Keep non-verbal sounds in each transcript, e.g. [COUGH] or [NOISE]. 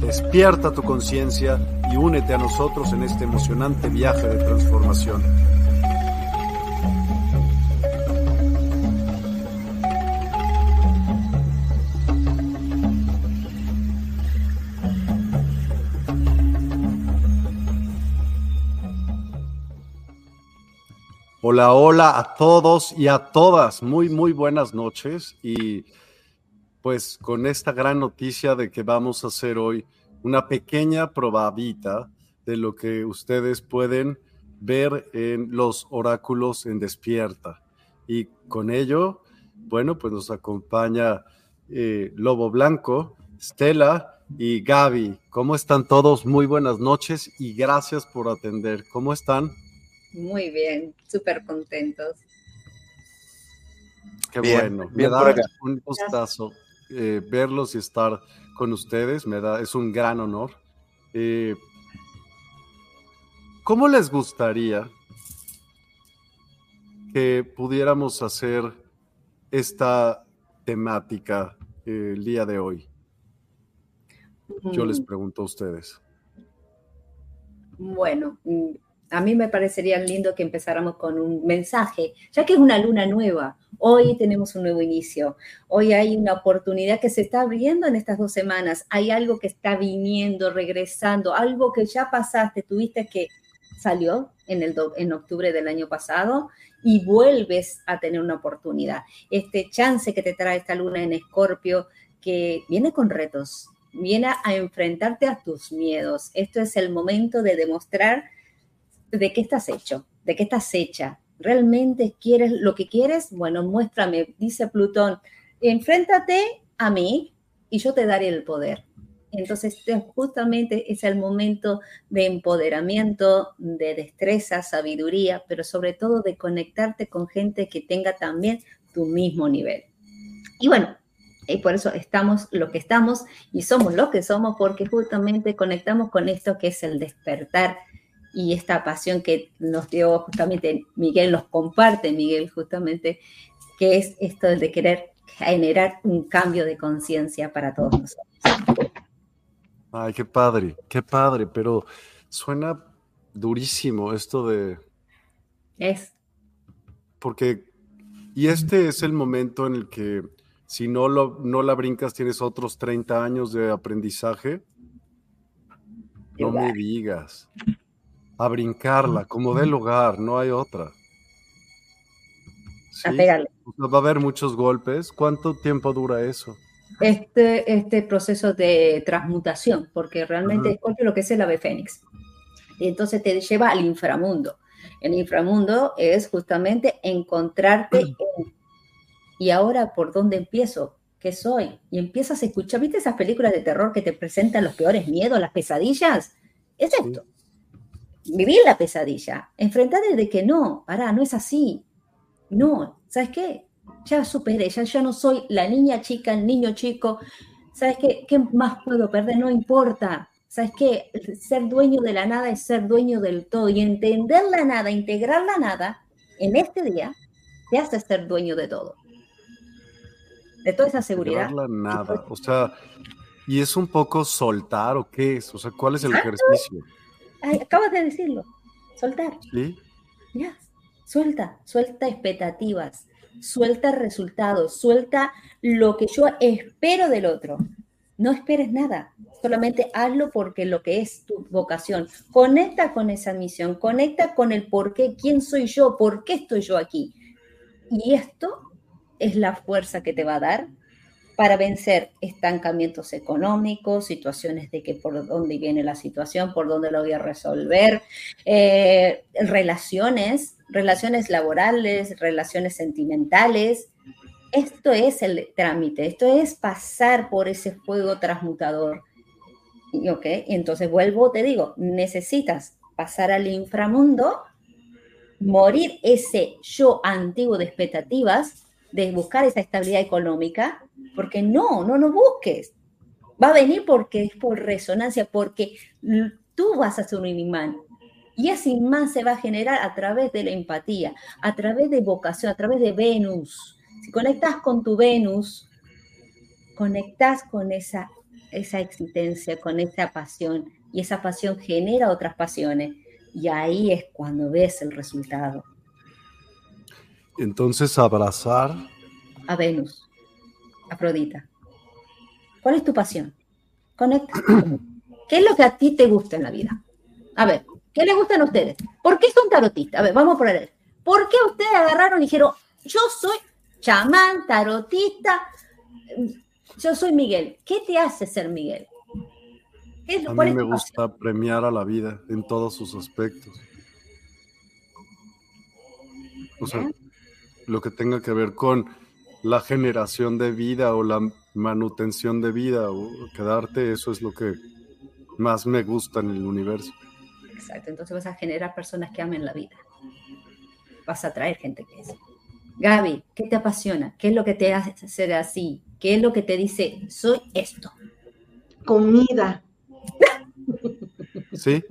Despierta tu conciencia y únete a nosotros en este emocionante viaje de transformación. Hola, hola a todos y a todas. Muy, muy buenas noches. Y pues con esta gran noticia de que vamos a hacer hoy una pequeña probadita de lo que ustedes pueden ver en los oráculos en despierta. Y con ello, bueno, pues nos acompaña eh, Lobo Blanco, Stella y Gaby. ¿Cómo están todos? Muy buenas noches y gracias por atender. ¿Cómo están? Muy bien, súper contentos. Qué bueno, me da un gustazo eh, verlos y estar con ustedes, me da, es un gran honor. Eh, ¿Cómo les gustaría que pudiéramos hacer esta temática eh, el día de hoy? Yo les pregunto a ustedes. Bueno, mm, a mí me parecería lindo que empezáramos con un mensaje, ya que es una luna nueva. Hoy tenemos un nuevo inicio. Hoy hay una oportunidad que se está abriendo en estas dos semanas. Hay algo que está viniendo, regresando, algo que ya pasaste, tuviste que salió en, el en octubre del año pasado y vuelves a tener una oportunidad. Este chance que te trae esta luna en Escorpio, que viene con retos, viene a enfrentarte a tus miedos. Esto es el momento de demostrar de qué estás hecho, de qué estás hecha. ¿Realmente quieres lo que quieres? Bueno, muéstrame, dice Plutón, enfréntate a mí y yo te daré el poder. Entonces, este justamente es el momento de empoderamiento, de destreza, sabiduría, pero sobre todo de conectarte con gente que tenga también tu mismo nivel. Y bueno, y por eso estamos lo que estamos y somos lo que somos, porque justamente conectamos con esto que es el despertar y esta pasión que nos dio justamente Miguel, nos comparte Miguel justamente, que es esto de querer generar un cambio de conciencia para todos nosotros. Ay, qué padre, qué padre, pero suena durísimo esto de... Es. Porque, y este es el momento en el que si no, lo, no la brincas tienes otros 30 años de aprendizaje. No me digas a brincarla, como del lugar, no hay otra. A pegarle. Va a haber muchos golpes. ¿Cuánto tiempo dura eso? Este, este proceso de transmutación, porque realmente es lo que es el ave fénix. Y entonces te lleva al inframundo. El inframundo es justamente encontrarte en, y ahora por dónde empiezo, qué soy. Y empiezas a escuchar, ¿viste esas películas de terror que te presentan los peores miedos, las pesadillas? Es esto. Vivir la pesadilla, enfrentarte de que no, para, no es así. No, ¿sabes qué? Ya superé, ya, ya no soy la niña chica, el niño chico. ¿Sabes qué? ¿Qué más puedo perder? No importa. ¿Sabes qué? Ser dueño de la nada es ser dueño del todo. Y entender la nada, integrar la nada en este día, te hace ser dueño de todo. De toda esa seguridad. La nada. O sea, ¿y es un poco soltar o qué es? O sea, ¿cuál es el ejercicio? Acabas de decirlo. Soltar. Sí. Ya. Suelta, suelta expectativas, suelta resultados, suelta lo que yo espero del otro. No esperes nada, solamente hazlo porque lo que es tu vocación. Conecta con esa misión, conecta con el por qué, quién soy yo, por qué estoy yo aquí. Y esto es la fuerza que te va a dar para vencer estancamientos económicos, situaciones de que por dónde viene la situación, por dónde lo voy a resolver, eh, relaciones, relaciones laborales, relaciones sentimentales. Esto es el trámite, esto es pasar por ese fuego transmutador. Y entonces vuelvo, te digo, necesitas pasar al inframundo, morir ese yo antiguo de expectativas, de buscar esa estabilidad económica, porque no, no lo busques. Va a venir porque es por resonancia, porque tú vas a ser un imán. Y ese imán se va a generar a través de la empatía, a través de vocación, a través de Venus. Si conectas con tu Venus, conectas con esa, esa existencia, con esa pasión, y esa pasión genera otras pasiones. Y ahí es cuando ves el resultado. Entonces, abrazar. A Venus. Afrodita. ¿Cuál es tu pasión? Conecta. ¿Qué es lo que a ti te gusta en la vida? A ver, ¿qué le gustan a ustedes? ¿Por qué son tarotistas? A ver, vamos a poner. ¿Por qué ustedes agarraron y dijeron, yo soy chamán, tarotista, yo soy Miguel? ¿Qué te hace ser Miguel? a mí me gusta premiar a la vida en todos sus aspectos. O sea, lo que tenga que ver con la generación de vida o la manutención de vida o quedarte, eso es lo que más me gusta en el universo. Exacto, entonces vas a generar personas que amen la vida. Vas a atraer gente que es. Gaby, ¿qué te apasiona? ¿Qué es lo que te hace ser así? ¿Qué es lo que te dice, soy esto? Comida. Sí,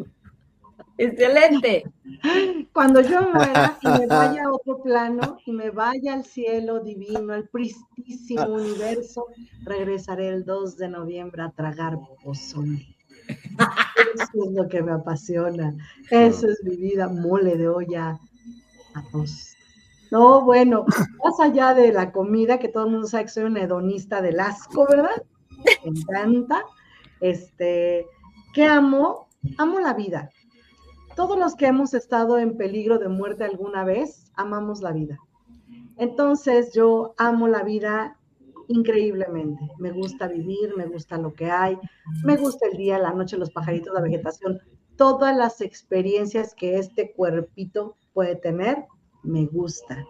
Excelente. Cuando yo muera y me vaya a otro plano y me vaya al cielo divino, al pristísimo universo, regresaré el 2 de noviembre a tragar pozole. Eso es lo que me apasiona. Eso es mi vida, mole de olla, arroz. No, bueno, más allá de la comida, que todo el mundo sabe que soy un hedonista del asco, ¿verdad? Me encanta. Este, ¿qué amo? Amo la vida todos los que hemos estado en peligro de muerte alguna vez, amamos la vida. Entonces yo amo la vida increíblemente. Me gusta vivir, me gusta lo que hay, me gusta el día, la noche, los pajaritos, la vegetación, todas las experiencias que este cuerpito puede tener, me gusta.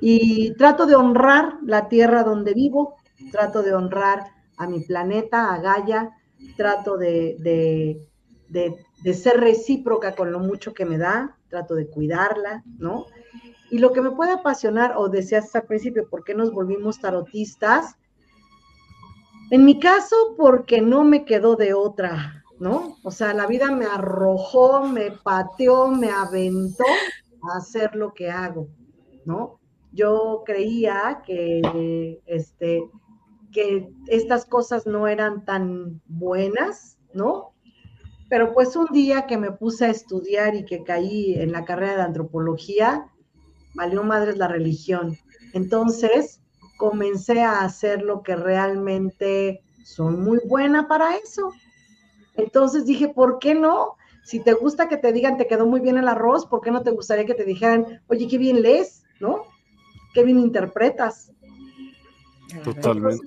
Y trato de honrar la tierra donde vivo, trato de honrar a mi planeta, a Gaia, trato de, de ser recíproca con lo mucho que me da, trato de cuidarla, ¿no? Y lo que me puede apasionar, o decías al principio, ¿por qué nos volvimos tarotistas? En mi caso, porque no me quedó de otra, ¿no? O sea, la vida me arrojó, me pateó, me aventó a hacer lo que hago, ¿no? Yo creía que, este, que estas cosas no eran tan buenas, ¿no? Pero pues un día que me puse a estudiar y que caí en la carrera de antropología, valió madres la religión. Entonces comencé a hacer lo que realmente soy muy buena para eso. Entonces dije, ¿por qué no? Si te gusta que te digan, te quedó muy bien el arroz, ¿por qué no te gustaría que te dijeran, oye, qué bien lees, ¿no? Qué bien interpretas. Totalmente.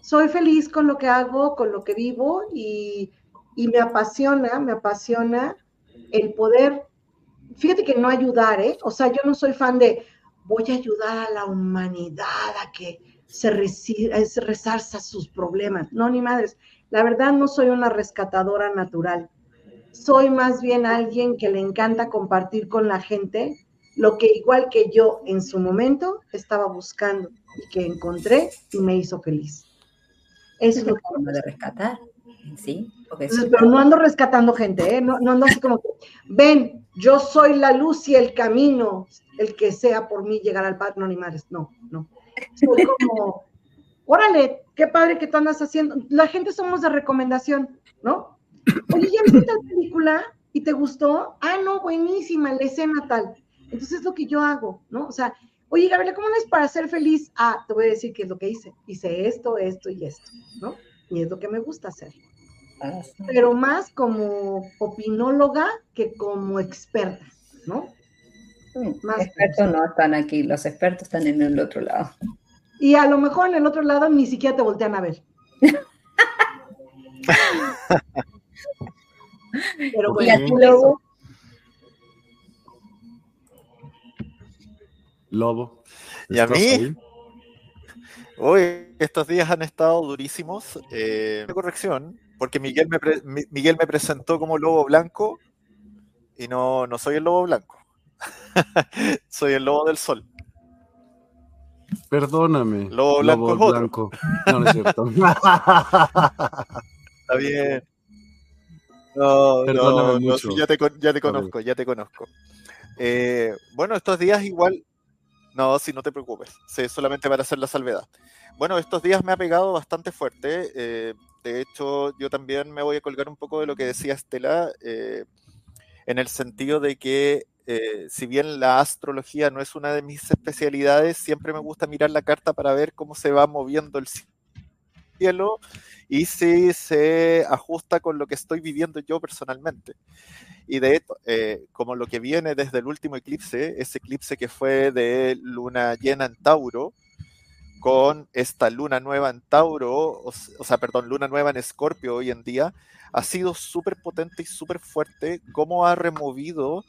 soy feliz con lo que hago, con lo que vivo y y me apasiona, me apasiona el poder fíjate que no ayudar, ¿eh? O sea, yo no soy fan de voy a ayudar a la humanidad a que se, resarza sus problemas. No, ni madres. La verdad no soy una rescatadora natural. Soy más bien alguien que le encanta compartir con la gente lo que igual que yo en su momento estaba buscando y que encontré y me hizo feliz. Eso es lo que de rescatar, ¿sí? Pero no ando rescatando gente, ¿eh? no, no ando así como, ven, yo soy la luz y el camino, el que sea por mí llegar al Padre, no, ni madres, no, no. Soy como, órale, qué padre que tú andas haciendo. La gente somos de recomendación, ¿no? Oye, ¿ya viste tal película y te gustó? Ah, no, buenísima, la escena tal. Entonces es lo que yo hago, ¿no? O sea, oye, Gabriela, ¿cómo no es para ser feliz? Ah, te voy a decir qué es lo que hice. Hice esto, esto y esto, ¿no? Y es lo que me gusta hacer. Pero más como opinóloga que como experta, ¿no? Más expertos no están aquí, los expertos están en el otro lado. Y a lo mejor en el otro lado ni siquiera te voltean a ver. [LAUGHS] Pero bueno, Lobo. ¿Y a mí? Hoy, estos días han estado durísimos. Eh, corrección, porque Miguel me, Miguel me presentó como lobo blanco y no, no soy el lobo blanco. [LAUGHS] soy el lobo del sol. Perdóname. Lobo blanco es otro. No, no es cierto. [LAUGHS] [LAUGHS] Está bien. No, no, no ya, te, ya te conozco, ya te conozco. Eh, bueno, estos días igual no, si no te preocupes, sí, solamente para hacer la salvedad. Bueno, estos días me ha pegado bastante fuerte. Eh, de hecho, yo también me voy a colgar un poco de lo que decía Estela, eh, en el sentido de que eh, si bien la astrología no es una de mis especialidades, siempre me gusta mirar la carta para ver cómo se va moviendo el cielo y si se ajusta con lo que estoy viviendo yo personalmente. Y de hecho, eh, como lo que viene desde el último eclipse, ese eclipse que fue de luna llena en Tauro, con esta luna nueva en Tauro, o, sea, perdón, luna nueva en Escorpio hoy en día, ha sido súper potente y súper fuerte, cómo ha removido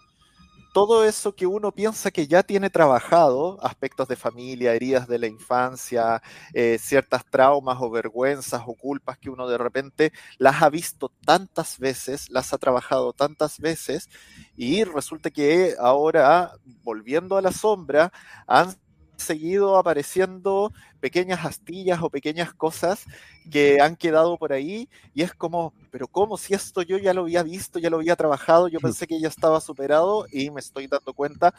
todo eso que uno piensa que ya tiene trabajado, aspectos de familia, heridas de la infancia, eh, ciertas traumas o vergüenzas o culpas que uno de repente las ha visto tantas veces, las ha trabajado tantas veces y resulta que ahora, volviendo a la sombra, han seguido apareciendo pequeñas astillas o pequeñas cosas que han quedado por ahí y es como, pero ¿cómo si esto yo ya lo había visto, ya lo había trabajado, yo pensé que ya estaba superado y me estoy dando cuenta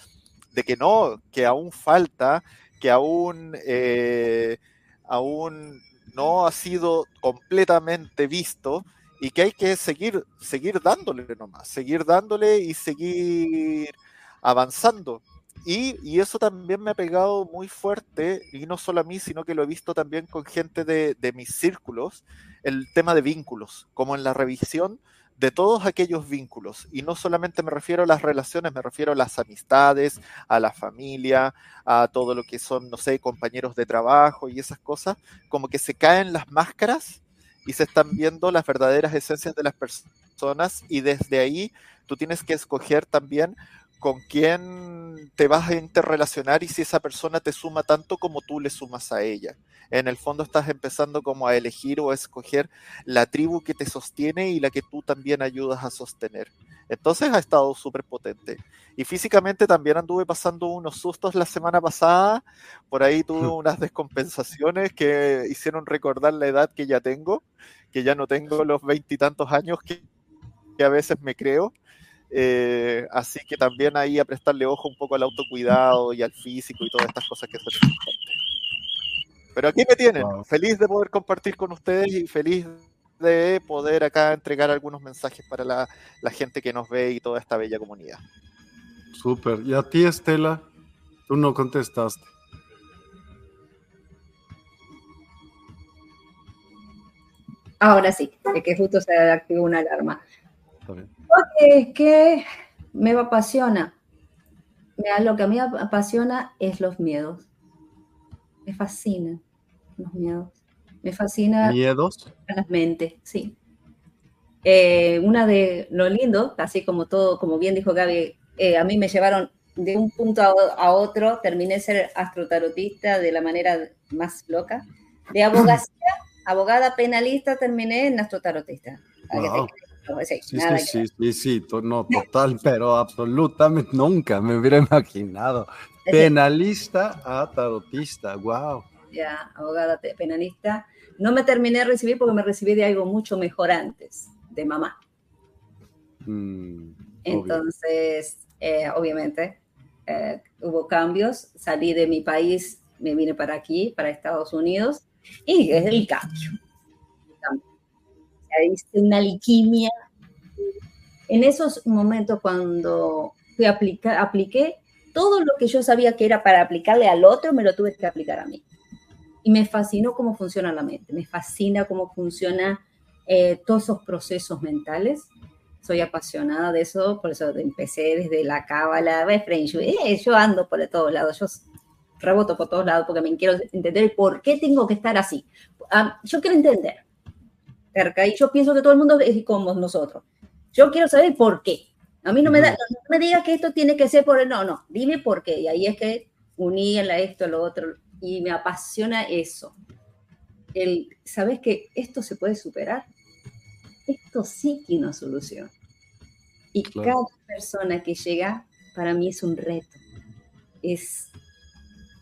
de que no, que aún falta, que aún, eh, aún no ha sido completamente visto y que hay que seguir, seguir dándole nomás, seguir dándole y seguir avanzando. Y, eso también me ha pegado muy fuerte, y no solo a mí, sino que lo he visto también con gente de, mis círculos, el tema de vínculos, como en la revisión de todos aquellos vínculos. Y no solamente me refiero a las relaciones, me refiero a las amistades, a la familia, a todo lo que son, no sé, compañeros de trabajo y esas cosas, como que se caen las máscaras y se están viendo las verdaderas esencias de las personas y desde ahí tú tienes que escoger también con quién te vas a interrelacionar y si esa persona te suma tanto como tú le sumas a ella. En el fondo estás empezando como a elegir o a escoger la tribu que te sostiene y la que tú también ayudas a sostener. Entonces ha estado súper potente. Y físicamente también anduve pasando unos sustos la semana pasada. Por ahí tuve unas descompensaciones que hicieron recordar la edad que ya tengo, que ya no tengo los veintitantos años que, que a veces me creo. Eh, así que también ahí a prestarle ojo un poco al autocuidado y al físico y todas estas cosas que son importantes. Pero aquí me tienen, feliz de poder compartir con ustedes y feliz de poder acá entregar algunos mensajes para la, la gente que nos ve y toda esta bella comunidad. Súper. Y a ti, Estela, tú no contestaste. Ahora sí, de que justo se activó una alarma. Está bien que, me apasiona. Lo que a mí apasiona es los miedos. Me fascinan los miedos. Me fascina. ¿Miedos? Las mentes, sí. Eh, una de lo lindo, así como todo, como bien dijo Gaby, eh, a mí me llevaron de un punto a, otro, terminé ser astrotarotista de la manera más loca. De abogacía, abogada penalista, terminé en astrotarotista. Sí, sí, sí, sí, sí, no, [LAUGHS] total, pero absolutamente nunca me hubiera imaginado. [LAUGHS] Penalista a tarotista, wow. Ya, abogada penalista. No me terminé de recibir porque me recibí de algo mucho mejor antes, de mamá. Mm, Entonces, eh, obviamente, eh, hubo cambios. Salí de mi país, me vine para aquí, para Estados Unidos, y es el cambio. Hice una alquimia. En esos momentos cuando fui a aplicar, apliqué todo lo que yo sabía que era para aplicarle al otro, me lo tuve que aplicar a mí. Y me fascinó cómo funciona la mente, me fascina cómo funciona eh, todos esos procesos mentales soy apasionada de eso, por eso empecé desde la cábala, eh, yo ando por todos lados, yo reboto por todos lados porque me quiero entender por qué tengo que estar así. Ah, yo quiero entender, cerca, y yo pienso que todo el mundo es como nosotros. Yo quiero saber por qué. A mí no me da, no me digas que esto tiene que ser por el, no, no, dime por qué. Y ahí es que uní en la esto, lo otro, y me apasiona eso. El, ¿sabes que esto se puede superar? Esto sí tiene una solución. Y cada persona que llega, para mí es un reto. Es,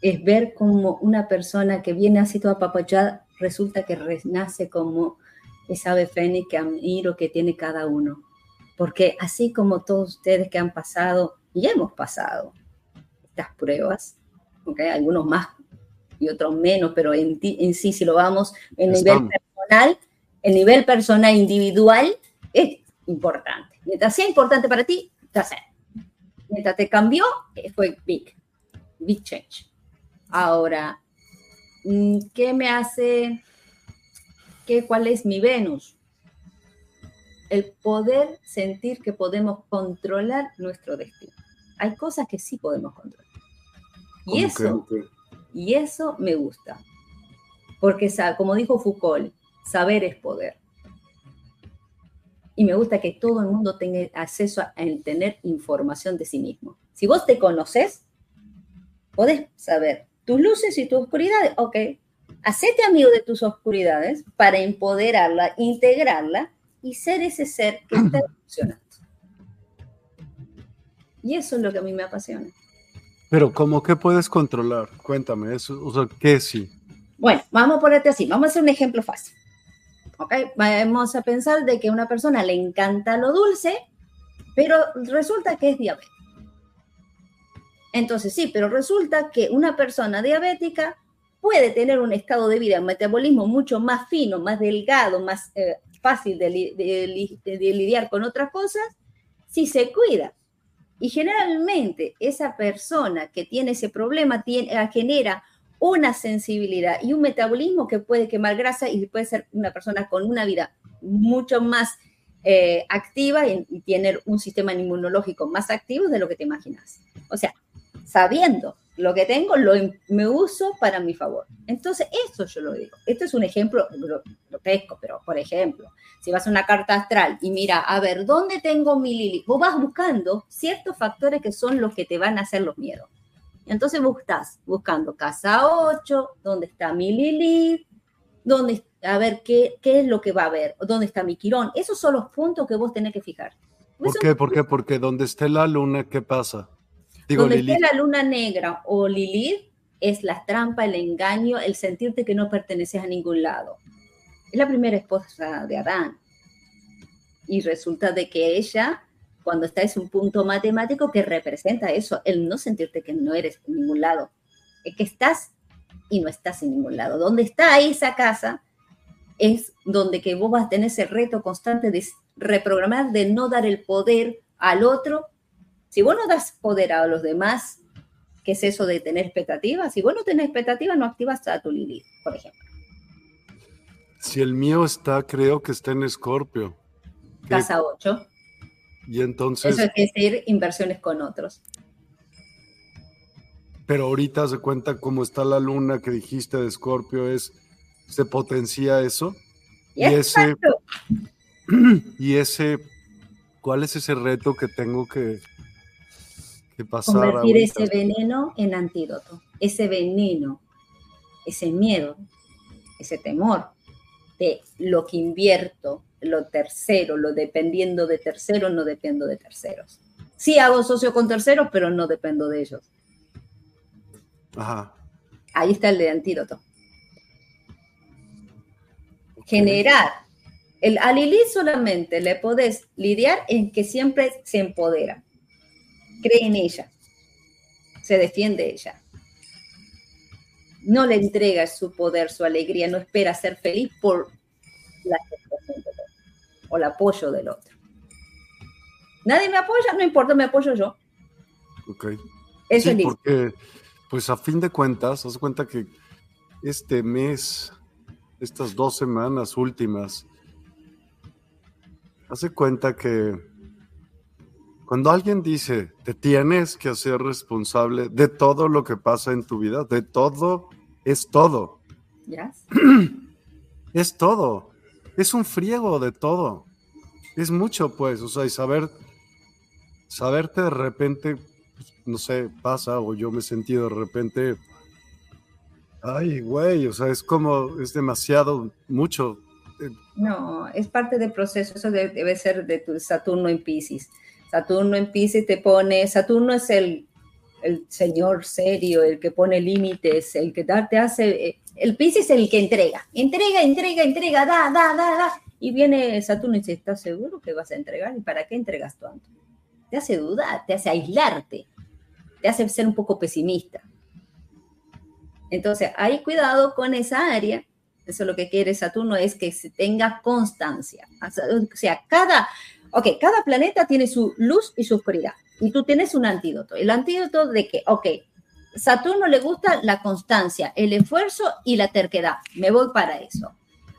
es ver como una persona que viene así toda papachada, resulta que renace como esa ave fénix que admiro que tiene cada uno. Porque así como todos ustedes que han pasado, y hemos pasado estas pruebas, ¿okay? algunos más y otros menos, pero en, en sí, si lo vamos en nivel personal, el nivel personal individual es importante. Mientras sea importante para ti, te hace. Mientras te cambió, eh, fue big, big change. Ahora, mm, ¿qué me hace? ¿Qué, ¿Cuál es mi Venus? El poder sentir que podemos controlar nuestro destino. Hay cosas que sí podemos controlar. Y eso, y eso me gusta. Porque, como dijo Foucault, saber es poder y me gusta que todo el mundo tenga acceso a, tener información de sí mismo. Si vos te conoces, podés saber tus luces y tus oscuridades. Ok, hacete amigo de tus oscuridades para empoderarla, integrarla y ser ese ser que está [CLEARS THROAT] funcionando. Y eso es lo que a mí me apasiona. Pero ¿cómo que puedes controlar? Cuéntame, eso, o sea, ¿qué sí? Bueno, vamos a ponerte así, vamos a hacer un ejemplo fácil. Vamos a pensar de que a una persona le encanta lo dulce, pero resulta que es diabética. Entonces sí, pero resulta que una persona diabética puede tener un estado de vida, un metabolismo mucho más fino, más delgado, más eh, fácil de, lidiar con otras cosas, si se cuida. Y generalmente esa persona que tiene ese problema tiene, genera una sensibilidad y un metabolismo que puede quemar grasa y puede ser una persona con una vida mucho más eh, activa y, tener un sistema inmunológico más activo de lo que te imaginas. O sea, sabiendo lo que tengo, lo me uso para mi favor. Entonces, eso yo lo digo. Esto es un ejemplo grotesco, pero por ejemplo, si vas a una carta astral y mira, a ver, ¿dónde tengo mi Lili? Vos vas buscando ciertos factores que son los que te van a hacer los miedos. Entonces vos estás buscando casa 8, dónde está mi Lilith, dónde, a ver qué, qué es lo que va a haber, dónde está mi Quirón. Esos son los puntos que vos tenés que fijar. ¿Por qué? ¿Por qué? Porque donde esté la luna, ¿qué pasa? Digo, donde esté la luna negra o Lilith es la trampa, el engaño, el sentirte que no perteneces a ningún lado. Es la primera esposa de Adán. Y resulta de que ella cuando está es un punto matemático que representa eso, el no sentirte que no eres en ningún lado, es que estás y no estás en ningún lado. Donde está esa casa es donde que vos vas a tener ese reto constante de reprogramar, de no dar el poder al otro. Si vos no das poder a los demás, ¿qué es eso de tener expectativas? Si vos no tenés expectativas, no activas a tu Lilith, por ejemplo. Si el mío está, creo que está en Escorpio. Casa 8. Y entonces... Eso es decir, inversiones con otros. Pero ahorita se cuenta cómo está la luna que dijiste de Escorpio, es, se potencia eso. Y, ese, [CLEARS THROAT] y ese, ¿cuál es ese reto que tengo que, convertir ese veneno en antídoto, ese veneno, ese miedo, ese temor de lo que invierto, lo tercero, lo dependiendo de terceros, no dependo de terceros. Sí hago socio con terceros, pero no dependo de ellos. Ajá. Ahí está el de antídoto. Generar. El, a Lili solamente le podés lidiar en que siempre se empodera. Cree en ella. Se defiende ella. No le entrega su poder, su alegría, no espera ser feliz por la o el apoyo del otro. Nadie me apoya, no importa, me apoyo yo. Ok. Eso es porque, pues a fin de cuentas, haz cuenta que este mes, estas dos semanas últimas, hace cuenta que cuando alguien dice, te tienes que hacer responsable de todo lo que pasa en tu vida, de todo, es todo. [CLEARS THROAT] Es todo. Es un friego de todo. Es mucho, pues, o sea, y saber, saberte de repente, pues, no sé, pasa, o yo me he sentido de repente, ay, güey, o sea, es como, es demasiado, mucho. No, es parte del proceso, eso debe ser de tu Saturno en Pisces. Saturno en Pisces te pone, Saturno es el, el señor serio, el que pone límites, el que te hace, el Pisces es el que entrega, entrega, entrega, entrega, da, da, da, da. Y viene Saturno y dice, ¿estás seguro que vas a entregar? ¿Y para qué entregas tanto? Te hace dudar, te hace aislarte, te hace ser un poco pesimista. Entonces, hay cuidado con esa área. Eso es lo que quiere Saturno, es que se tenga constancia. O sea, cada, ok, cada planeta tiene su luz y su oscuridad. Y tú tienes un antídoto. El antídoto de que, ok, Saturno le gusta la constancia, el esfuerzo y la terquedad. Me voy para eso.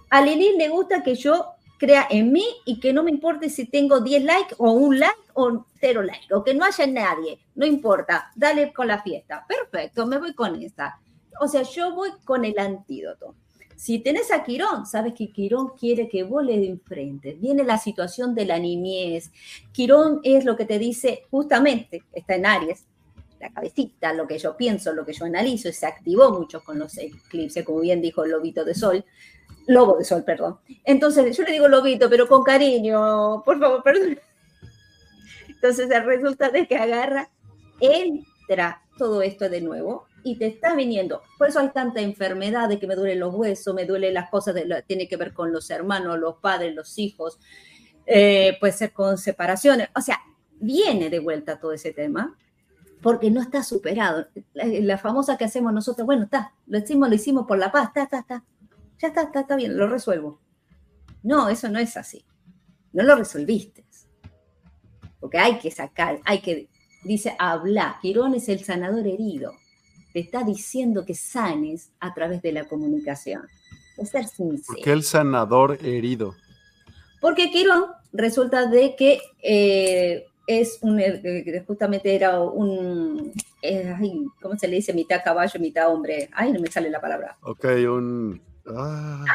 A Lili le gusta que yo crea en mí y que no me importe si tengo 10 likes o un like o cero like o que no haya nadie. No importa, dale con la fiesta. Perfecto, me voy con esta. O sea, yo voy con el antídoto. Si tenés a Quirón, sabes que Quirón quiere que vos le enfrente. Viene la situación de la niñez. Quirón es lo que te dice, justamente, está en Aries, la cabecita, lo que yo pienso, lo que yo analizo, y se activó mucho con los eclipses, como bien dijo el lobito de sol, lobo de sol, perdón. Entonces, yo le digo lobito, pero con cariño, por favor, perdón. Entonces, el resultado es que agarra, entra todo esto de nuevo y te está viniendo. Por eso hay tanta enfermedad de que me duelen los huesos, me duelen las cosas, de tiene que ver con los hermanos, los padres, los hijos, eh, puede ser con separaciones. O sea, viene de vuelta todo ese tema porque no está superado. La, famosa que hacemos nosotros, bueno, está, lo hicimos, lo hicimos por la paz, está, está, está. Ya está, está, está bien, lo resuelvo. No, eso no es así. No lo resolviste. Porque hay que sacar, hay que, dice, habla. Quirón es el sanador herido te está diciendo que sanes a través de la comunicación. Es ser sincero. ¿Por qué el sanador herido? Porque Quirón resulta de que eh, es un, eh, justamente era un, eh, ¿cómo se le dice? Mitad caballo, mitad hombre. Ay, no me sale la palabra. Ok, un... Ah.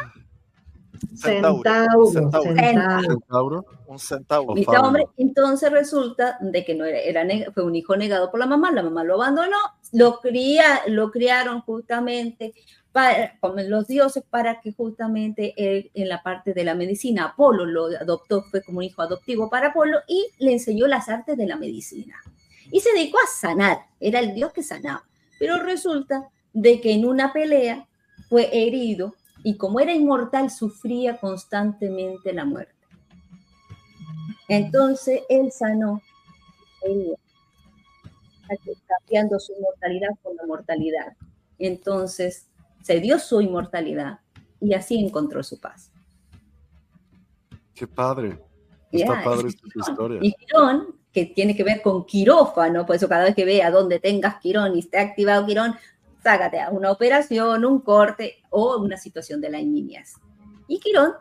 Centauro. Centauro. Un centauro. hombre. Entonces resulta de que no era, fue un hijo negado por la mamá, la mamá lo abandonó, lo, cría, lo criaron justamente para, como los dioses para que justamente él, en la parte de la medicina, Apolo lo adoptó, fue como un hijo adoptivo para Apolo y le enseñó las artes de la medicina. Y se dedicó a sanar, era el dios que sanaba. Pero resulta de que en una pelea fue herido y como era inmortal sufría constantemente la muerte. Entonces él sanó, cambiando su inmortalidad por la mortalidad. Entonces se dio su inmortalidad y así encontró su paz. Qué padre. Está padre esta historia. Y Quirón, que tiene que ver con quirófano, por eso cada vez que vea donde tengas Quirón y esté activado Quirón, sácate a una operación, un corte o una situación de la niñez. Y Quirón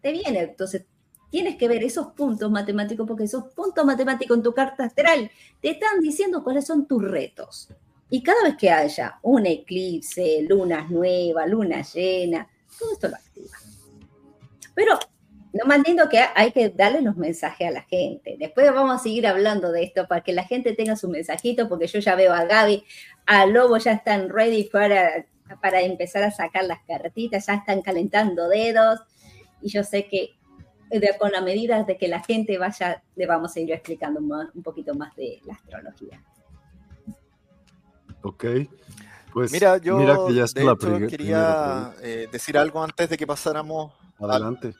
te viene, entonces tienes que ver esos puntos matemáticos porque esos puntos matemáticos en tu carta astral te están diciendo cuáles son tus retos. Y cada vez que haya un eclipse, lunas nueva, luna llena, todo esto lo activa. Pero lo más lindo que hay que darle los mensajes a la gente. Después vamos a seguir hablando de esto para que la gente tenga su mensajito, porque yo ya veo a Gaby, a Lobo ya están ready para, para empezar a sacar las cartitas, ya están calentando dedos. Y yo sé que con la medida de que la gente vaya, le vamos a ir explicando un poquito más de la astrología. Ok. Pues mira, yo ya quería eh, decir algo antes de que pasáramos. Adelante.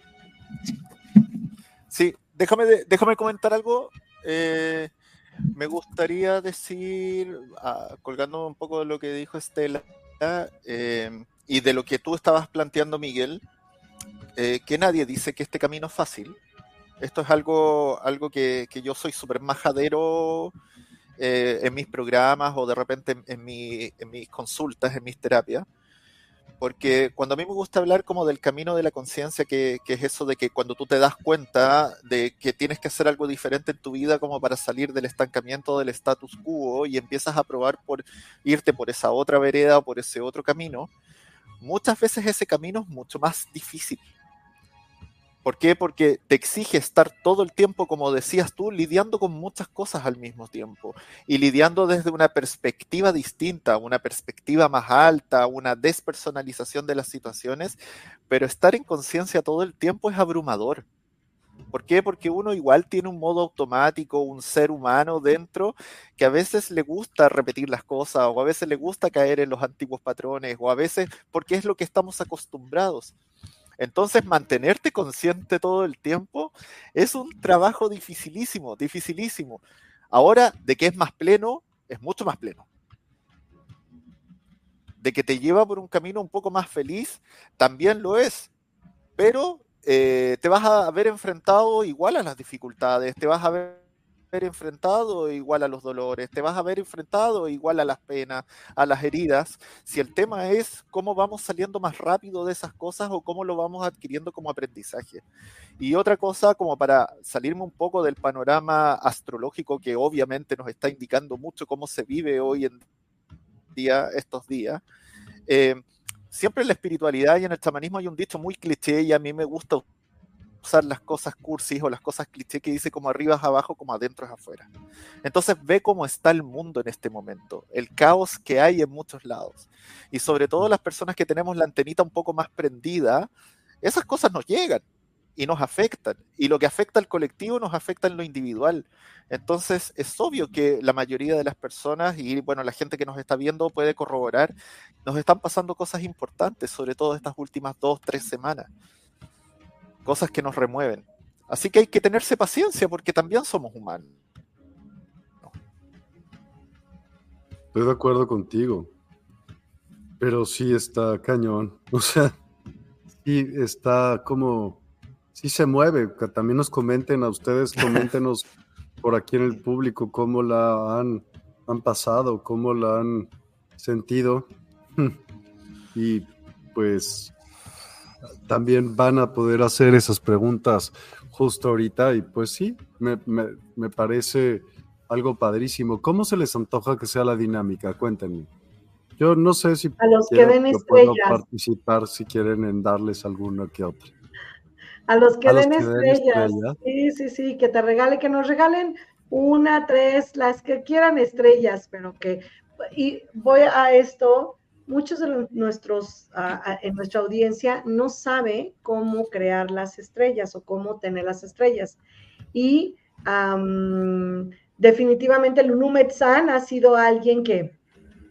Sí, déjame, déjame comentar algo. Eh, me gustaría decir, ah, colgando un poco de lo que dijo Estela eh, y de lo que tú estabas planteando, Miguel, que nadie dice que este camino es fácil. Esto es algo, algo que, que yo soy súper majadero eh, en mis programas o de repente en, mis consultas, en mis terapias. Porque cuando a mí me gusta hablar como del camino de la conciencia, que, es eso de que cuando tú te das cuenta de que tienes que hacer algo diferente en tu vida como para salir del estancamiento del status quo y empiezas a probar por irte por esa otra vereda o por ese otro camino, muchas veces ese camino es mucho más difícil ¿Por qué? Porque te exige estar todo el tiempo, como decías tú, lidiando con muchas cosas al mismo tiempo y lidiando desde una perspectiva distinta, una perspectiva más alta, una despersonalización de las situaciones, pero estar en conciencia todo el tiempo es abrumador. ¿Por qué? Porque uno igual tiene un modo automático, un ser humano dentro que a veces le gusta repetir las cosas o a veces le gusta caer en los antiguos patrones o a veces porque es lo que estamos acostumbrados. Entonces, mantenerte consciente todo el tiempo es un trabajo dificilísimo, dificilísimo. Ahora, de que es más pleno, es mucho más pleno. De que te lleva por un camino un poco más feliz, también lo es. Pero eh, te vas a ver enfrentado igual a las dificultades, te vas a ver ver enfrentado igual a los dolores, te vas a ver enfrentado igual a las penas, a las heridas, si el tema es cómo vamos saliendo más rápido de esas cosas o cómo lo vamos adquiriendo como aprendizaje. Y otra cosa, como para salirme un poco del panorama astrológico que obviamente nos está indicando mucho cómo se vive hoy en día, estos días, eh, siempre en la espiritualidad y en el chamanismo hay un dicho muy cliché y a mí me gusta las cosas cursis o las cosas cliché que dice como arriba es abajo, como adentro es afuera. Entonces ve cómo está el mundo en este momento, el caos que hay en muchos lados. Y sobre todo las personas que tenemos la antenita un poco más prendida, esas cosas nos llegan y nos afectan. Y lo que afecta al colectivo nos afecta en lo individual. Entonces es obvio que la mayoría de las personas y bueno, la gente que nos está viendo puede corroborar, nos están pasando cosas importantes, sobre todo estas últimas dos, tres semanas cosas que nos remueven. Así que hay que tenerse paciencia porque también somos humanos. Estoy de acuerdo contigo, pero sí está cañón. [LAUGHS] O sea, sí está como, sí se mueve. También nos comenten a ustedes, [LAUGHS] coméntenos por aquí en el público cómo la han, han pasado, cómo la han sentido. [LAUGHS] Y pues también van a poder hacer esas preguntas justo ahorita y pues sí, me, me, parece algo padrísimo. ¿Cómo se les antoja que sea la dinámica? Cuéntenme. Yo no sé si a los que den estrellas. participar si quieren en darles alguna que otra. A los que, den, estrellas. Sí, sí, sí, que te regale, que nos regalen una, tres, las que quieran estrellas, pero que y voy a esto muchos de nuestros, en nuestra audiencia no sabe cómo crear las estrellas o cómo tener las estrellas. Y definitivamente Lulu Metzán ha sido alguien que,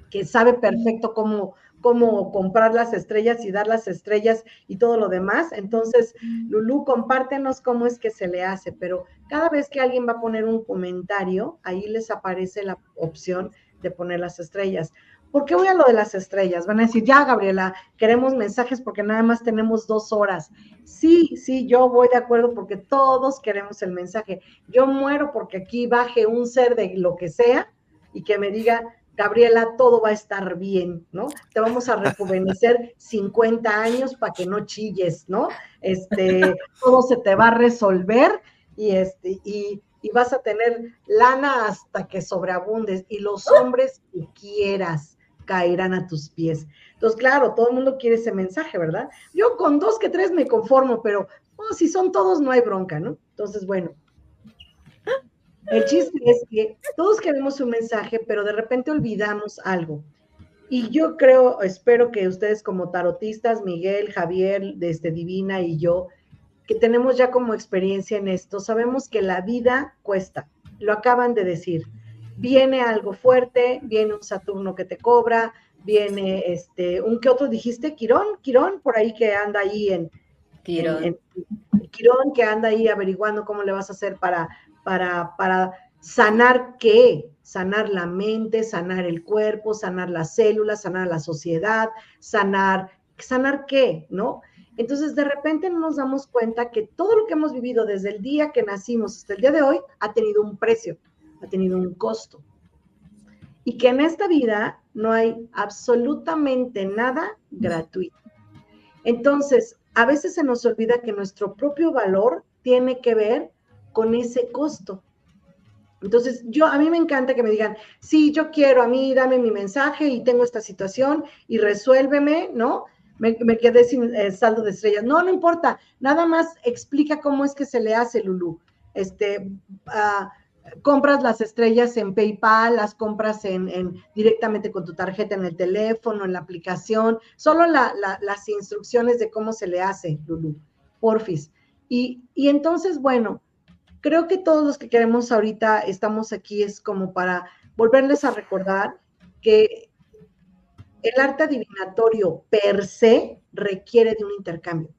que sabe perfecto cómo, cómo comprar las estrellas y dar las estrellas y todo lo demás. Entonces, Lulu, compártenos cómo es que se le hace, pero cada vez que alguien va a poner un comentario, ahí les aparece la opción de poner las estrellas. ¿Por qué voy a lo de las estrellas? Van a decir, ya, Gabriela, queremos mensajes porque nada más tenemos dos horas. Sí, sí, yo voy de acuerdo porque todos queremos el mensaje. Yo muero porque aquí baje un ser de lo que sea y que me diga, Gabriela, todo va a estar bien, ¿no? Te vamos a rejuvenecer [LAUGHS] 50 años para que no chilles, ¿no? Este, todo se te va a resolver y este, y, y vas a tener lana hasta que sobreabundes y los hombres que quieras caerán a tus pies. Entonces, claro, todo el mundo quiere ese mensaje, ¿verdad? Yo con dos que tres me conformo, pero Oh, si son todos, no hay bronca, ¿no? Entonces, bueno. El chiste es que todos queremos un mensaje, pero de repente olvidamos algo. Y yo creo, espero que ustedes como tarotistas, Miguel, Javier, desde Divina y yo, que tenemos ya como experiencia en esto, sabemos que la vida cuesta. Lo acaban de decir. Viene algo fuerte, viene un Saturno que te cobra, viene este, un que otro dijiste, Quirón, Quirón, por ahí que anda ahí en, Quirón. Quirón, que anda ahí averiguando cómo le vas a hacer para, para, para sanar qué, sanar la mente, sanar el cuerpo, sanar las células, sanar la sociedad, sanar, sanar qué, ¿no? Entonces, de repente nos damos cuenta que todo lo que hemos vivido desde el día que nacimos hasta el día de hoy ha tenido un precio, ha tenido un costo. Y que en esta vida no hay absolutamente nada gratuito. Entonces, a veces se nos olvida que nuestro propio valor tiene que ver con ese costo. Entonces, yo a mí me encanta que me digan, sí, yo quiero, a mí dame mi mensaje y tengo esta situación y resuélveme, ¿no? Me, quedé sin eh, saldo de estrellas. No, no importa, nada más explica cómo es que se le hace, Lulu. Este, uh, compras las estrellas en PayPal, las compras en, directamente con tu tarjeta en el teléfono, en la aplicación, solo las instrucciones de cómo se le hace, Lulu, porfis. Y, y entonces, bueno, creo que todos los que queremos ahorita estamos aquí es como para volverles a recordar que el arte adivinatorio per se requiere de un intercambio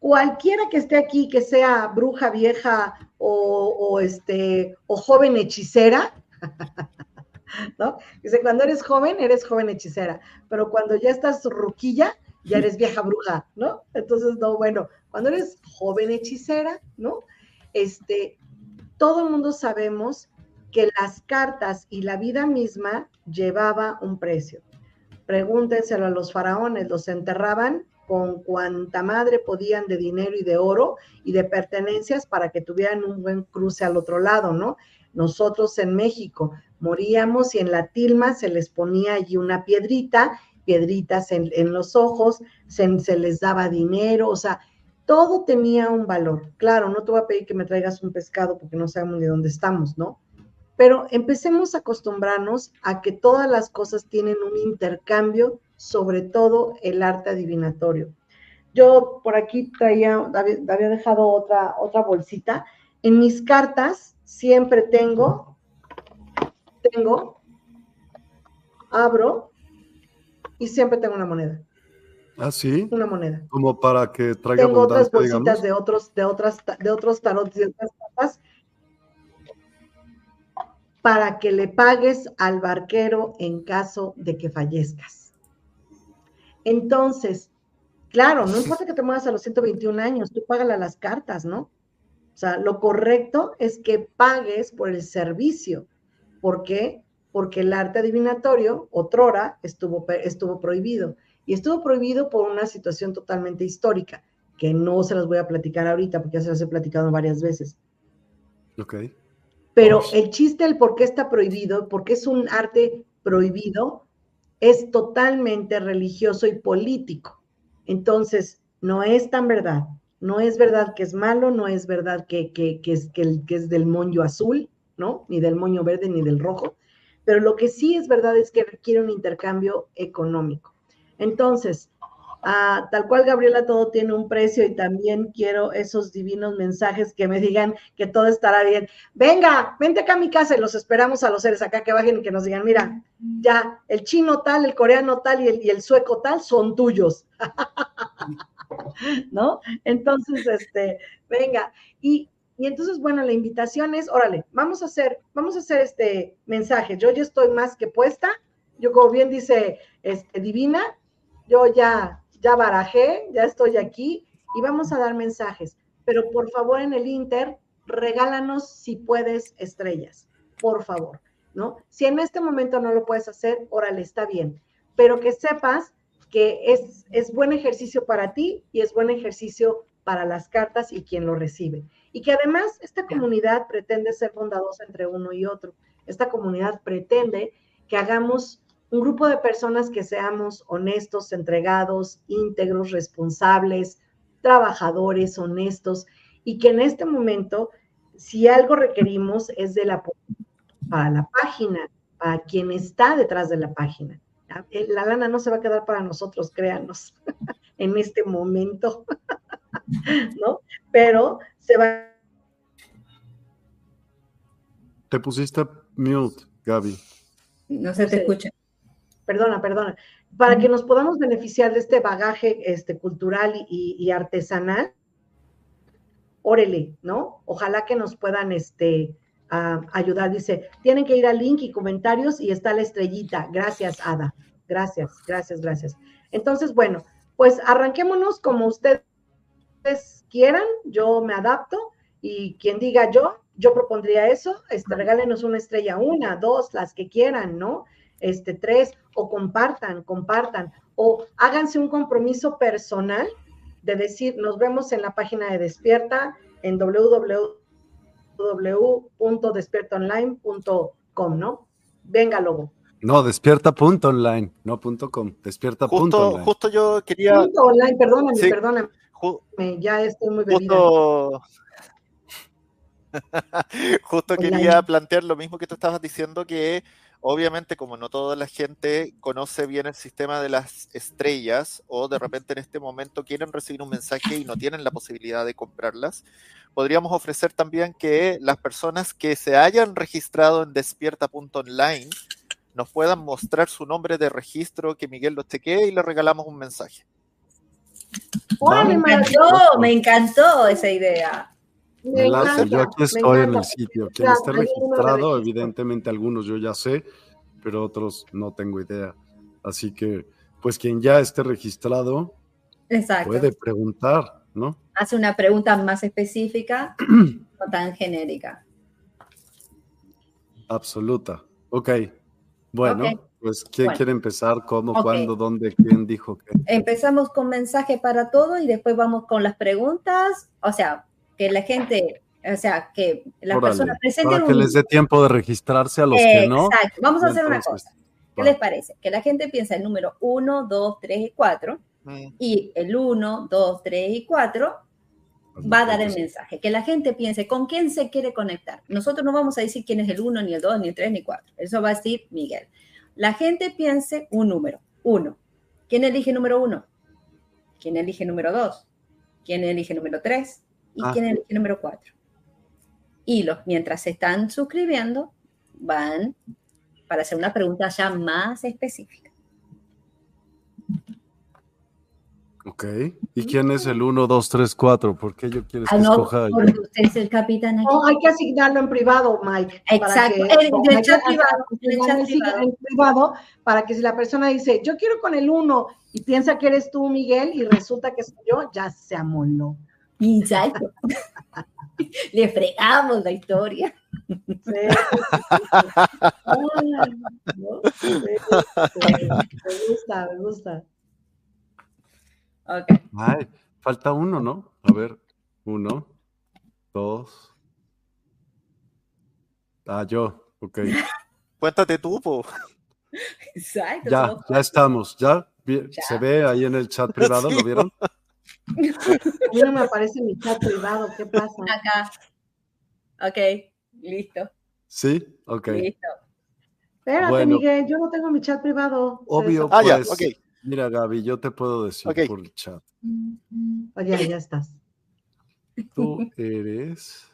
cualquiera que esté aquí, que sea bruja vieja o, este, o joven hechicera, [LAUGHS] ¿no? Dice, cuando eres joven, eres joven hechicera, pero cuando ya estás ruquilla, ya eres vieja bruja, ¿no? Entonces, no, bueno, cuando eres joven hechicera, ¿no? Este, todo el mundo sabemos que las cartas y la vida misma llevaba un precio. Pregúntenselo a los faraones, los enterraban con cuanta madre podían de dinero y de oro y de pertenencias para que tuvieran un buen cruce al otro lado, ¿no? Nosotros en México moríamos y en la tilma se les ponía allí una piedrita, piedritas en, los ojos, se, se les daba dinero, o sea, todo tenía un valor. Claro, no te voy a pedir que me traigas un pescado porque no sabemos de dónde estamos, ¿no? Pero empecemos a acostumbrarnos a que todas las cosas tienen un intercambio sobre todo el arte adivinatorio. Yo por aquí traía, había dejado otra, otra bolsita. En mis cartas siempre tengo, tengo, abro y siempre tengo una moneda. ¿Ah, sí? Una moneda. Como para que traiga Tengo otras bolsitas de otros, de otras, de otros tarot y otras cartas para que le pagues al barquero en caso de que fallezcas. Entonces, claro, no importa que te muevas a los 121 años, tú págala las cartas, ¿no? O sea, lo correcto es que pagues por el servicio. ¿Por qué? Porque el arte adivinatorio, otrora, estuvo, estuvo prohibido. Y estuvo prohibido por una situación totalmente histórica, que no se las voy a platicar ahorita, porque ya se las he platicado varias veces. Ok. Pero el chiste, el por qué está prohibido, porque es un arte prohibido, es totalmente religioso y político. Entonces, no es tan verdad. No es verdad que es malo, no es verdad que, es, que, que es del moño azul, ¿no? Ni del moño verde, ni del rojo. Pero lo que sí es verdad es que requiere un intercambio económico. Entonces, Tal cual, Gabriela, todo tiene un precio y también quiero esos divinos mensajes que me digan que todo estará bien. Venga, vente acá a mi casa y los esperamos a los seres acá que bajen y que nos digan, mira, ya el chino tal, el coreano tal y el, y el sueco tal son tuyos. [LAUGHS] ¿No? Entonces, este, venga. Y, y entonces, bueno, la invitación es, órale, vamos a hacer, vamos a hacer este mensaje. Yo ya estoy más que puesta. Yo, como bien dice este, Divina, yo ya ya barajé, ya estoy aquí y vamos a dar mensajes. Pero por favor en el Inter, regálanos si puedes estrellas, por favor, ¿no? Si en este momento no lo puedes hacer, órale, está bien, pero que sepas que es, es buen ejercicio para ti y es buen ejercicio para las cartas y quien lo recibe. Y que además esta comunidad pretende ser bondadosa entre uno y otro. Esta comunidad pretende que hagamos un grupo de personas que seamos honestos, entregados, íntegros, responsables, trabajadores, honestos, y que en este momento, si algo requerimos es de la para la página, para quien está detrás de la página. La lana no se va a quedar para nosotros, créanos, [LAUGHS] en este momento, [LAUGHS] ¿no? Pero se va. Te pusiste mute, Gaby. No se te escucha. Perdona, perdona. Para que nos podamos beneficiar de este bagaje este, cultural y, artesanal, órele, ¿no? Ojalá que nos puedan este, ayudar. Dice, tienen que ir al link y comentarios y está la estrellita. Gracias, Ada. Gracias, gracias, gracias. Entonces, bueno, pues arranquémonos como ustedes quieran. Yo me adapto y quien diga yo, yo propondría eso. Este, regálenos una estrella, una, dos, las que quieran, ¿no? Este, tres, o compartan, compartan, o háganse un compromiso personal de decir, nos vemos en la página de Despierta en www www.despiertaonline.com, ¿no? Venga, Lobo. No, despierta.online, no .com, despierta.online. Justo, justo yo quería... Punto online, perdóname, perdóname. ya estoy muy bebida. Justo, [LAUGHS] justo quería plantear lo mismo que tú estabas diciendo, que Obviamente, como no toda la gente conoce bien el sistema de las estrellas o de repente en este momento quieren recibir un mensaje y no tienen la posibilidad de comprarlas, podríamos ofrecer también que las personas que se hayan registrado en despierta.online nos puedan mostrar su nombre de registro, que Miguel lo chequee y le regalamos un mensaje. me encantó, me encantó esa idea. Yo aquí estoy en el sitio. Quien esté registrado, evidentemente algunos yo ya sé, pero otros no tengo idea. Así que, pues quien ya esté registrado puede preguntar, ¿no? Hace una pregunta más específica, [CLEARS THROAT] no tan genérica. Absoluta. Ok. Bueno, pues ¿quién quiere empezar? ¿Cómo? ¿Cuándo? ¿Dónde? ¿Quién dijo qué? Empezamos con mensaje para todo y después vamos con las preguntas. O sea, que la gente, o sea, que la persona presente. Para que les dé tiempo de registrarse a los que no. Exacto. Vamos a hacer una cosa. ¿Qué les parece? Que la gente piensa el número 1, 2, 3 y 4 mm. y el 1, 2, 3 y 4 va a dar el mensaje. Que la gente piense con quién se quiere conectar. Nosotros no vamos a decir quién es el 1, ni el 2, ni el 3, ni el 4. Eso va a decir Miguel. La gente piense un número. 1. ¿Quién elige número 1? ¿Quién elige número 2? ¿Quién elige número 3? ¿Y ah. quién elige número 4? Y los, mientras se están suscribiendo, van para hacer una pregunta ya más específica. Ok. ¿Y quién es el 1, 2, 3, 4? ¿Por qué yo quiero ah, que escoja Porque usted es el capitán aquí. No, hay que asignarlo en privado, Mike. Exacto. en el chat privado. En el privado. En privado, para que si la persona dice, yo quiero con el 1 y piensa que eres tú, Miguel, y resulta que soy yo, ya se amoló. Exacto. [LAUGHS] Le fregamos la historia. Sí, me gusta, me gusta. Ay, falta uno, ¿no? A ver, uno, dos. Ah, yo, ok. [LAUGHS] Cuéntate tú, po. Exacto. Ya, ya estamos, ya, se ve ahí en el chat privado, ¿lo vieron? A mí no me aparece mi chat privado, ¿qué pasa? Acá. Ok, listo. ¿Sí? Ok. Listo. Espérate, Miguel, yo no tengo mi chat privado. Obvio, ah, ya, pues, ok. Mira, Gaby, yo te puedo decir por el chat. Oye, ya estás. Tú eres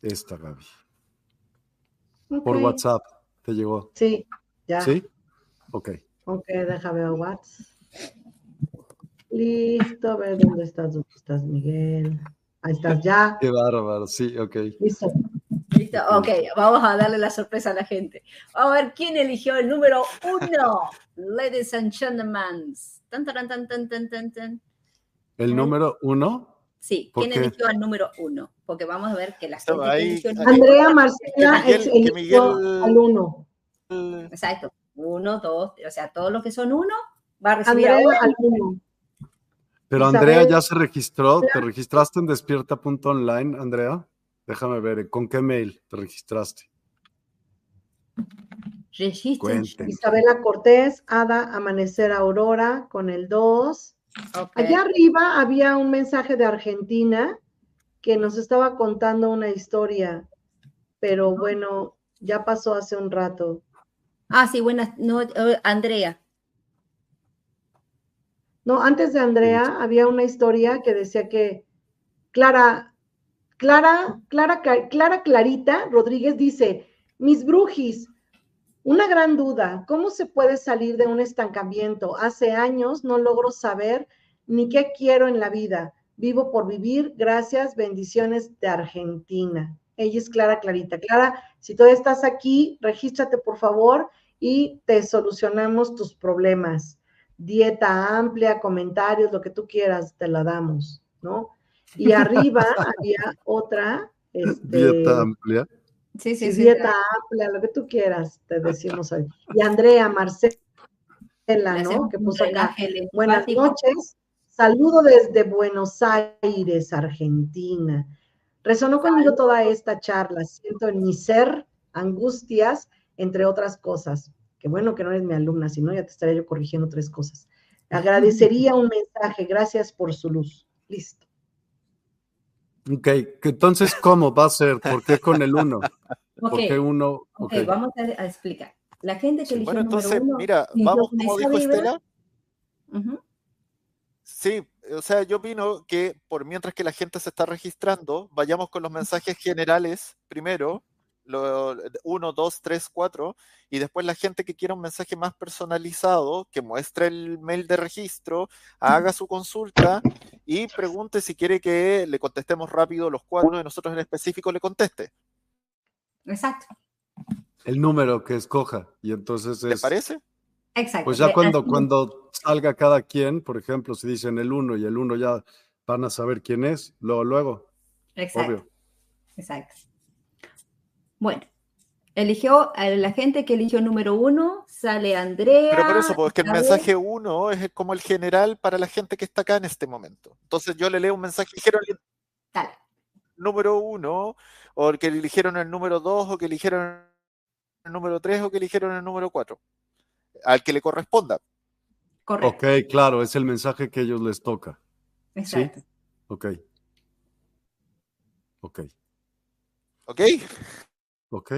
esta, Gaby. Por WhatsApp te llegó. Sí, ya. ¿Sí? Ok. Ok, déjame ver WhatsApp. Listo, a ver dónde estás, dónde estás, Miguel. Ahí estás ya. Qué bárbaro, sí, ok. Listo. Listo, ok, vamos a darle la sorpresa a la gente. Vamos a ver quién eligió el número uno. [LAUGHS] Ladies and gentlemen. Tan, tan, tan, tan, tan, tan, tan. ¿El número uno? Sí, ¿quién eligió al número uno? Porque vamos a ver que la gente eligió el Andrea Marcela eligió al uno. Exacto, uno, dos, o sea, todos los que son uno va a recibir Andrea al uno. Pero Andrea ya se registró, ¿te registraste en despierta.online, Andrea? Déjame ver, ¿con qué mail te registraste? Isabela Cortés, Ada Amanecer Aurora, con el 2. Allá arriba había un mensaje de Argentina que nos estaba contando una historia, pero bueno, ya pasó hace un rato. Ah, sí, buenas, no, eh, Andrea. No, antes de Andrea había una historia que decía que Clara, Clara, Clara, Clara Clarita Rodríguez dice, mis brujis, una gran duda, ¿cómo se puede salir de un estancamiento? Hace años no logro saber ni qué quiero en la vida. Vivo por vivir, gracias, bendiciones de Argentina. Ella es Clara Clarita. Clara, si todavía estás aquí, regístrate por favor y te solucionamos tus problemas dieta amplia, comentarios, lo que tú quieras, te la damos, ¿no? Y arriba había otra. Este, dieta amplia. Sí, sí, sí. Dieta amplia, lo que tú quieras, te decimos hoy. Y Andrea Marcela, ¿no? Que puso acá. Buenas noches. Saludo desde Buenos Aires, Argentina. Resonó conmigo toda esta charla. Siento en mi ser angustias, entre otras cosas. Qué bueno que no eres mi alumna, si no ya te estaría yo corrigiendo tres cosas. [LAUGHS] Agradecería un mensaje, gracias por su luz. Listo. Ok, entonces, ¿cómo va a ser? ¿Por qué con el uno? ¿Por qué uno? Ok, vamos a, explicar. La gente que eligió bueno, entonces, mira, vamos, como dijo Estela. Sí, o sea, yo opino que por mientras que la gente se está registrando, vayamos con los mensajes generales primero, lo, 1, 2, 3, 4, y después la gente que quiera un mensaje más personalizado, que muestre el mail de registro, haga su consulta y pregunte si quiere que le contestemos rápido los cuatro, uno de nosotros en específico le conteste. Exacto. El número que escoja, y entonces es... ¿Te parece? Exacto. Pues ya cuando, cuando salga cada quien, por ejemplo, si dicen el 1 y el 1 ya van a saber quién es, luego, luego. Exacto. Exacto. Bueno, eligió a la gente que eligió número uno, sale Andrea. Pero por eso, porque el mensaje uno es como el general para la gente que está acá en este momento. Entonces yo le leo un mensaje, dijeron Dale. número uno, o que eligieron el número dos, o que eligieron el número tres, o que eligieron el número cuatro. Al que le corresponda. Correcto. Ok, claro, es el mensaje que a ellos les toca. Exacto. ¿Sí? Ok. Ok. Ok. Ok,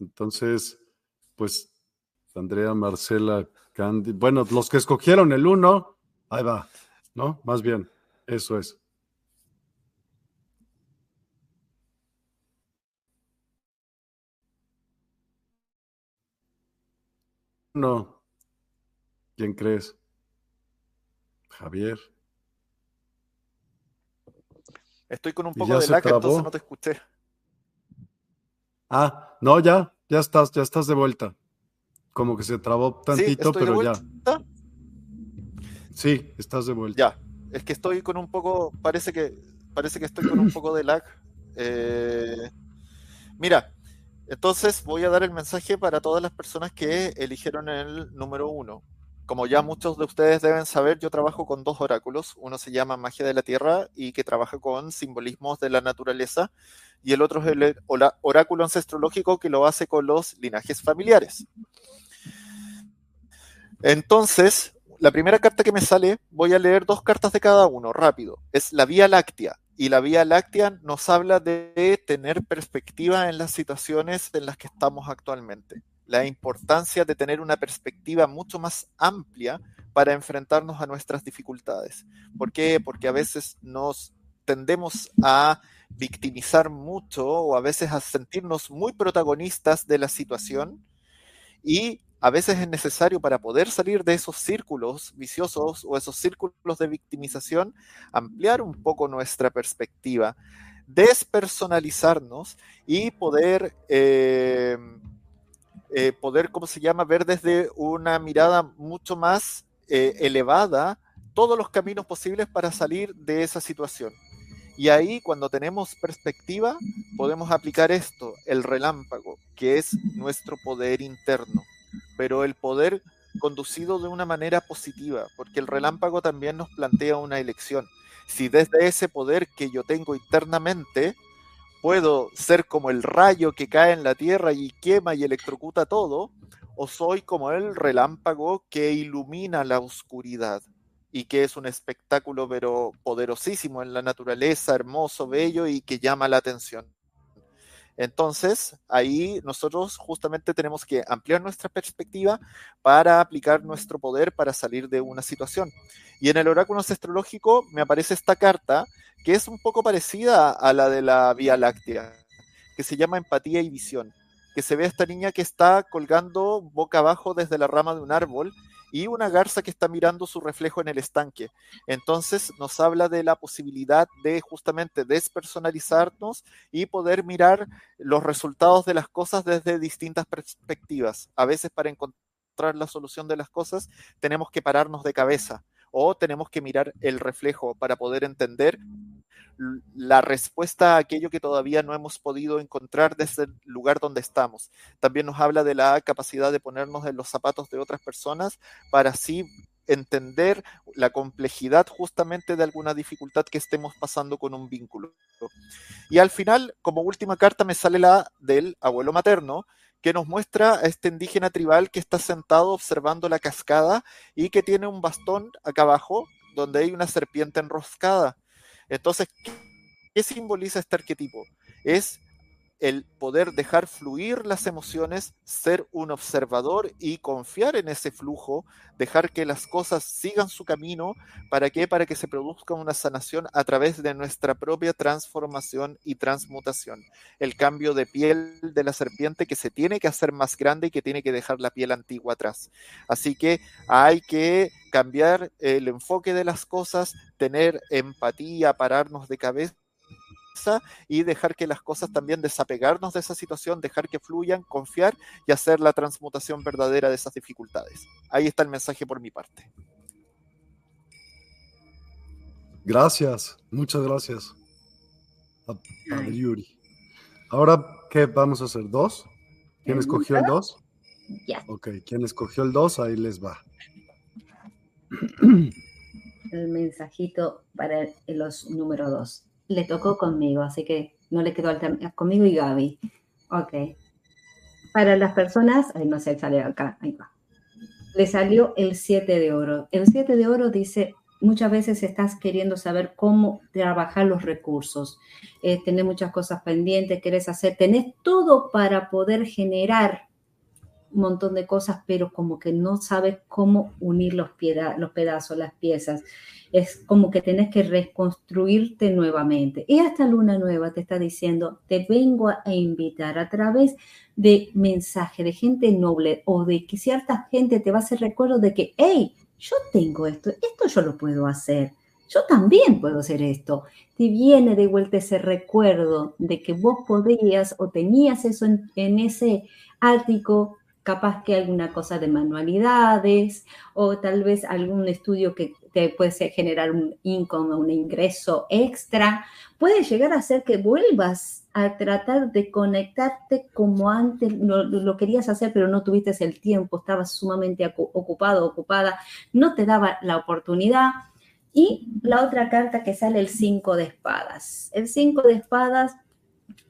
entonces, pues Andrea, Marcela, Candy, bueno, los que escogieron el uno, ahí va, ¿no? Más bien, eso es. No. ¿Quién crees? Javier. Estoy con un poco de lag, entonces no te escuché. Ah, no, ya, ya estás, ya estás de vuelta. Como que se trabó tantito, pero ya. Sí, estás de vuelta. Ya, es que estoy con un poco, parece que, parece que estoy con un poco de lag. Eh, mira, entonces voy a dar el mensaje para todas las personas que eligieron el número uno. Como ya muchos de ustedes deben saber, yo trabajo con dos oráculos. Uno se llama Magia de la Tierra y que trabaja con simbolismos de la naturaleza. Y el otro es el oráculo ancestrológico que lo hace con los linajes familiares. Entonces, la primera carta que me sale, voy a leer dos cartas de cada uno, rápido. Es la Vía Láctea. Y la Vía Láctea nos habla de tener perspectiva en las situaciones en las que estamos actualmente la importancia de tener una perspectiva mucho más amplia para enfrentarnos a nuestras dificultades. ¿Por qué? Porque a veces nos tendemos a victimizar mucho o a veces a sentirnos muy protagonistas de la situación y a veces es necesario para poder salir de esos círculos viciosos o esos círculos de victimización, ampliar un poco nuestra perspectiva, despersonalizarnos y poder eh, eh, poder, ¿cómo se llama?, ver desde una mirada mucho más eh, elevada todos los caminos posibles para salir de esa situación. Y ahí, cuando tenemos perspectiva, podemos aplicar esto, el relámpago, que es nuestro poder interno, pero el poder conducido de una manera positiva, porque el relámpago también nos plantea una elección. Si desde ese poder que yo tengo internamente, puedo ser como el rayo que cae en la tierra y quema y electrocuta todo, o soy como el relámpago que ilumina la oscuridad. y que es un espectáculo pero poderosísimo en la naturaleza, hermoso, bello y que llama la atención. Entonces, ahí nosotros justamente tenemos que ampliar nuestra perspectiva para aplicar nuestro poder para salir de una situación. Y en el oráculo astrológico me aparece esta carta que es un poco parecida a la de la Vía Láctea, que se llama Empatía y Visión, que se ve a esta niña que está colgando boca abajo desde la rama de un árbol y una garza que está mirando su reflejo en el estanque. Entonces nos habla de la posibilidad de justamente despersonalizarnos y poder mirar los resultados de las cosas desde distintas perspectivas. A veces para encontrar la solución de las cosas tenemos que pararnos de cabeza o tenemos que mirar el reflejo para poder entender la respuesta a aquello que todavía no hemos podido encontrar desde el lugar donde estamos. También nos habla de la capacidad de ponernos en los zapatos de otras personas para así entender la complejidad justamente de alguna dificultad que estemos pasando con un vínculo. Y al final, como última carta, me sale la del abuelo materno, que nos muestra a este indígena tribal que está sentado observando la cascada y que tiene un bastón acá abajo donde hay una serpiente enroscada. Entonces, ¿qué simboliza este arquetipo? Es el poder dejar fluir las emociones, ser un observador y confiar en ese flujo, dejar que las cosas sigan su camino, ¿para qué? Para que se produzca una sanación a través de nuestra propia transformación y transmutación. El cambio de piel de la serpiente que se tiene que hacer más grande y que tiene que dejar la piel antigua atrás. Así que hay que cambiar el enfoque de las cosas, tener empatía, pararnos de cabeza y dejar que las cosas también desapegarnos de esa situación, dejar que fluyan, confiar y hacer la transmutación verdadera de esas dificultades. Ahí está el mensaje por mi parte. Gracias, muchas gracias. A, Yuri. Ahora, ¿qué vamos a hacer? ¿Dos? ¿Quién escogió el dos? Ya. Ok, ¿quién escogió el dos? Ahí les va. El mensajito para los número dos le tocó conmigo, así que no le quedó. Conmigo y Gaby. Ok. Para las personas, ay, no sé, sale acá, ahí va. Le salió el 7 de oro. El 7 de oro dice, muchas veces estás queriendo saber cómo trabajar los recursos. Eh, muchas cosas pendientes, querés hacer, tenés todo para poder generar montón de cosas, pero como que no sabes cómo unir los, los pedazos, las piezas es como que tienes que reconstruirte nuevamente. Y esta luna nueva te está diciendo, te vengo a invitar a través de mensaje de gente noble o de que cierta gente te va a hacer recuerdo de que, hey, yo tengo esto, esto yo lo puedo hacer. Yo también puedo hacer esto. Te viene de vuelta ese recuerdo de que vos podías o tenías eso en, en ese ático capaz que alguna cosa de manualidades o tal vez algún estudio que te puede generar un income, un ingreso extra, puede llegar a ser que vuelvas a tratar de conectarte como antes lo, querías hacer, pero no tuviste el tiempo, estabas sumamente ocupado, ocupada, no te daba la oportunidad. Y la otra carta que sale, el 5 de espadas. El 5 de espadas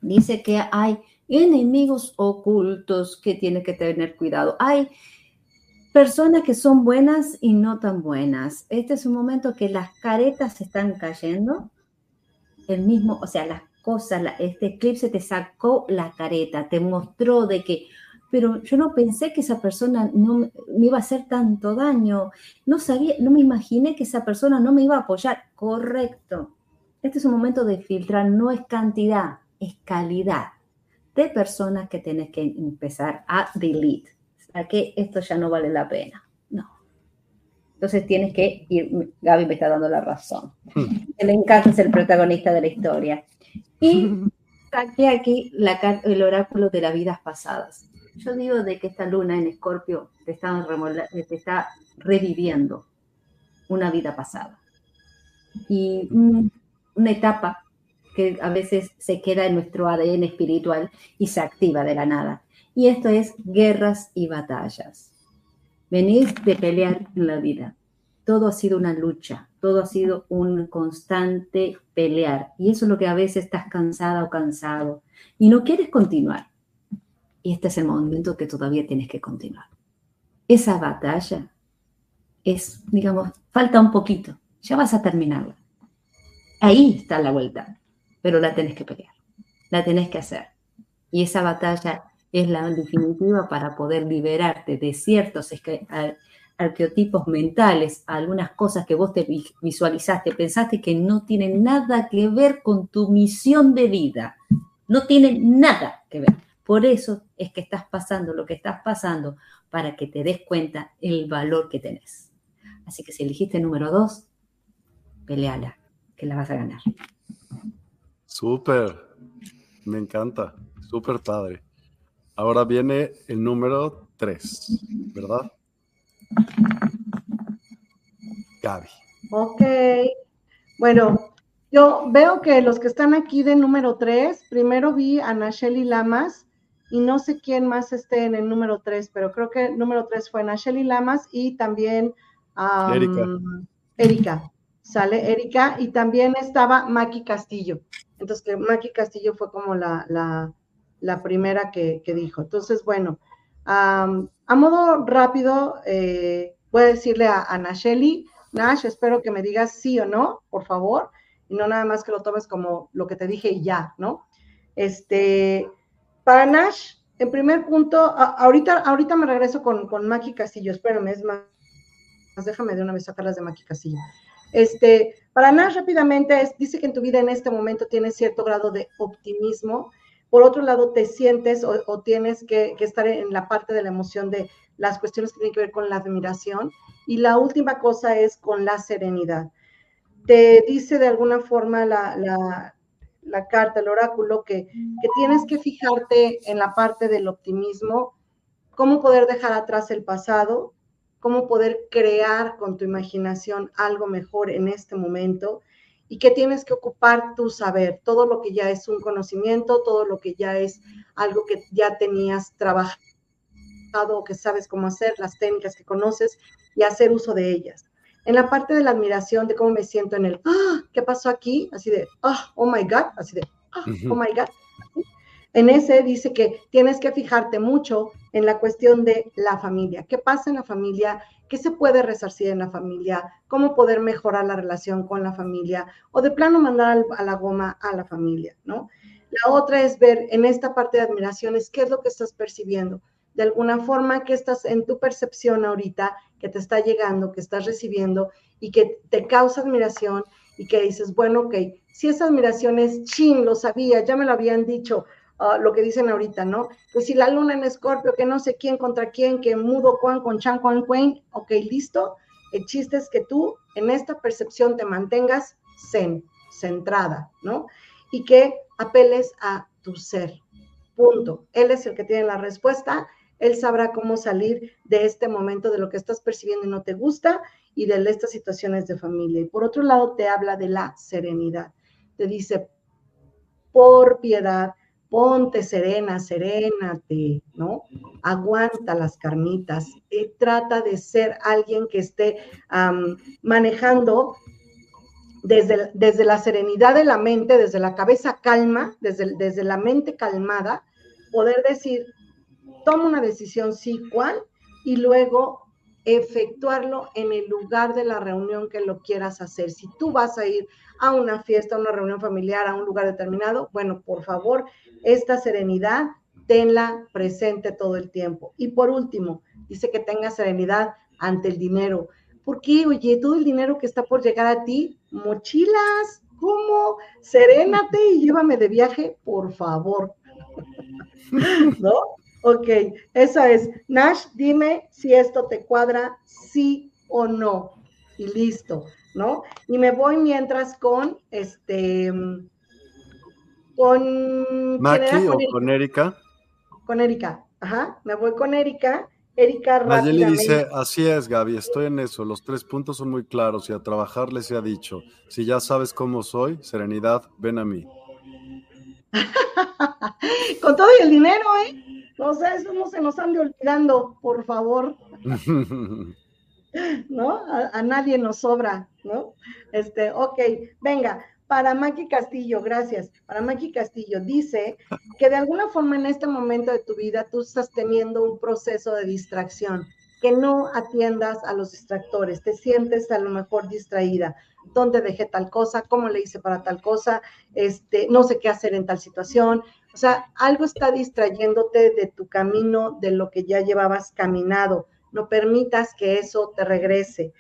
dice que hay enemigos ocultos que tiene que tener cuidado. Hay personas que son buenas y no tan buenas. Este es un momento que las caretas están cayendo. El mismo, o sea, las cosas, este eclipse te sacó la careta, te mostró de que, pero yo no pensé que esa persona no me iba a hacer tanto daño. No sabía, no me imaginé que esa persona no me iba a apoyar. Correcto. Este es un momento de filtrar, no es cantidad, es calidad de personas que tienes que empezar a delete. A que esto ya no vale la pena. No. Entonces tienes que ir, Gaby me está dando la razón. Hmm. Le encanta ser el protagonista de la historia. Y [LAUGHS] saqué aquí la, el oráculo de las vidas pasadas. Yo digo de que esta luna en Escorpio te está, te está reviviendo una vida pasada. Y una etapa que a veces se queda en nuestro ADN espiritual y se activa de la nada. Y esto es guerras y batallas. Venís de pelear en la vida. Todo ha sido una lucha, todo ha sido un constante pelear. Y eso es lo que a veces estás cansada o cansado y no quieres continuar. Y este es el momento que todavía tienes que continuar. Esa batalla es, digamos, falta un poquito, ya vas a terminarla. Ahí está la vuelta, pero la tenés que pelear, la tenés que hacer. Y esa batalla es la definitiva para poder liberarte de ciertos arqueotipos mentales, algunas cosas que vos te visualizaste, pensaste que no tienen nada que ver con tu misión de vida. No tienen nada que ver. Por eso es que estás pasando lo que estás pasando, para que te des cuenta el valor que tenés. Así que si elegiste el número dos, peleala, que la vas a ganar. Súper, me encanta, súper padre. Ahora viene el número tres, ¿verdad? Gaby. Ok. Bueno, yo veo que los que están aquí de número 3, primero vi a Nacheli Lamas y no sé quién más esté en el número 3, pero creo que el número 3 fue Nacheli Lamas y también Erika. Erika. Sale Erika y también estaba Maki Castillo. Entonces, que Maki Castillo fue como la, la, primera que, dijo. Entonces, bueno, a modo rápido, eh, voy a decirle a, a Nacheli, Nash, espero que me digas sí o no, por favor, y no nada más que lo tomes como lo que te dije y ya, ¿no? Este, para Nash, en primer punto, ahorita, ahorita me regreso con, con Maki Castillo, espérame, es más, déjame de una vez sacarlas de Maki Castillo. Este, para Nash rápidamente, es, dice que en tu vida en este momento tienes cierto grado de optimismo, por otro lado, te sientes o, tienes que, estar en la parte de la emoción de las cuestiones que tienen que ver con la admiración. Y la última cosa es con la serenidad. Te dice de alguna forma la, carta, el oráculo, que, que tienes que fijarte en la parte del optimismo, cómo poder dejar atrás el pasado, cómo poder crear con tu imaginación algo mejor en este momento y que tienes que ocupar tu saber, todo lo que ya es un conocimiento, todo lo que ya es algo que ya tenías trabajado o que sabes cómo hacer, las técnicas que conoces y hacer uso de ellas. En la parte de la admiración, de cómo me siento en el, ah, ¿qué pasó aquí? Así de, ah, oh my God, así de, ah, oh my God. En ese dice que tienes que fijarte mucho en la cuestión de la familia. ¿Qué pasa en la familia? ¿Qué se puede resarcir en la familia? ¿Cómo poder mejorar la relación con la familia? O de plano mandar a la goma a la familia, ¿no? La otra es ver en esta parte de admiraciones qué es lo que estás percibiendo. De alguna forma, qué estás en tu percepción ahorita que te está llegando, que estás recibiendo y que te causa admiración y que dices, bueno, ok, si esa admiración es chin, lo sabía, ya me lo habían dicho, Ah, lo que dicen ahorita, ¿no? Pues si la luna en escorpio, que no sé quién contra quién, que mudo Juan con Chan Juan Queen, ok, listo. El chiste es que tú en esta percepción te mantengas zen, centrada, ¿no? Y que apeles a tu ser. Punto. Él es el que tiene la respuesta. Él sabrá cómo salir de este momento de lo que estás percibiendo y no te gusta y de estas situaciones de familia. Y por otro lado, te habla de la serenidad. Te dice, por piedad, ponte serena, serénate, ¿no? Aguanta las carnitas, eh, trata de ser alguien que esté manejando desde, desde, la serenidad de la mente, desde la cabeza calma, desde, desde la mente calmada, poder decir, toma una decisión sí, cuál, y luego efectuarlo en el lugar de la reunión que lo quieras hacer. Si tú vas a ir a una fiesta, a una reunión familiar, a un lugar determinado, bueno, por favor, esta serenidad, tenla presente todo el tiempo. Y por último, dice que tenga serenidad ante el dinero. Porque, oye, todo el dinero que está por llegar a ti, mochilas, ¿cómo? Serénate y llévame de viaje, por favor. [LAUGHS] ¿No? Ok, esa es. Nash, dime si esto te cuadra, sí o no. Y listo, ¿no? Y me voy mientras con este con... Maki o con Erika. Con Erika, ajá, me voy con Erika. Erika Nayeli dice, así es, Gaby, estoy en eso. Los tres puntos son muy claros y a trabajar les ha dicho, si ya sabes cómo soy, serenidad, ven a mí. [LAUGHS] con todo y el dinero, ¿eh? No sé, eso no se nos ande olvidando, por favor. [LAUGHS] ¿No? A, a, nadie nos sobra, ¿no? Este, ok, venga, para Maki Castillo, gracias. Para Maki Castillo dice que de alguna forma en este momento de tu vida tú estás teniendo un proceso de distracción. que no atiendas a los distractores, te sientes a lo mejor distraída. ¿Dónde dejé tal cosa? ¿Cómo le hice para tal cosa? Este, no sé qué hacer en tal situación. O sea, algo está distrayéndote de tu camino, de lo que ya llevabas caminado. No permitas que eso te regrese.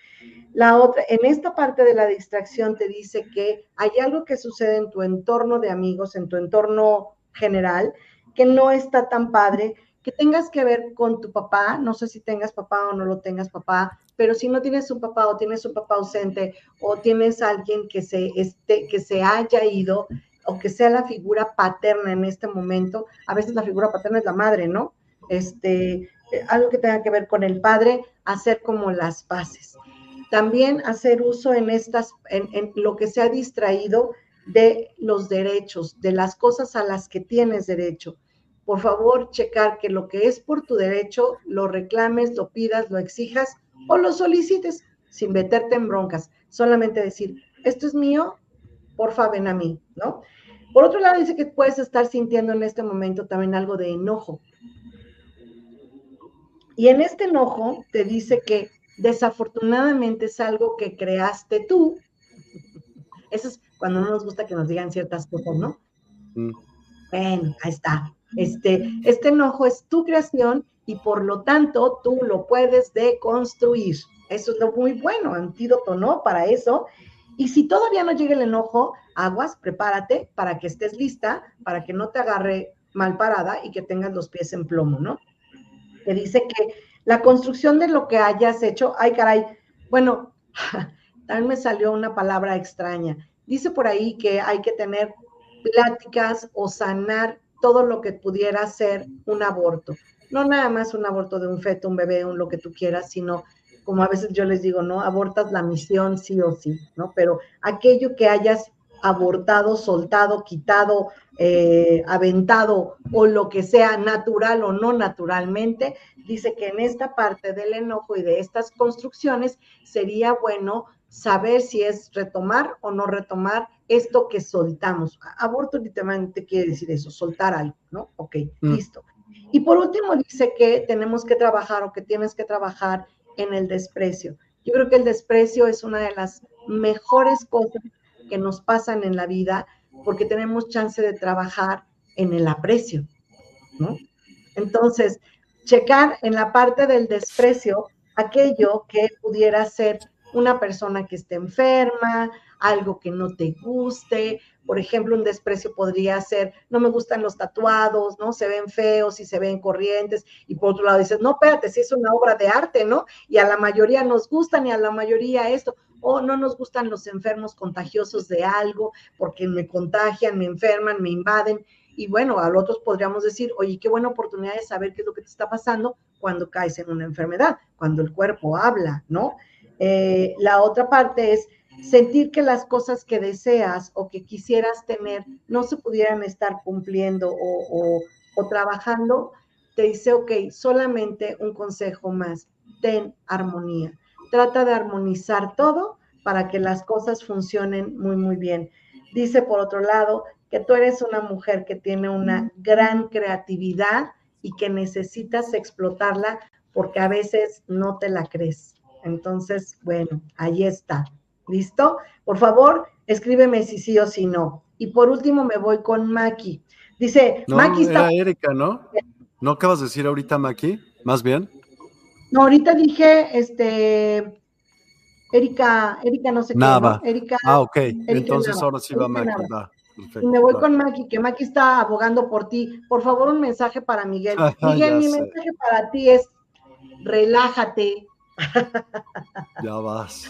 La otra, en esta parte de la distracción te dice que hay algo que sucede en tu entorno de amigos, en tu entorno general, que no está tan padre, que tengas que ver con tu papá, no sé si tengas papá o no lo tengas papá, pero si no tienes un papá o tienes un papá ausente o tienes alguien que se, esté, que se haya ido o que sea la figura paterna en este momento, a veces la figura paterna es la madre, ¿no? Este, eh, algo que tenga que ver con el padre, hacer como las paces. También hacer uso en estas, en, lo que se ha distraído de los derechos, de las cosas a las que tienes derecho por favor, checar que lo que es por tu derecho lo reclames, lo pidas, lo exijas o lo solicites sin meterte en broncas. Solamente decir, esto es mío, porfa, ven a mí, ¿no? Por otro lado, dice que puedes estar sintiendo en este momento también algo de enojo. Y en este enojo te dice que desafortunadamente es algo que creaste tú. Eso es cuando no nos gusta que nos digan ciertas cosas, ¿no? Mm. Bueno, ahí está. Este, este enojo es tu creación y por lo tanto tú lo puedes deconstruir. Eso es lo muy bueno, antídoto, ¿no? Para eso. Y si todavía no llega el enojo, aguas, prepárate para que estés lista, para que no te agarre mal parada y que tengas los pies en plomo, ¿no? Que dice que la construcción de lo que hayas hecho, ay caray, bueno, [LAUGHS] también me salió una palabra extraña. Dice por ahí que hay que tener pláticas o sanar todo lo que pudiera ser un aborto. No nada más un aborto de un feto, un bebé, un lo que tú quieras, sino como a veces yo les digo, ¿no? Abortas la misión sí o sí, ¿no? Pero aquello que hayas abortado, soltado, quitado, eh, aventado o lo que sea natural o no naturalmente, dice que en esta parte del enojo y de estas construcciones sería bueno saber si es retomar o no retomar esto que soltamos. Aborto literalmente quiere decir eso, soltar algo, ¿no? Ok, mm. listo. Y por último dice que tenemos que trabajar o que tienes que trabajar en el desprecio. Yo creo que el desprecio es una de las mejores cosas que nos pasan en la vida porque tenemos chance de trabajar en el aprecio, ¿no? Entonces, checar en la parte del desprecio aquello que pudiera ser una persona que esté enferma, algo que no te guste. Por ejemplo, un desprecio podría ser, no me gustan los tatuados, ¿no? Se ven feos y se ven corrientes. Y por otro lado dices, no, espérate, si es una obra de arte, ¿no? Y a la mayoría nos gustan y a la mayoría esto. O no nos gustan los enfermos contagiosos de algo porque me contagian, me enferman, me invaden. Y bueno, a los otros podríamos decir, oye, qué buena oportunidad de saber qué es lo que te está pasando cuando caes en una enfermedad, cuando el cuerpo habla, ¿no? Eh, la otra parte es sentir que las cosas que deseas o que quisieras tener no se pudieran estar cumpliendo o, o trabajando, te dice, ok, solamente un consejo más, ten armonía. Trata de armonizar todo para que las cosas funcionen muy, muy bien. Dice por otro lado que tú eres una mujer que tiene una gran creatividad y que necesitas explotarla porque a veces no te la crees. Entonces, bueno, ahí está. ¿Listo? Por favor, escríbeme si sí o si no. Y por último me voy con Maki. Dice, Maki está... Era Erika, ¿no? ¿No acabas de decir ahorita Maki? Más bien. No, ahorita dije, este, Erika, Erika no sé qué, ¿no? Erika, ah, ok. Entonces ahora sí va Maki. y me voy con Maki, que Maki está abogando por ti. Por favor, un mensaje para Miguel. [LAUGHS] Miguel, mi mensaje para ti es relájate, [LAUGHS] ya vas.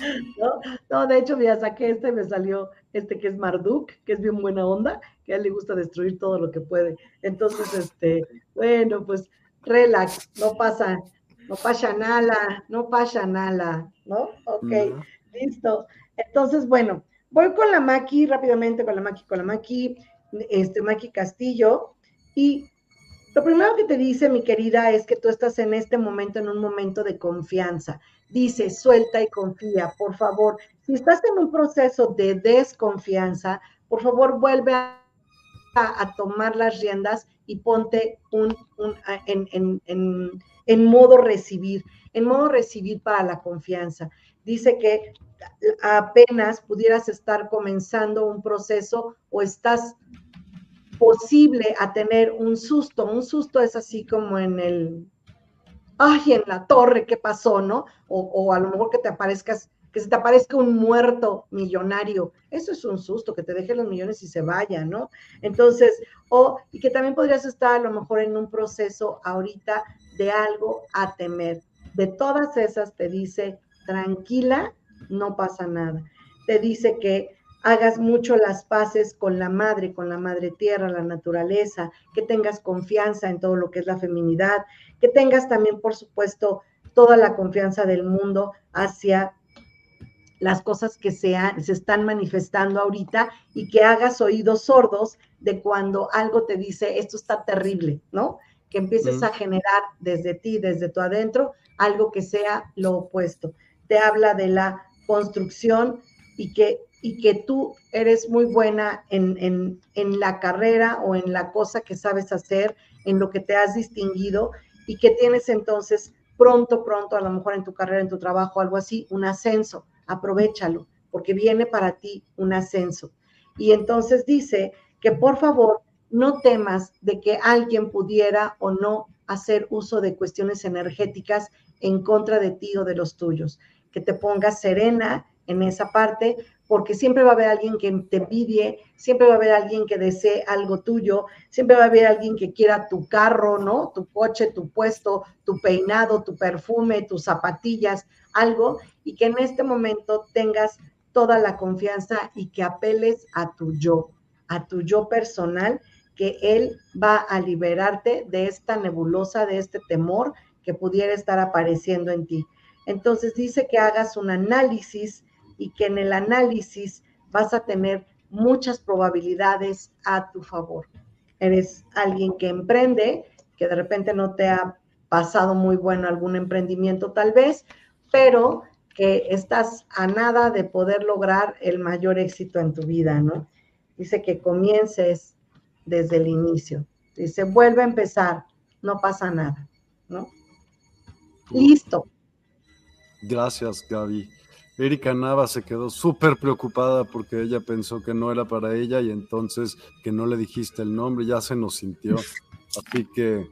No, de hecho, ya saqué este, me salió este que es Marduk, que es bien buena onda, que a él le gusta destruir todo lo que puede. Entonces, este, bueno, pues relax, no pasa, no pasa nada, no pasa nada, ¿no? Ok, listo. Entonces, bueno, voy con la Maki rápidamente, con la Maki, con la Maki, este, Maki Castillo, y lo primero que te dice, mi querida, es que tú estás en este momento, en un momento de confianza. Dice, suelta y confía, por favor. Si estás en un proceso de desconfianza, por favor, vuelve a, tomar las riendas y ponte un, en, en modo recibir. en modo recibir para la confianza. Dice que apenas pudieras estar comenzando un proceso o estás posible a tener un susto. Un susto es así como en el, ay, en la torre, ¿qué pasó, no? O, o a lo mejor que te aparezcas que se te aparezca un muerto millonario, eso es un susto, que te deje los millones y se vaya, ¿no? Entonces, o, y que también podrías estar a lo mejor en un proceso ahorita de algo a temer. De todas esas te dice, tranquila, no pasa nada. Te dice que hagas mucho las paces con la madre, con la madre tierra, la naturaleza, que tengas confianza en todo lo que es la feminidad, que tengas también, por supuesto, toda la confianza del mundo hacia las cosas que se, se están manifestando ahorita y que hagas oídos sordos de cuando algo te dice, esto está terrible, ¿no? Que empieces a generar desde ti, desde tu adentro, algo que sea lo opuesto. Te habla de la construcción y que, y que tú eres muy buena en, en, en la carrera o en la cosa que sabes hacer, en lo que te has distinguido y que tienes entonces pronto, pronto, a lo mejor en tu carrera, en tu trabajo, algo así, un ascenso aprovechalo, porque viene para ti un ascenso. Y entonces dice que por favor no temas de que alguien pudiera o no hacer uso de cuestiones energéticas en contra de ti o de los tuyos, que te pongas serena en esa parte, porque siempre va a haber alguien que te envidie, siempre va a haber alguien que desee algo tuyo, siempre va a haber alguien que quiera tu carro, ¿no? Tu coche, tu puesto, tu peinado, tu perfume, tus zapatillas, algo, y que en este momento tengas toda la confianza y que apeles a tu yo, a tu yo personal, que él va a liberarte de esta nebulosa, de este temor que pudiera estar apareciendo en ti. Entonces dice que hagas un análisis y que en el análisis vas a tener muchas probabilidades a tu favor. Eres alguien que emprende, que de repente no te ha pasado muy bueno algún emprendimiento tal vez, pero que estás a nada de poder lograr el mayor éxito en tu vida, ¿no? Dice que comiences desde el inicio. Dice, vuelve a empezar, no pasa nada, ¿no? Listo. Gracias, Gaby. Erika Nava se quedó súper preocupada porque ella pensó que no era para ella y entonces que no le dijiste el nombre, ya se nos sintió. Así que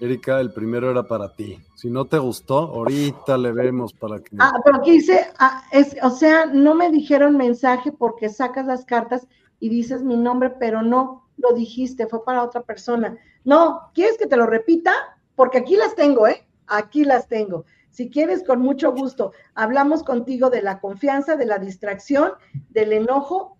Erika, el primero era para ti. Si no te gustó, ahorita le vemos para que. Ah, pero aquí dice, ah, es, o sea, no me dijeron mensaje porque sacas las cartas y dices mi nombre, pero no lo dijiste, fue para otra persona. No, ¿quieres que te lo repita? Porque aquí las tengo, ¿eh? Aquí las tengo. Si quieres, con mucho gusto, hablamos contigo de la confianza, de la distracción, del enojo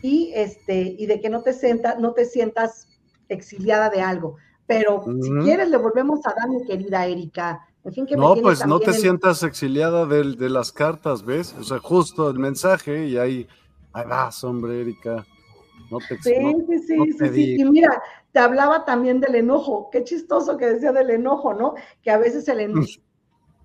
y este y de que no te sientas, no te sientas exiliada de algo. Pero si quieres, le volvemos a dar, mi querida Erika. En fin, que no, pues no te sientas exiliada de, de, las cartas, ¿ves? O sea, justo el mensaje y ahí, ahí vas, hombre, Erika. No te Sí, sí, sí, sí, sí. Y mira, te hablaba también del enojo. Qué chistoso que decía del enojo, ¿no? Que a veces el enojo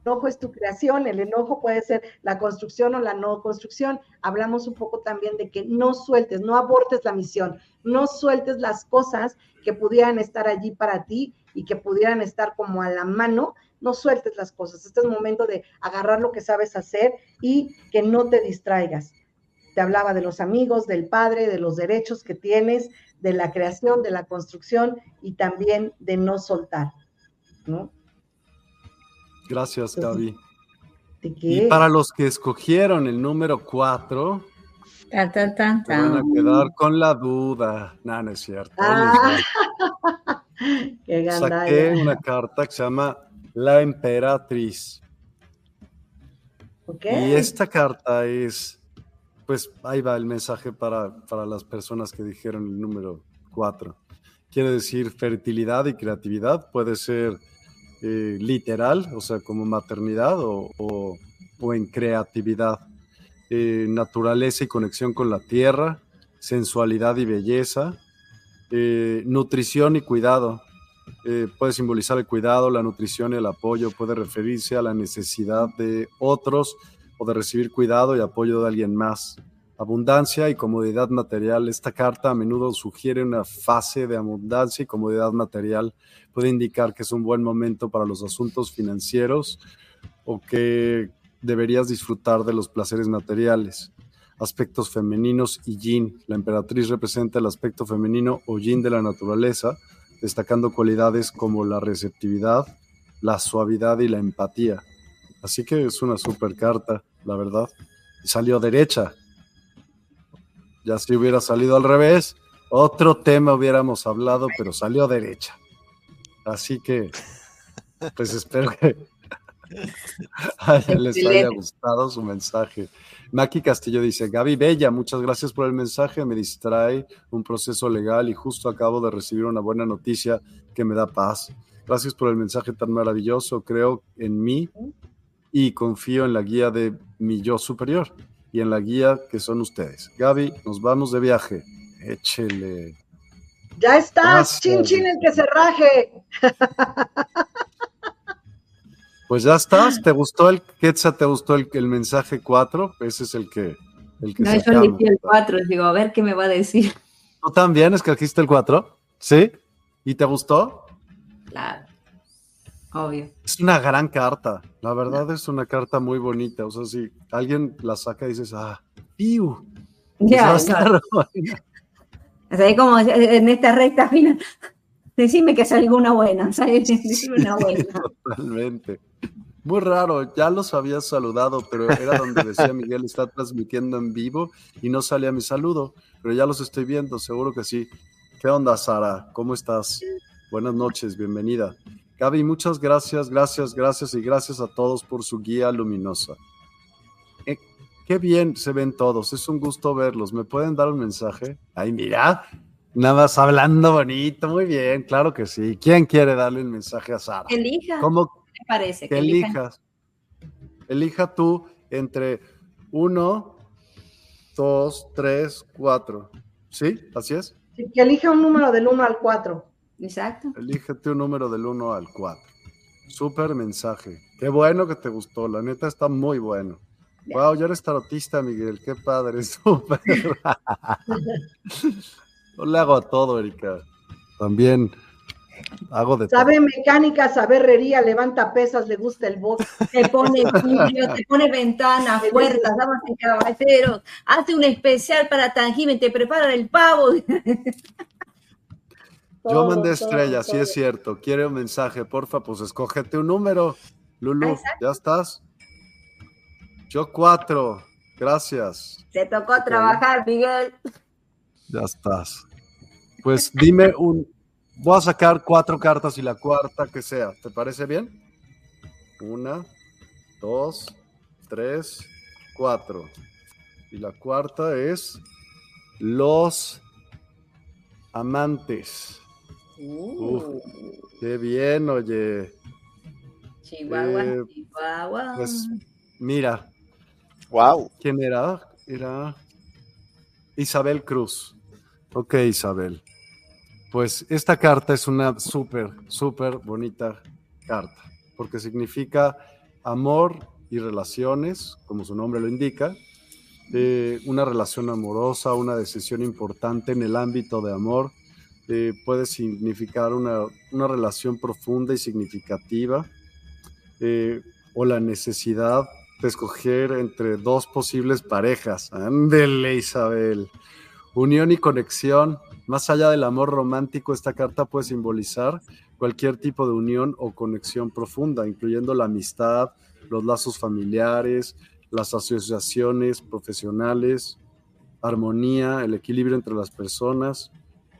enojo es tu creación, el enojo puede ser la construcción o la no construcción. Hablamos un poco también de que no sueltes, no abortes la misión, no sueltes las cosas que pudieran estar allí para ti y que pudieran estar como a la mano, no sueltes las cosas. Este es el momento de agarrar lo que sabes hacer y que no te distraigas. Te hablaba de los amigos, del padre, de los derechos que tienes, de la creación, de la construcción y también de no soltar, ¿no? Gracias, Gaby. Y para los que escogieron el número 4, van a quedar con la duda. No, no es cierto. Ah. [LAUGHS] Qué Saqué una carta que se llama La Emperatriz. Y esta carta es, pues ahí va el mensaje para, para las personas que dijeron el número 4. Quiere decir fertilidad y creatividad. Puede ser eh, literal, o sea, como maternidad o, en creatividad, eh, naturaleza y conexión con la tierra, sensualidad y belleza, eh, nutrición y cuidado. puede simbolizar el cuidado, la nutrición y el apoyo, puede referirse a la necesidad de otros o de recibir cuidado y apoyo de alguien más. abundancia y comodidad material. Esta carta a menudo sugiere una fase de abundancia y comodidad material. Puede indicar que es un buen momento para los asuntos financieros o que deberías disfrutar de los placeres materiales. Aspectos femeninos y yin. La emperatriz representa el aspecto femenino o yin de la naturaleza, destacando cualidades como la receptividad, la suavidad y la empatía. Así que es una super carta, la verdad. salió derecha, ya si hubiera salido al revés, otro tema hubiéramos hablado, pero salió derecha. Así que, pues espero que [LAUGHS] les haya gustado su mensaje. Maki Castillo dice, Gaby Bella, muchas gracias por el mensaje, me distrae un proceso legal y justo acabo de recibir una buena noticia que me da paz. Gracias por el mensaje tan maravilloso, creo en mí y confío en la guía de mi yo superior y en la guía que son ustedes. Gaby, nos vamos de viaje. Échele. Ya estás, chin chin el que se raje. [LAUGHS] Pues ya estás, ¿te gustó el Quetzal? ¿Te gustó el, el mensaje 4? Ese es el que... El que no, yo elegí el 4, digo, a ver qué me va a decir. ¿Tú también escogiste el 4? ¿Sí? ¿Y te gustó? Claro. Obvio. Es una gran carta, la verdad es una carta muy bonita, o sea, si alguien la saca y dices, ah, piu. Ya, claro. [LAUGHS] O sea, como en esta recta final, [LAUGHS] decime que salga una buena, [LAUGHS] ¿sabes? Decime una buena. Totalmente. Muy raro, ya los había saludado, pero era donde decía Miguel está transmitiendo en vivo y no salía mi saludo, pero ya los estoy viendo, seguro que sí. ¿Qué onda, Sara? ¿Cómo estás? Buenas noches, bienvenida. Gaby, muchas gracias, gracias, gracias y gracias a todos por su guía luminosa. Eh, qué bien se ven todos, es un gusto verlos. ¿Me pueden dar un mensaje? Ay, mira, nada más hablando bonito, muy bien, claro que sí. ¿Quién quiere darle un mensaje a Sara? Elija. ¿Cómo? Me parece que, elijas. Elija tú entre uno, dos, tres, cuatro. ¿Sí? ¿Así es? que elija un número del uno al cuatro. Exacto. Elígete un número del 1 al 4. Súper mensaje. Qué bueno que te gustó. La neta está muy bueno. Wow, ya eres tarotista, Miguel. Qué padre, [LAUGHS] súper. Yo le hago a todo, Erika. También hago de Sabe mecánica, sabe herrería, levanta pesas, le gusta el box. Te pone [LAUGHS] vidrio, te pone ventanas, puertas, damas y caballeros. Hace un especial para Tangible, te prepara el pavo. [LAUGHS] Yo mandé estrella, sí es cierto. Quiere un mensaje, porfa, pues escógete un número. Lulu, ¿ya estás? Yo cuatro, gracias. Te tocó trabajar, Miguel. Ya estás. Pues dime un. Voy a sacar cuatro cartas y la cuarta que sea. ¿Te parece bien? Una, dos, tres, cuatro. Y la cuarta es los amantes. Uh. qué bien, oye. Chihuahua, eh, Chihuahua. Pues mira. Wow. ¿Quién era? Era Isabel Cruz. Ok, Isabel. Pues esta carta es una súper, súper bonita carta, porque significa amor y relaciones, como su nombre lo indica, eh, una relación amorosa, una decisión importante en el ámbito de amor, eh, puede significar una, relación profunda y significativa eh, o la necesidad de escoger entre dos posibles parejas. Ándele, Isabel. Unión y conexión. Más allá del amor romántico, esta carta puede simbolizar cualquier tipo de unión o conexión profunda, incluyendo la amistad, los lazos familiares, las asociaciones profesionales, armonía, el equilibrio entre las personas,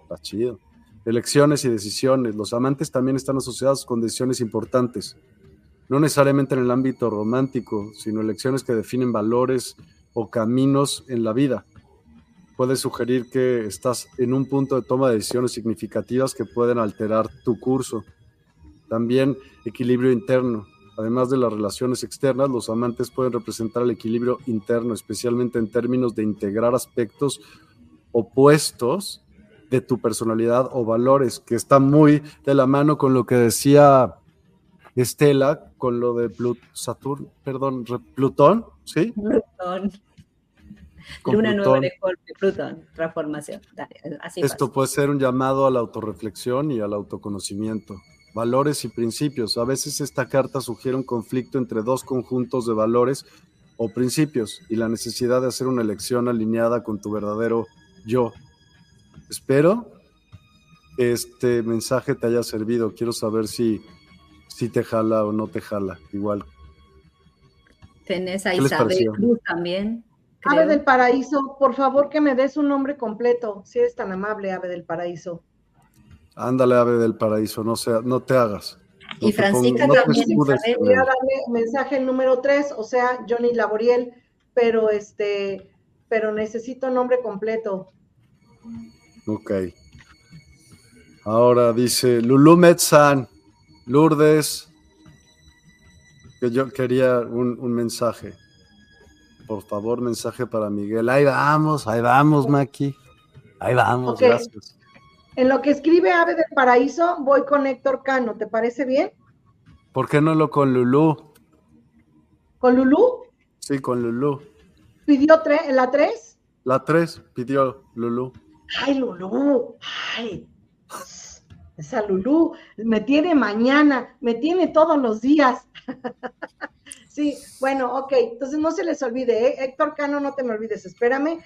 Está chido. Elecciones y decisiones. Los amantes también están asociados con decisiones importantes. No necesariamente en el ámbito romántico, sino elecciones que definen valores o caminos en la vida. Puede sugerir que estás en un punto de toma de decisiones significativas que pueden alterar tu curso. También equilibrio interno. Además de las relaciones externas, los amantes pueden representar el equilibrio interno, especialmente en términos de integrar aspectos opuestos de tu personalidad o valores, que está muy de la mano con lo que decía Estela, con lo de Plut Saturn, perdón, Plutón, ¿sí? Plutón. Luna nueva de Plutón, transformación. Esto puede ser un llamado a la autorreflexión y al autoconocimiento. Valores y principios. A veces esta carta sugiere un conflicto entre dos conjuntos de valores o principios y la necesidad de hacer una elección alineada con tu verdadero yo. Espero este mensaje te haya servido. Quiero saber si, si te jala o no te jala. Igual. Tenés a Isabel Cruz también. Ave del Paraíso, por favor que me des un nombre completo, si eres tan amable, Ave del Paraíso. Ándale, Ave del Paraíso, no, sea, no te hagas. y Francisca también. Voy a darle mensaje el número 3, o sea, Johnny Laboriel, pero este, pero necesito nombre completo. Ok. Ahora dice Lulu Metzan, Lourdes, que yo quería un, mensaje. Por favor, mensaje para Miguel. Ahí vamos, ahí vamos, Maki. Ahí vamos, gracias. En lo que escribe Ave del Paraíso, voy con Héctor Cano. ¿Te parece bien? ¿Por qué no lo con Lulú? ¿Con Lulú? Sí, con Lulú. ¿Pidió la 3? La 3 pidió Lulú. Ay, Lulú. Ay, esa Lulú me tiene mañana, me tiene todos los días. [LAUGHS] sí, bueno, ok, entonces no se les olvide, ¿eh? Héctor Cano, no te me olvides, espérame.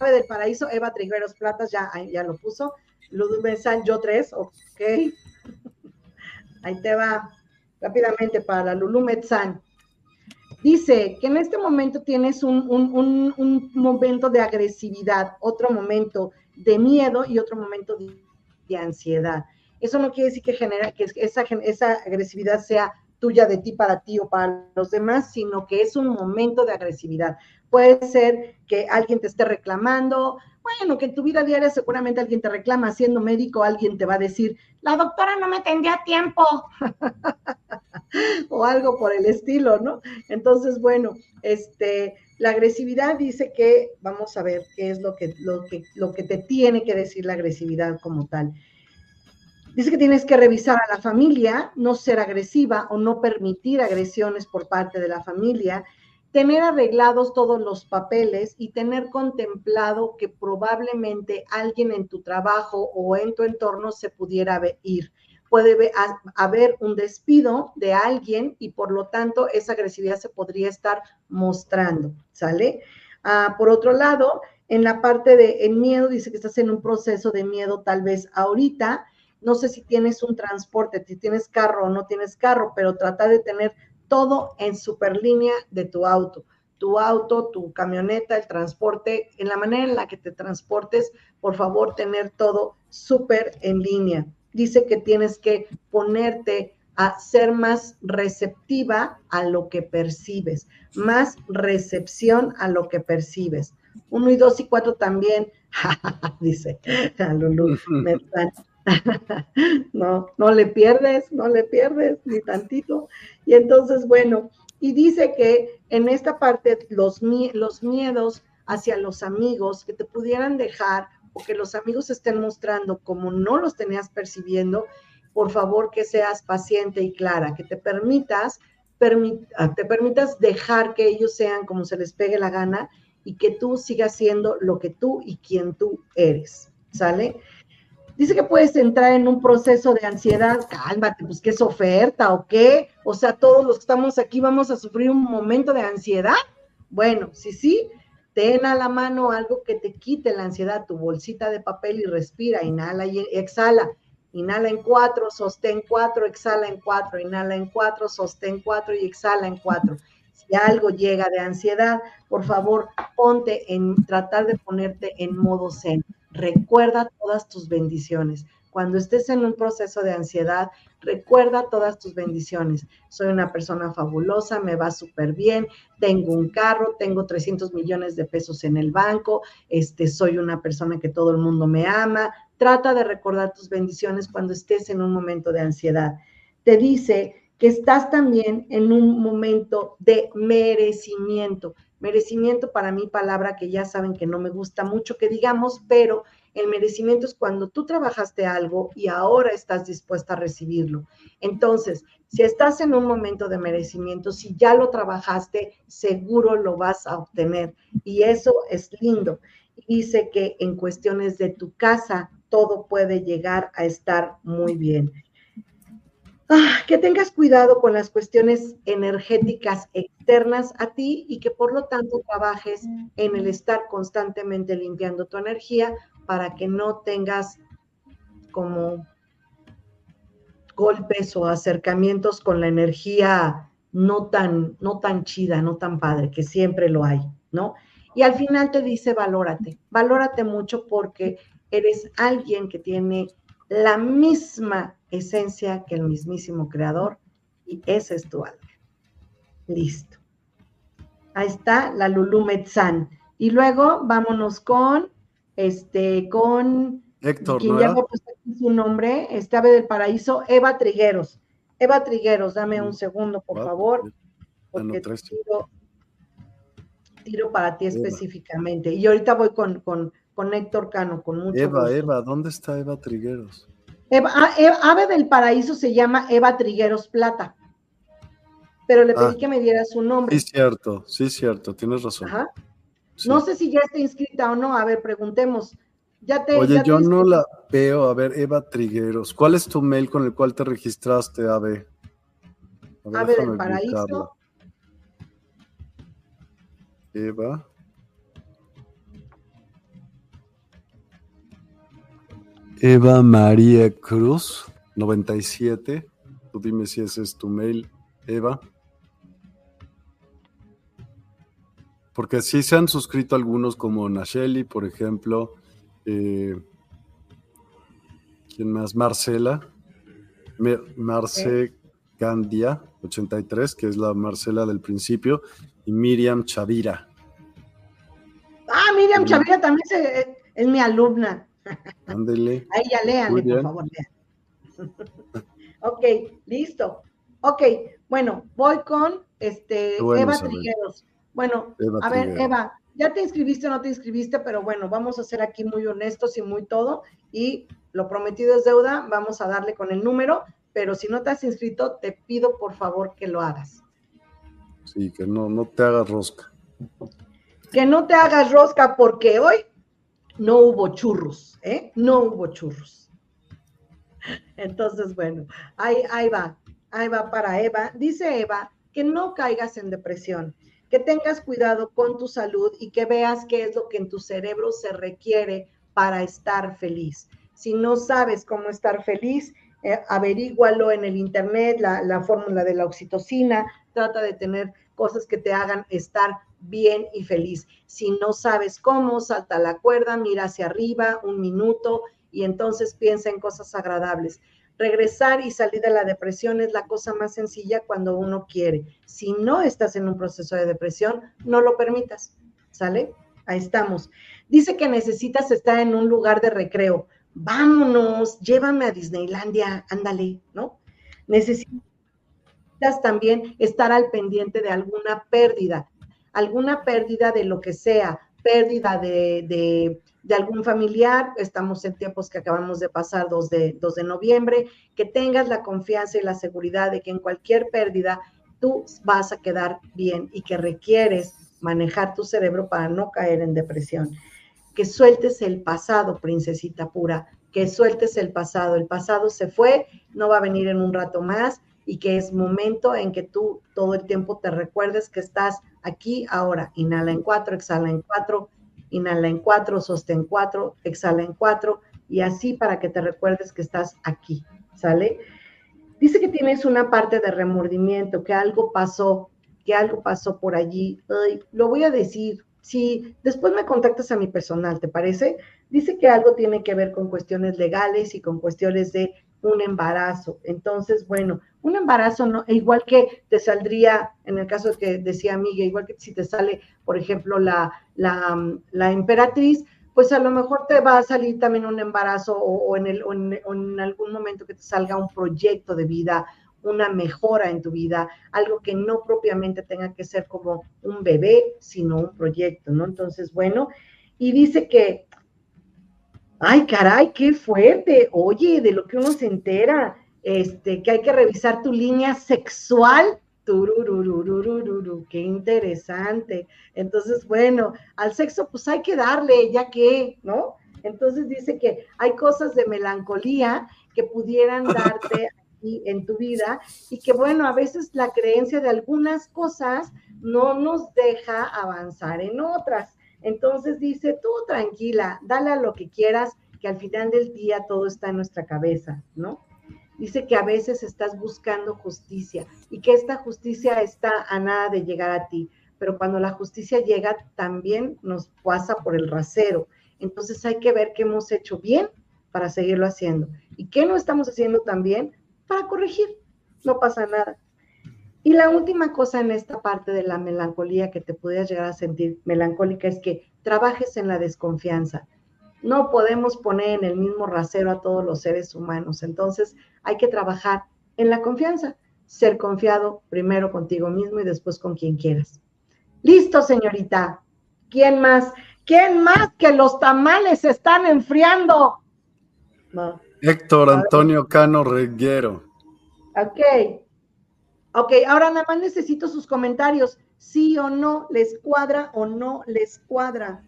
Ave del Paraíso, Eva Trigueros Platas, ya, ya lo puso. Lulú Mesan, yo tres, ok. [LAUGHS] Ahí te va rápidamente para Lulú Metzán. Dice que en este momento tienes un, un, momento de agresividad, otro momento de miedo y otro momento de, ansiedad. Eso no quiere decir que, genera, que esa, esa agresividad sea tuya de ti para ti o para los demás, sino que es un momento de agresividad. Puede ser que alguien te esté reclamando, bueno, que en tu vida diaria seguramente alguien te reclama, siendo médico, alguien te va a decir, la doctora no me tendría tiempo, [LAUGHS] o algo por el estilo, ¿no? Entonces, bueno, este, la agresividad dice que, vamos a ver qué es lo que, lo que, lo que te tiene que decir la agresividad como tal. Dice que tienes que revisar a la familia, no ser agresiva o no permitir agresiones por parte de la familia tener arreglados todos los papeles y tener contemplado que probablemente alguien en tu trabajo o en tu entorno se pudiera ir. Puede haber un despido de alguien y por lo tanto esa agresividad se podría estar mostrando, ¿sale? Ah, por otro lado, en la parte de el miedo, dice que estás en un proceso de miedo tal vez ahorita. No sé si tienes un transporte, si tienes carro o no tienes carro, pero trata de tener todo en superlínea de tu auto. Tu auto, tu camioneta, el transporte, en la manera en la que te transportes, por favor, tener todo súper en línea. Dice que tienes que ponerte a ser más receptiva a lo que percibes, más recepción a lo que percibes. Uno y dos y cuatro también, [LAUGHS] dice a Lulu, [LAUGHS] no, no le pierdes, no le pierdes ni tantito. Y entonces, bueno, y dice que en esta parte los, los miedos hacia los amigos que te pudieran dejar o que los amigos estén mostrando como no los tenías percibiendo, por favor que seas paciente y clara, que te permitas, ah, te permitas dejar que ellos sean como se les pegue la gana y que tú sigas siendo lo que tú y quien tú eres, ¿sale? Dice que puedes entrar en un proceso de ansiedad, cálmate, pues qué es oferta o qué, o sea, todos los que estamos aquí vamos a sufrir un momento de ansiedad. Bueno, sí, sí, ten a la mano algo que te quite la ansiedad, tu bolsita de papel y respira, inhala y exhala. Inhala en cuatro, sostén cuatro, exhala en cuatro, inhala en cuatro, sostén cuatro y exhala en cuatro. Si algo llega de ansiedad, por favor, ponte en tratar de ponerte en modo zen recuerda todas tus bendiciones. Cuando estés en un proceso de ansiedad, recuerda todas tus bendiciones. Soy una persona fabulosa, me va súper bien, tengo un carro, tengo 300 millones de pesos en el banco, este, soy una persona que todo el mundo me ama. Trata de recordar tus bendiciones cuando estés en un momento de ansiedad. Te dice que estás también en un momento de merecimiento. Merecimiento para mí, palabra que ya saben que no me gusta mucho que digamos, pero El merecimiento es cuando tú trabajaste algo y ahora estás dispuesta a recibirlo. Entonces, si estás en un momento de merecimiento, si ya lo trabajaste, seguro lo vas a obtener. Y eso es lindo. Dice que en cuestiones de tu casa, todo puede llegar a estar muy bien. Ah, que tengas cuidado con las cuestiones energéticas externas a ti y que por lo tanto trabajes en el estar constantemente limpiando tu energía para que no tengas como golpes o acercamientos con la energía no tan, no tan chida, no tan padre, que siempre lo hay, ¿no? Y al final te dice, valórate, valórate mucho porque eres alguien que tiene la misma esencia que el mismísimo creador y ese es tu alma. Listo. Ahí está la Lulu Metzán. Y luego vámonos con, este, con Héctor, quien ya me puso aquí su nombre, este ave del paraíso, Eva Trigueros. Eva Trigueros, dame un segundo, por favor, porque tiro, tiro, para ti específicamente. Y ahorita voy con, con con Héctor Cano, con mucho Eva, Eva, ¿dónde está Eva Trigueros? Ah, Ave del Paraíso se llama Eva Trigueros Plata, pero le pedí ah. que me diera su nombre. Sí, cierto, sí, cierto, tienes razón. No sé si ya está inscrita o no, a ver, preguntemos. Ya te, Oye, yo no la veo, a ver, Eva Trigueros, ¿cuál es tu mail con el cual te registraste, Ave? Ave del Paraíso. Eva. Eva María Cruz, 97. Tú dime si ese es tu mail, Eva. Porque sí se han suscrito algunos como Nacheli, por ejemplo. Eh, ¿Quién más? Marcela. Marce Gandia, 83, que es la Marcela del principio. Y Miriam Chavira. Ah, Miriam Chavira también es mi alumna. Ándele. Ahí ya léanle, por favor, lean. [LAUGHS] ok, listo. Ok, bueno, voy con este Eva Trigueros. Bueno, a ver, Eva, ya te inscribiste o no te inscribiste, pero bueno, vamos a ser aquí muy honestos y muy todo. Y lo prometido es deuda, vamos a darle con el número, pero si no te has inscrito, te pido por favor que lo hagas. Sí, que no, no te hagas rosca. Que no te hagas rosca porque hoy no hubo churros, ¿eh? No hubo churros. Entonces, bueno, ahí, ahí va, ahí va para Eva. Dice Eva que no caigas en depresión, que tengas cuidado con tu salud y que veas qué es lo que en tu cerebro se requiere para estar feliz. Si no sabes cómo estar feliz, eh, averígualo en el internet, la, la fórmula de la oxitocina, trata de tener cosas que te hagan estar bien y feliz. Si no sabes cómo, salta la cuerda, mira hacia arriba un minuto y entonces piensa en cosas agradables. Regresar y salir de la depresión es la cosa más sencilla cuando uno quiere. Si no estás en un proceso de depresión, no lo permitas. ¿Sale? Ahí estamos. Dice que necesitas estar en un lugar de recreo. Vámonos, llévame a Disneylandia, ándale, ¿no? Necesitas también estar al pendiente de alguna pérdida alguna pérdida de lo que sea, pérdida de, algún familiar, estamos en tiempos que acabamos de pasar 2 de, 2 de noviembre, que tengas la confianza y la seguridad de que en cualquier pérdida tú vas a quedar bien y que requieres manejar tu cerebro para no caer en depresión. Que sueltes el pasado, princesita pura, que sueltes el pasado. El pasado se fue, no va a venir en un rato más y que es momento en que tú todo el tiempo te recuerdes que estás aquí ahora. Inhala en cuatro, exhala en cuatro, inhala en cuatro, sostén cuatro, exhala en cuatro y así para que te recuerdes que estás aquí, ¿sale? Dice que tienes una parte de remordimiento, que algo pasó, que algo pasó por allí. lo voy a decir, si después me contactas a mi personal, ¿te parece? Dice que algo tiene que ver con cuestiones legales y con cuestiones de un embarazo. Entonces, bueno, un embarazo, no, igual que te saldría, en el caso que decía Miguel, igual que si te sale, por ejemplo, la, la, emperatriz, pues a lo mejor te va a salir también un embarazo o, en el, en, algún momento que te salga un proyecto de vida, una mejora en tu vida, algo que no propiamente tenga que ser como un bebé, sino un proyecto, ¿no? Entonces, bueno, y dice que Ay, caray, qué fuerte. Oye, de lo que uno se entera, este, que hay que revisar tu línea sexual. Tururururururu, qué interesante. Entonces, bueno, al sexo pues hay que darle, ya que, ¿no? Entonces dice que hay cosas de melancolía que pudieran [LAUGHS] darte aquí en tu vida y que bueno, a veces la creencia de algunas cosas no nos deja avanzar en otras. Entonces dice, tú tranquila, dale a lo que quieras, que al final del día todo está en nuestra cabeza, ¿no? Dice que a veces estás buscando justicia y que esta justicia está a nada de llegar a ti, pero cuando la justicia llega también nos pasa por el rasero. Entonces hay que ver qué hemos hecho bien para seguirlo haciendo y qué no estamos haciendo tan bien para corregir. No pasa nada. Y la última cosa en esta parte de la melancolía que te pudieras llegar a sentir melancólica es que trabajes en la desconfianza. No podemos poner en el mismo rasero a todos los seres humanos. Entonces hay que trabajar en la confianza, ser confiado primero contigo mismo y después con quien quieras. Listo, señorita. ¿Quién más? ¿Quién más que los tamales se están enfriando? Héctor Antonio Cano Reguero. Ok. Ok, ahora nada más necesito sus comentarios. Sí o no les cuadra o no les cuadra.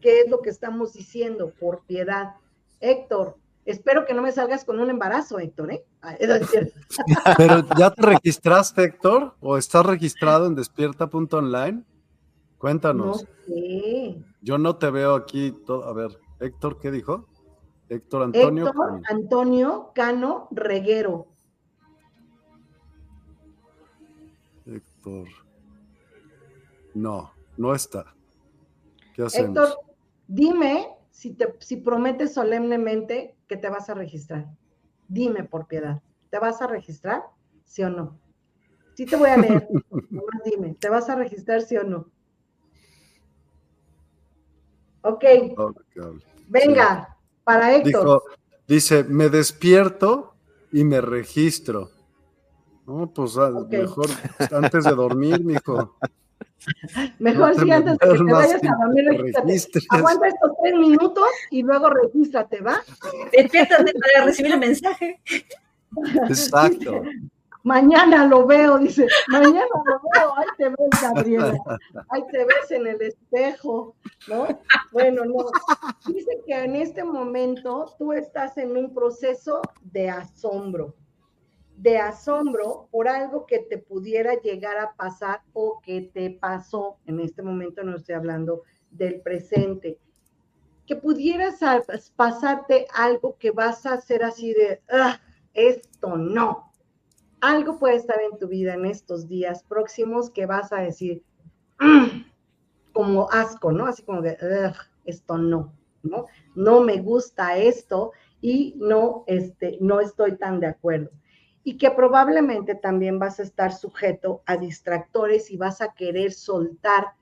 ¿Qué es lo que estamos diciendo? Por piedad. Héctor, espero que no me salgas con un embarazo, Héctor, ¿eh? Ah, [LAUGHS] Pero ya te registraste, Héctor, o estás registrado en despierta.online? Cuéntanos. No Yo no te veo aquí. A ver, Héctor, ¿qué dijo? Héctor Antonio. Héctor Antonio Cano Reguero. No, no está. ¿Qué hacemos? Héctor, dime si, te, si prometes solemnemente que te vas a registrar. Dime por piedad. ¿Te vas a registrar? ¿Sí o no? Sí te voy a leer. [LAUGHS] dime, ¿te vas a registrar sí o no? Ok. Venga, para Héctor. dice, me despierto y me registro. No, pues mejor antes de dormir, mijo. [LAUGHS] Mejor si antes de que te vayas a dormir, regístrate. Aguanta estos tres minutos y luego regístrate, ¿va? Despiértate para recibir el mensaje. Exacto. Mañana lo veo, dice. Mañana lo veo. Ahí te ves, Gabriela. Ahí te ves en el espejo, ¿no? Bueno, no. Dice que en este momento tú estás en un proceso de asombro de asombro por algo que te pudiera llegar a pasar o que te pasó. En este momento no estoy hablando del presente. Que pudieras pasarte algo que vas a hacer así de, ah, esto no. Algo puede estar en tu vida en estos días próximos que vas a decir, mm", como asco, ¿no? Así como de, esto no, ¿no? No me gusta esto y no, este, no estoy tan de acuerdo y que probablemente también vas a estar sujeto a distractores y vas a querer soltar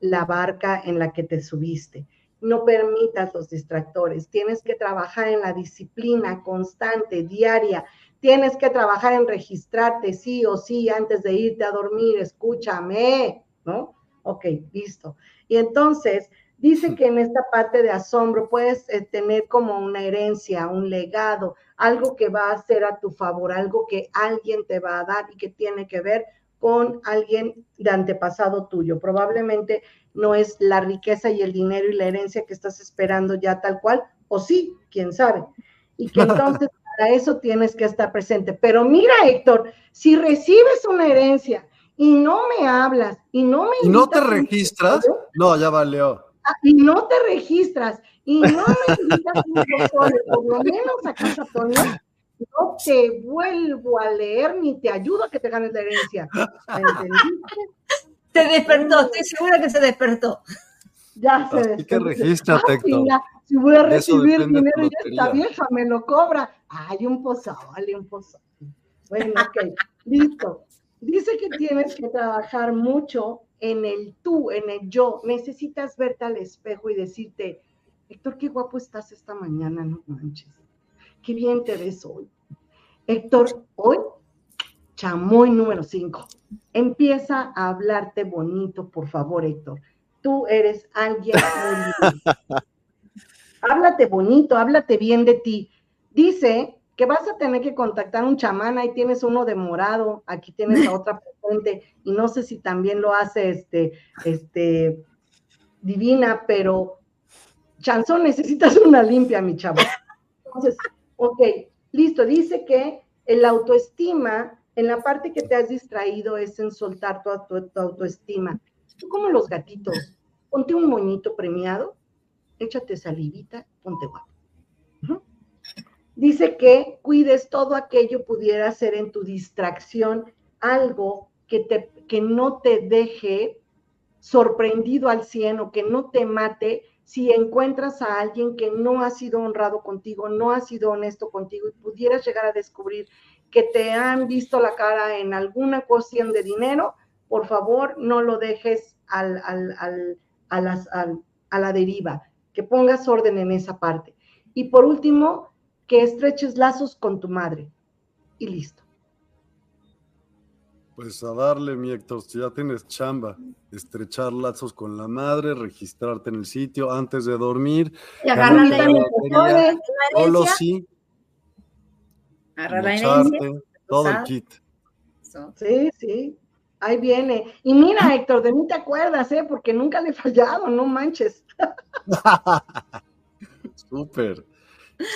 la barca en la que te subiste. No permitas los distractores. Tienes que trabajar en la disciplina constante, diaria. Tienes que trabajar en registrarte sí o sí antes de irte a dormir. Escúchame, ¿no? Ok, listo. Y entonces Dice que en esta parte de asombro puedes eh, tener como una herencia, un legado, algo que va a ser a tu favor, algo que alguien te va a dar y que tiene que ver con alguien de antepasado tuyo. Probablemente no es la riqueza y el dinero y la herencia que estás esperando ya tal cual, o sí, quién sabe. Y que [LAUGHS] entonces para eso tienes que estar presente. Pero mira, Héctor, si recibes una herencia y no me hablas y no me... ¿Y no te registras? No, ya valió y no te registras y no me invitas un por lo menos a casa Toño, no te vuelvo a leer ni te ayudo a que te ganes la herencia. ¿Entendiste? Se despertó, estoy segura que se despertó. Ya se despertó. que registra, ah, si voy a recibir dinero y esta vieja me lo cobra. Hay un pozole, un pozole. Bueno, ok, listo. Dice que tienes que trabajar mucho en el tú, en el yo. Necesitas verte al espejo y decirte, Héctor, qué guapo estás esta mañana, no manches. Qué bien te ves hoy. Héctor, hoy, chamoy número 5. Empieza a hablarte bonito, por favor, Héctor. Tú eres alguien muy [LAUGHS] háblate bonito, háblate bien de ti. Dice que vas a tener que contactar un chamán, ahí tienes uno de morado, aquí tienes a otra presente, y no sé si también lo hace este, este, divina, pero chanzón, necesitas una limpia, mi chavo. Entonces, ok, listo, dice que el autoestima, en la parte que te has distraído es en soltar toda tu, tu autoestima. Tú como los gatitos, ponte un moñito premiado, échate salivita, ponte guapo. Dice que cuides todo aquello pudiera ser en tu distracción algo que, te, que no te deje sorprendido al cien o que no te mate si encuentras a alguien que no ha sido honrado contigo, no ha sido honesto contigo y pudieras llegar a descubrir que te han visto la cara en alguna cuestión de dinero, por favor no lo dejes al, al, a, las, a la deriva, que pongas orden en esa parte. Y por último, que estreches lazos con tu madre. Y listo. Pues a darle, mi Héctor, si ya tienes chamba, estrechar lazos con la madre, registrarte en el sitio antes de dormir. Y agarrar la herencia. Solo sí. Agarrar la herencia. Todo el kit. Sí, sí. Ahí viene. Y mira, Héctor, de mí te acuerdas, ¿eh? Porque nunca le he fallado, no manches. [LAUGHS] Súper.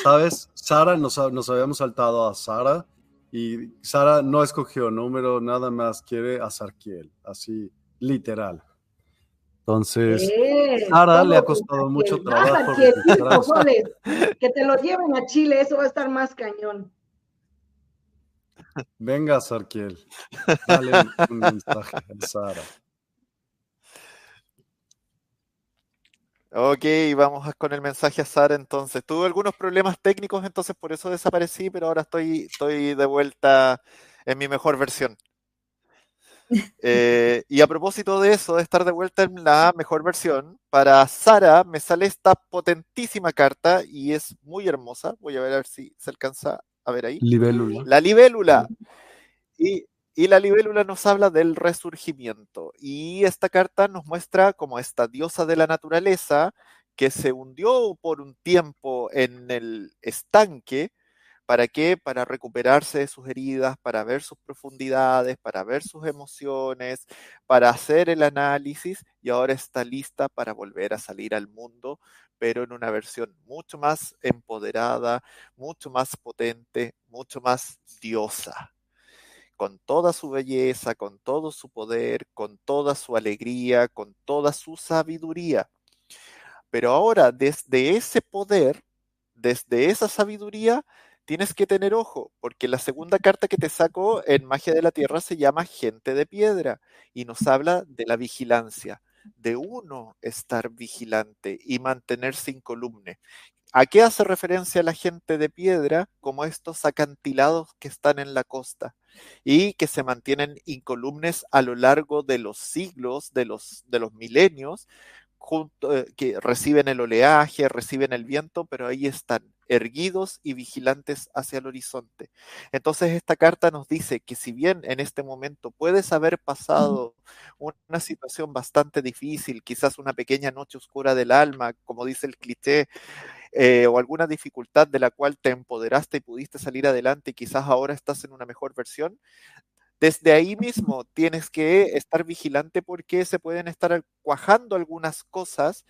¿Sabes? Sara, nos, nos habíamos saltado a Sara y Sara no escogió número, nada más quiere a Sarkiel, así literal. Entonces, Sara le ha costado mucho trabajo. que te lo lleven a Chile, eso va a estar más cañón. Venga, Sarkiel. Dale un mensaje a Sara. Ok, vamos con el mensaje a Sara entonces. Tuve algunos problemas técnicos, entonces por eso desaparecí, pero ahora estoy, estoy de vuelta en mi mejor versión. Eh, y a propósito de eso, de estar de vuelta en la mejor versión, para Sara me sale esta potentísima carta y es muy hermosa. Voy a ver a ver si se alcanza a ver ahí. Libélula. La libélula. Y, la libélula nos habla del resurgimiento. Y esta carta nos muestra como esta diosa de la naturaleza que se hundió por un tiempo en el estanque. ¿Para qué? Para recuperarse de sus heridas, para ver sus profundidades, para ver sus emociones, para hacer el análisis y ahora está lista para volver a salir al mundo pero en una versión mucho más empoderada, mucho más potente, mucho más diosa, con toda su belleza, con todo su poder, con toda su alegría, con toda su sabiduría. Pero ahora, desde ese poder, desde esa sabiduría, tienes que tener ojo, porque la segunda carta que te saco en Magia de la Tierra se llama Gente de Piedra y nos habla de la vigilancia de uno estar vigilante y mantenerse incolumne. ¿A qué hace referencia la gente de piedra? Como estos acantilados que están en la costa y que se mantienen incolumnes a lo largo de los siglos, de los, de los milenios, eh, que reciben el oleaje, reciben el viento, pero ahí están erguidos y vigilantes hacia el horizonte. Entonces esta carta nos dice que si bien en este momento puedes haber pasado una situación bastante difícil, quizás una pequeña noche oscura del alma, como dice el cliché, eh, o alguna dificultad de la cual te empoderaste y pudiste salir adelante y quizás ahora estás en una mejor versión, desde ahí mismo tienes que estar vigilante porque se pueden estar cuajando algunas cosas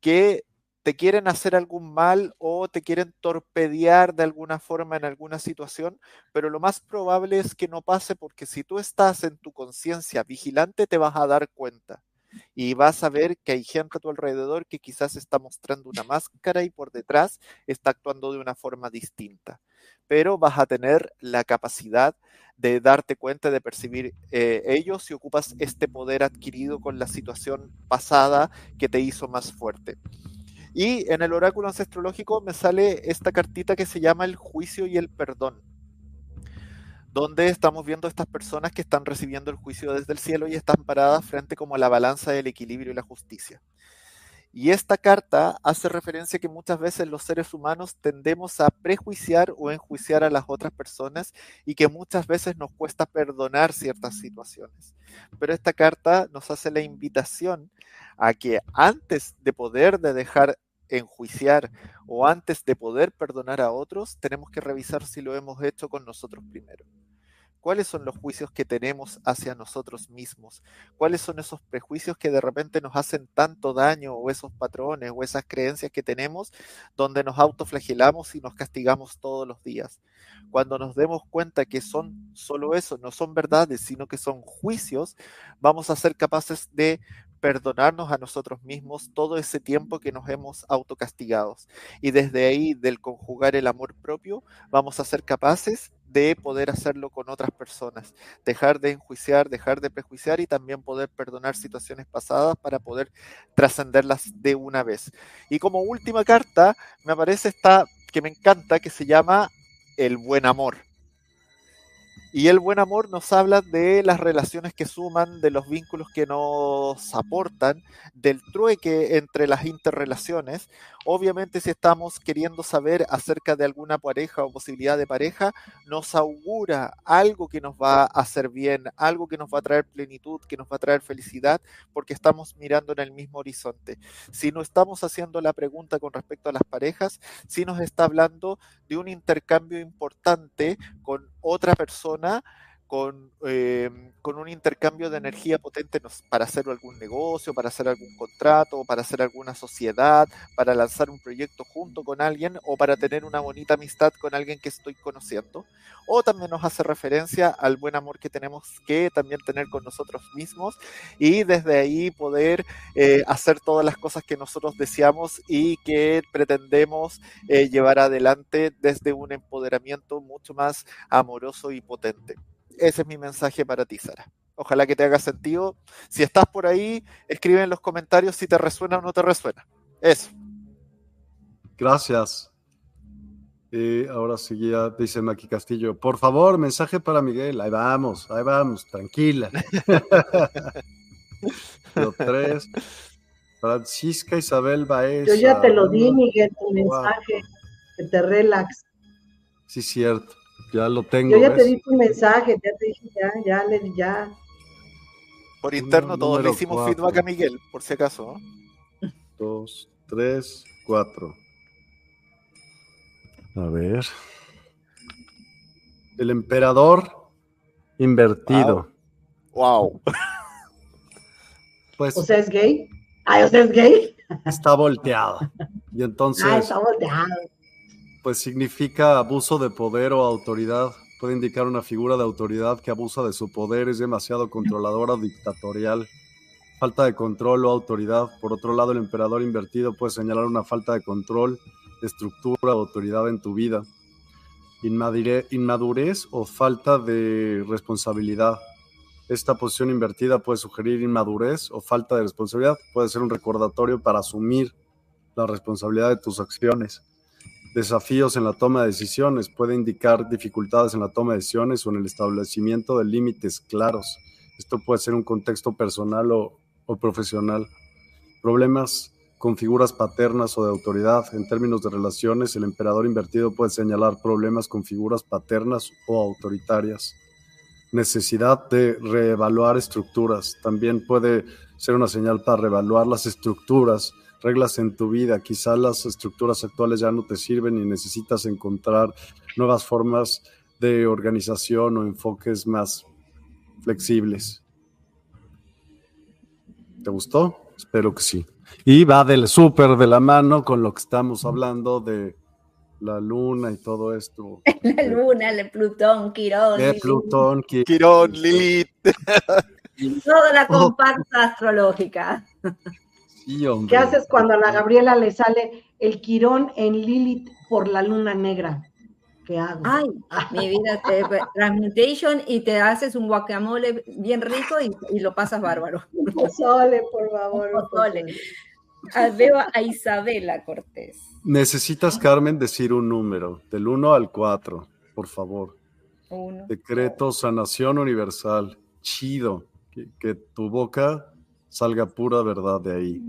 que te quieren hacer algún mal o te quieren torpedear de alguna forma en alguna situación, pero lo más probable es que no pase porque si tú estás en tu conciencia vigilante te vas a dar cuenta y vas a ver que hay gente a tu alrededor que quizás está mostrando una máscara y por detrás está actuando de una forma distinta. Pero vas a tener la capacidad de darte cuenta, de percibir eh, ellos si ocupas este poder adquirido con la situación pasada que te hizo más fuerte. Y en el oráculo ancestrológico me sale esta cartita que se llama el juicio y el perdón donde estamos viendo estas personas que están recibiendo el juicio desde el cielo y están paradas frente como a la balanza del equilibrio y la justicia. Y esta carta hace referencia que muchas veces los seres humanos tendemos a prejuiciar o enjuiciar a las otras personas y que muchas veces nos cuesta perdonar ciertas situaciones. Pero esta carta nos hace la invitación a que antes de poder de dejar enjuiciar o antes de poder perdonar a otros, tenemos que revisar si lo hemos hecho con nosotros primero cuáles son los juicios que tenemos hacia nosotros mismos, cuáles son esos prejuicios que de repente nos hacen tanto daño o esos patrones o esas creencias que tenemos donde nos autoflagelamos y nos castigamos todos los días. Cuando nos demos cuenta que son solo eso, no son verdades, sino que son juicios, vamos a ser capaces de perdonarnos a nosotros mismos todo ese tiempo que nos hemos autocastigados. Y desde ahí, del conjugar el amor propio, vamos a ser capaces de poder hacerlo con otras personas, dejar de enjuiciar, dejar de prejuiciar y también poder perdonar situaciones pasadas para poder trascenderlas de una vez. Y como última carta, me aparece esta que me encanta, que se llama El buen amor. Y el buen amor nos habla de las relaciones que suman, de los vínculos que nos aportan, del trueque entre las interrelaciones. Obviamente si estamos queriendo saber acerca de alguna pareja o posibilidad de pareja, nos augura algo que nos va a hacer bien, algo que nos va a traer plenitud, que nos va a traer felicidad, porque estamos mirando en el mismo horizonte. Si no estamos haciendo la pregunta con respecto a las parejas, si nos está hablando de un intercambio importante con otra persona ¿verdad? Con, em, con, un intercambio de energía potente para hacer algún negocio, para hacer algún contrato, para hacer alguna sociedad, para lanzar un proyecto junto con alguien o para tener una bonita amistad con alguien que estoy conociendo. O también nos hace referencia al buen amor que tenemos que también tener con nosotros mismos y desde ahí poder eh, hacer todas las cosas que nosotros deseamos y que pretendemos eh, llevar adelante desde un empoderamiento mucho más amoroso y potente. Ese es mi mensaje para ti, Sara. Ojalá que te haga sentido. Si estás por ahí, escribe en los comentarios si te resuena o no te resuena. Eso. Gracias. Y ahora sí ya dice Maki Castillo, por favor, mensaje para Miguel. Ahí vamos, ahí vamos, tranquila. [LAUGHS] Lo tres. Francisca Isabel Baez. Yo ya te lo di, Miguel, tu mensaje. Que te relax. Sí, cierto. Ya lo tengo. Yo ya te di tu mensaje, ya te dije, ya, ya, le, ya. Por interno todos le hicimos feedback a Miguel, por si acaso. Dos, tres, cuatro. A ver. El emperador invertido. Wow. [LAUGHS] Pues, o sea, es gay. Ay, o sea, es gay. Está volteado. Y entonces. Ah, está volteado pues significa abuso de poder o autoridad. Puede indicar una figura de autoridad que abusa de su poder, es demasiado controladora o dictatorial. Falta de control o autoridad. Por otro lado, el emperador invertido puede señalar una falta de control, estructura o autoridad en tu vida. Inmadurez o falta de responsabilidad. Esta posición invertida puede sugerir inmadurez o falta de responsabilidad. Puede ser un recordatorio para asumir la responsabilidad de tus acciones desafíos en la toma de decisiones, puede indicar dificultades en la toma de decisiones o en el establecimiento de límites claros. Esto puede ser un contexto personal o, profesional. Problemas con figuras paternas o de autoridad. En términos de relaciones, el emperador invertido puede señalar problemas con figuras paternas o autoritarias. Necesidad de reevaluar estructuras. También puede ser una señal para reevaluar las estructuras reglas en tu vida. Quizá las estructuras actuales ya no te sirven y necesitas encontrar nuevas formas de organización o enfoques más flexibles. ¿Te gustó? Espero que sí. Y va del súper de la mano con lo que estamos hablando de la luna y todo esto. [LAUGHS] La luna, el Plutón, Quirón. El Plutón, Quirón, Lilith. [LAUGHS] Toda la comparsa astrológica. ¿Qué haces cuando a la Gabriela le sale el quirón en Lilith por la luna negra? ¿Qué hago? Ay, mi vida, te, transmutation y te haces un guacamole bien rico y, lo pasas bárbaro. Pozole, por favor. Pozole. Ah, veo a Isabela Cortés. Necesitas, Carmen, decir un número, del 1 al 4, por favor. Uno. Decreto sanación universal. Chido. que tu boca salga pura verdad de ahí.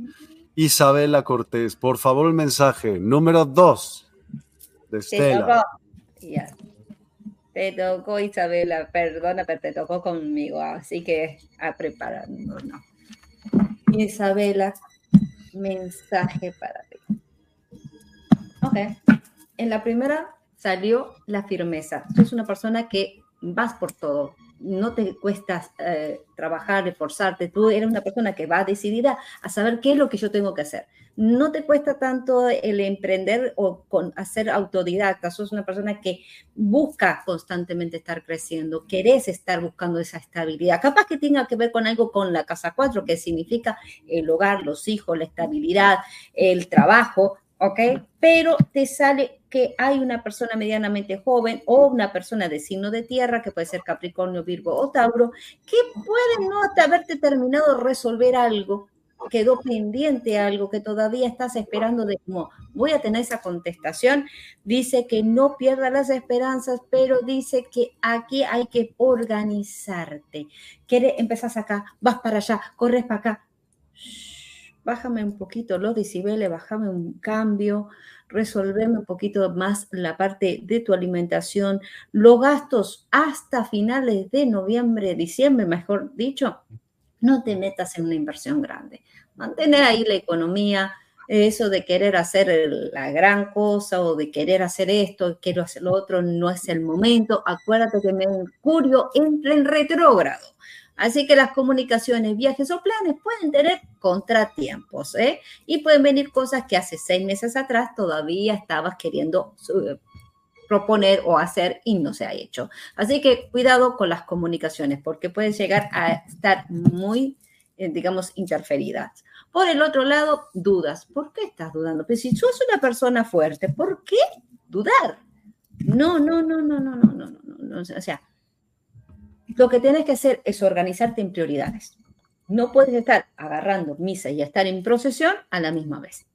Isabela Cortés, por favor, el mensaje número dos de Estela. Te tocó, Isabela, perdona, pero te tocó conmigo, así que a prepararnos. Isabela, mensaje para ti. Ok. En la primera salió la firmeza. Tú eres una persona que vas por todo, no te cuesta eh, trabajar, esforzarte, tú eres una persona que va decidida a saber qué es lo que yo tengo que hacer. No te cuesta tanto el emprender o con hacer autodidacta, sos una persona que busca constantemente estar creciendo, querés estar buscando esa estabilidad. Capaz que tenga que ver con algo con la casa 4, que significa el hogar, los hijos, la estabilidad, el trabajo, ¿ok? Pero te sale que hay una persona medianamente joven o una persona de signo de tierra, que puede ser Capricornio, Virgo o Tauro, que puede no haberte terminado resolver algo, quedó pendiente algo que todavía estás esperando de cómo voy a tener esa contestación. Dice que no pierda las esperanzas, pero dice que aquí hay que organizarte. Quiere, empezás acá, vas para allá, corres para acá bájame un poquito los decibeles, bájame un cambio, resolveme un poquito más la parte de tu alimentación, los gastos hasta finales de noviembre, diciembre, mejor dicho, no te metas en una inversión grande. Mantener ahí la economía, eso de querer hacer la gran cosa o de querer hacer esto, quiero hacer lo otro, no es el momento. Acuérdate que Mercurio entra en retrógrado. Así que las comunicaciones, viajes o planes pueden tener contratiempos, ¿eh? Y pueden venir cosas que hace seis meses atrás todavía estabas queriendo proponer o hacer y no se ha hecho. Así que cuidado con las comunicaciones porque pueden llegar a estar muy, eh, digamos, interferidas. Por el otro lado, dudas. ¿Por qué estás dudando? Pues si sos una persona fuerte, ¿por qué dudar? No, no, no, no, no, no, no, no, no. O sea, lo que tienes que hacer es organizarte en prioridades. No puedes estar agarrando misa y estar en procesión a la misma vez.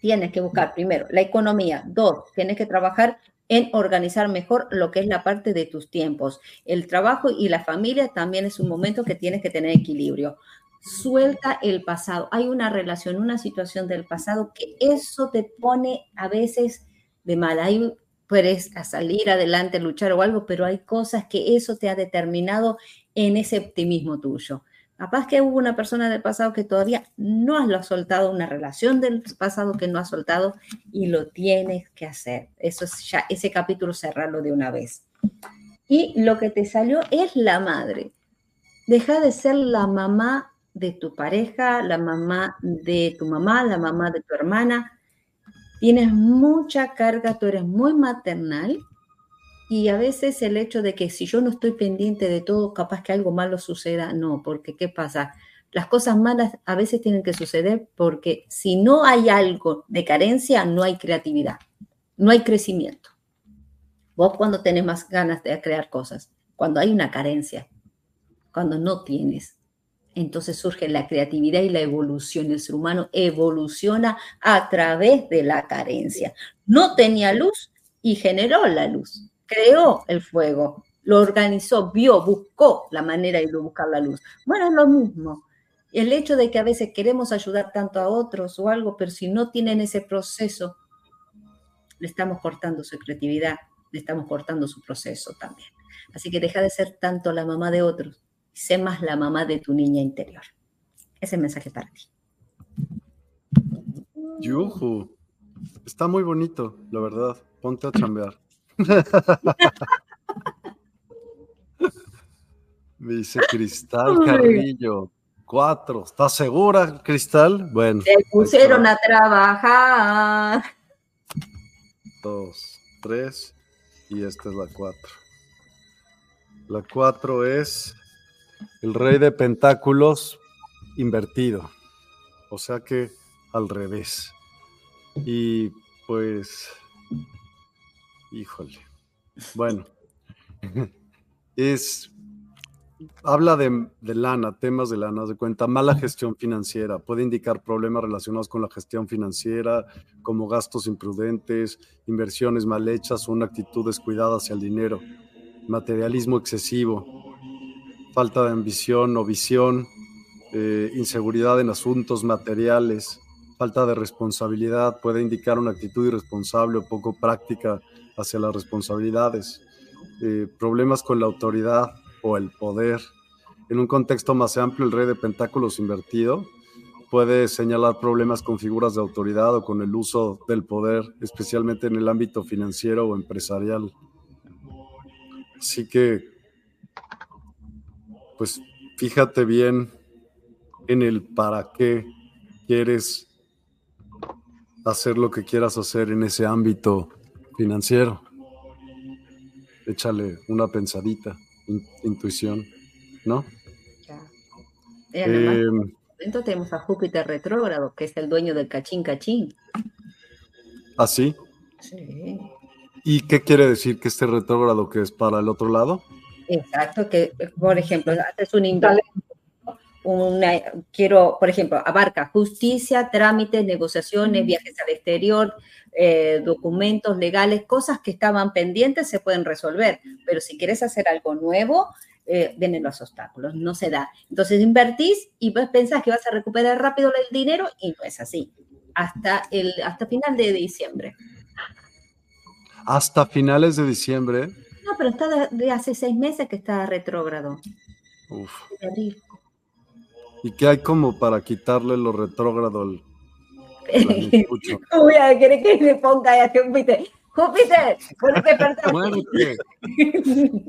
Tienes que buscar primero la economía. Dos, tienes que trabajar en organizar mejor lo que es la parte de tus tiempos. El trabajo y la familia también es un momento que tienes que tener equilibrio. Suelta el pasado. Hay una relación, una situación del pasado que eso te pone a veces de mal. Hay puedes salir adelante, luchar o algo, pero hay cosas que eso te ha determinado en ese optimismo tuyo. Capaz que hubo una persona del pasado que todavía no has lo soltado, una relación del pasado que no has soltado y lo tienes que hacer. Eso es ya, ese capítulo cerrarlo de una vez. Y lo que te salió es la madre. Deja de ser la mamá de tu pareja, la mamá de tu mamá, la mamá de tu hermana, tienes mucha carga, tú eres muy maternal y a veces el hecho de que si yo no estoy pendiente de todo, capaz que algo malo suceda, no, porque ¿qué pasa? Las cosas malas a veces tienen que suceder porque si no hay algo de carencia, no hay creatividad, no hay crecimiento. Vos cuando tenés más ganas de crear cosas, cuando hay una carencia, cuando no tienes, entonces surge la creatividad y la evolución. El ser humano evoluciona a través de la carencia. No tenía luz y generó la luz, creó el fuego, lo organizó, vio, buscó la manera de buscar la luz. Bueno, es lo mismo. El hecho de que a veces queremos ayudar tanto a otros o algo, pero si no tienen ese proceso, le estamos cortando su creatividad, le estamos cortando su proceso también. Así que deja de ser tanto la mamá de otros sé más la mamá de tu niña interior. Ese mensaje para ti. Yuhu. Está muy bonito, la verdad. Ponte a chambear. Dice Cristal Carrillo. Cuatro. ¿Estás segura, Cristal? Bueno. Se pusieron a trabajar. Dos, tres. Y esta es la cuatro. La cuatro es el rey de pentáculos invertido. O sea que al revés. Y pues, híjole. Bueno, [LAUGHS] es, habla de, de, lana, temas de lana, de cuenta, mala gestión financiera, puede indicar problemas relacionados con la gestión financiera, como gastos imprudentes, inversiones mal hechas o una actitud descuidada hacia el dinero, materialismo excesivo, falta de ambición o visión, eh, inseguridad en asuntos materiales, falta de responsabilidad, puede indicar una actitud irresponsable o poco práctica hacia las responsabilidades, eh, problemas con la autoridad o el poder. En un contexto más amplio, el rey de pentáculos invertido puede señalar problemas con figuras de autoridad o con el uso del poder, especialmente en el ámbito financiero o empresarial. Así que, pues fíjate bien en el para qué quieres hacer lo que quieras hacer en ese ámbito financiero. Échale una pensadita, intuición, ¿no? Eh, momento tenemos a Júpiter retrógrado, que es el dueño del cachín cachín. ¿Ah, sí? Sí. ¿Y qué quiere decir que este retrógrado que es para el otro lado? Exacto, que por ejemplo, haces un una, quiero, por ejemplo, abarca justicia, trámites, negociaciones, viajes al exterior, eh, documentos legales, cosas que estaban pendientes se pueden resolver, pero si quieres hacer algo nuevo, eh, vienen los obstáculos, no se da. Entonces invertís y pues pensás que vas a recuperar rápido el dinero y no es así, hasta, el, hasta final de diciembre. ¿Hasta finales de diciembre? No, pero está de, hace seis meses que está retrógrado. Uf. ¿Y qué hay como para quitarle lo retrógrado al, [LAUGHS] Voy a querer que le ponga a Júpiter. Júpiter, [LAUGHS]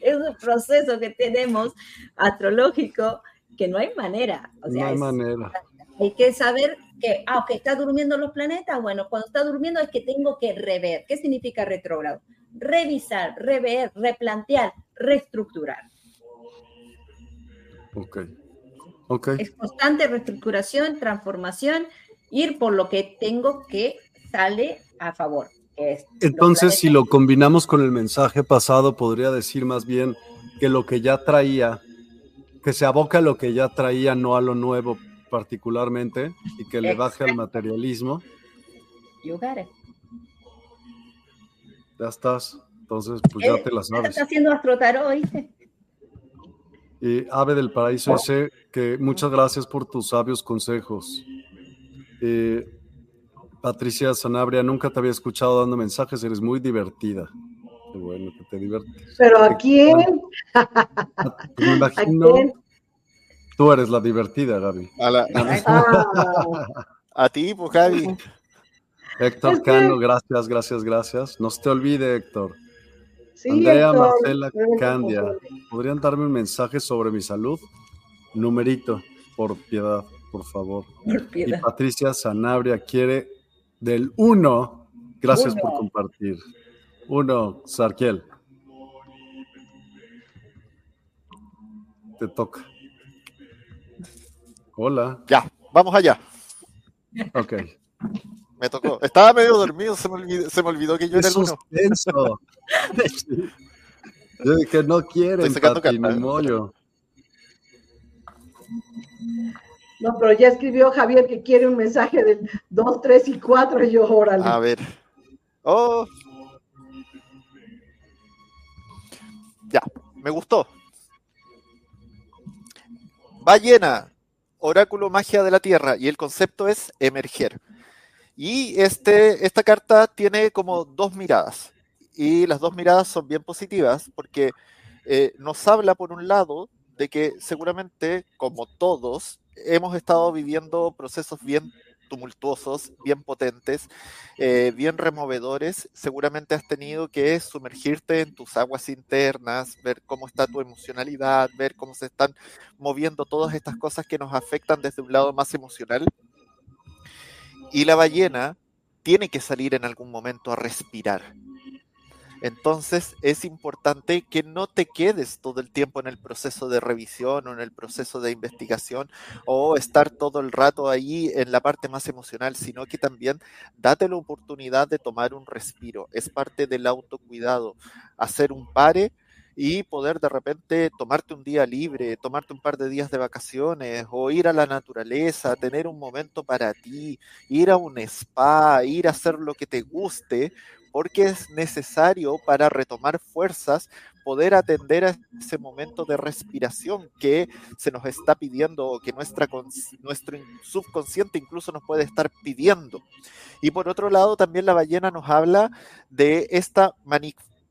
es un proceso que tenemos astrológico que no hay manera. no hay manera. Hay que saber que, ah, está durmiendo los planetas. Bueno, cuando está durmiendo es que tengo que rever. ¿Qué significa retrógrado? Revisar, rever, replantear, reestructurar. Ok. Okay. Es constante reestructuración, transformación, ir por lo que tengo que sale a favor. Entonces, si lo combinamos con el mensaje pasado, podría decir más bien que lo que ya traía, que se aboca a lo que ya traía, no a lo nuevo particularmente, y que le baje al materialismo. You got it. Ya estás. Entonces, pues ya te la sabes. Está haciendo Astrotaro, Y Ave del Paraíso dice que muchas gracias por tus sabios consejos. Eh, Patricia Sanabria, nunca te había escuchado dando mensajes, eres muy divertida. Qué bueno que te diviertes. ¿Pero a quién? [LAUGHS] Me imagino. Tú eres la divertida, Gaby. A, [LAUGHS] [LAUGHS] ti, pues, Gaby. Héctor Cano, gracias, gracias, gracias. No se te olvide, Héctor. Andrea Marcela Candia, ¿podrían darme un mensaje sobre mi salud? Numerito, por piedad, por favor. Y Patricia Sanabria quiere del 1. Gracias por compartir. 1, Sarkiel. Te toca. Hola. Ya, vamos allá. Ok. Me tocó. Estaba medio dormido, se me olvidó, se me olvidó que yo era el 1. yo dije, no quieren, Pati, mi mollo. No, pero ya escribió Javier que quiere un mensaje del 2, 3 y 4 y yo, órale. A ver. Oh. Ya, me gustó. Ballena, oráculo magia de la tierra, y el concepto es emerger. Y este, esta carta tiene como dos miradas, y las dos miradas son bien positivas, porque eh, nos habla, por un lado, de que seguramente, como todos, hemos estado viviendo procesos bien tumultuosos, bien potentes, eh, bien removedores, seguramente has tenido que sumergirte en tus aguas internas, ver cómo está tu emocionalidad, ver cómo se están moviendo todas estas cosas que nos afectan desde un lado más emocional. Y la ballena tiene que salir en algún momento a respirar. Entonces es importante que no te quedes todo el tiempo en el proceso de revisión o en el proceso de investigación o estar todo el rato ahí en la parte más emocional, sino que también date la oportunidad de tomar un respiro. Es parte del autocuidado, hacer un pare y poder de repente tomarte un día libre, tomarte un par de días de vacaciones o ir a la naturaleza, tener un momento para ti, ir a un spa, ir a hacer lo que te guste, porque es necesario para retomar fuerzas poder atender a ese momento de respiración que se nos está pidiendo o que nuestra, nuestro subconsciente incluso nos puede estar pidiendo. Y por otro lado, también la ballena nos habla de esta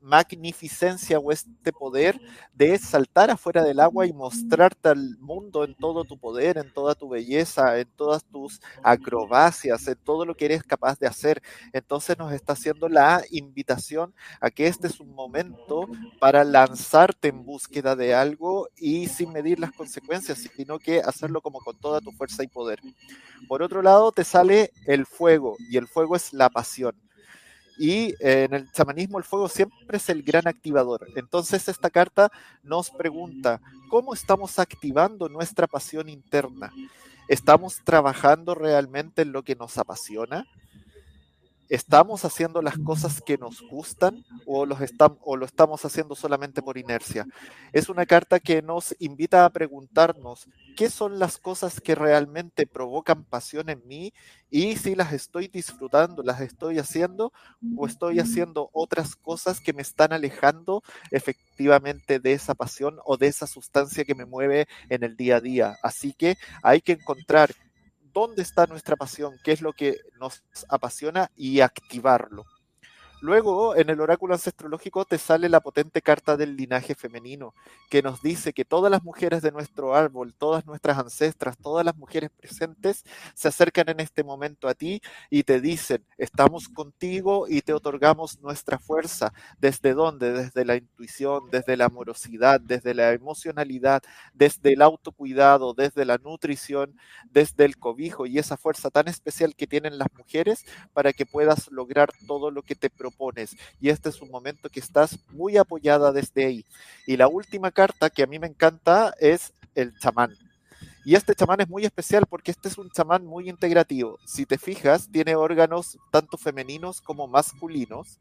magnificencia o este poder de saltar afuera del agua y mostrarte al mundo en todo tu poder, en toda tu belleza, en todas tus acrobacias, en todo lo que eres capaz de hacer. Entonces nos está haciendo la invitación a que este es un momento para lanzarte en búsqueda de algo y sin medir las consecuencias, sino que hacerlo como con toda tu fuerza y poder. Por otro lado, te sale el fuego y el fuego es la pasión. Y eh, en el chamanismo el fuego siempre es el gran activador. Entonces esta carta nos pregunta, ¿cómo estamos activando nuestra pasión interna? ¿Estamos trabajando realmente en lo que nos apasiona? ¿Estamos haciendo las cosas que nos gustan o, los o lo estamos haciendo solamente por inercia? Es una carta que nos invita a preguntarnos qué son las cosas que realmente provocan pasión en mí y si las estoy disfrutando, las estoy haciendo o estoy haciendo otras cosas que me están alejando efectivamente de esa pasión o de esa sustancia que me mueve en el día a día. Así que hay que encontrar dónde está nuestra pasión, qué es lo que nos apasiona y activarlo. Luego, en el oráculo ancestrológico te sale la potente carta del linaje femenino, que nos dice que todas las mujeres de nuestro árbol, todas nuestras ancestras, todas las mujeres presentes se acercan en este momento a ti y te dicen, estamos contigo y te otorgamos nuestra fuerza. ¿Desde dónde? Desde la intuición, desde la amorosidad, desde la emocionalidad, desde el autocuidado, desde la nutrición, desde el cobijo y esa fuerza tan especial que tienen las mujeres para que puedas lograr todo lo que te propones y este es un momento que estás muy apoyada desde ahí. Y la última carta que a mí me encanta es el chamán. Y este chamán es muy especial porque este es un chamán muy integrativo. Si te fijas, tiene órganos tanto femeninos como masculinos,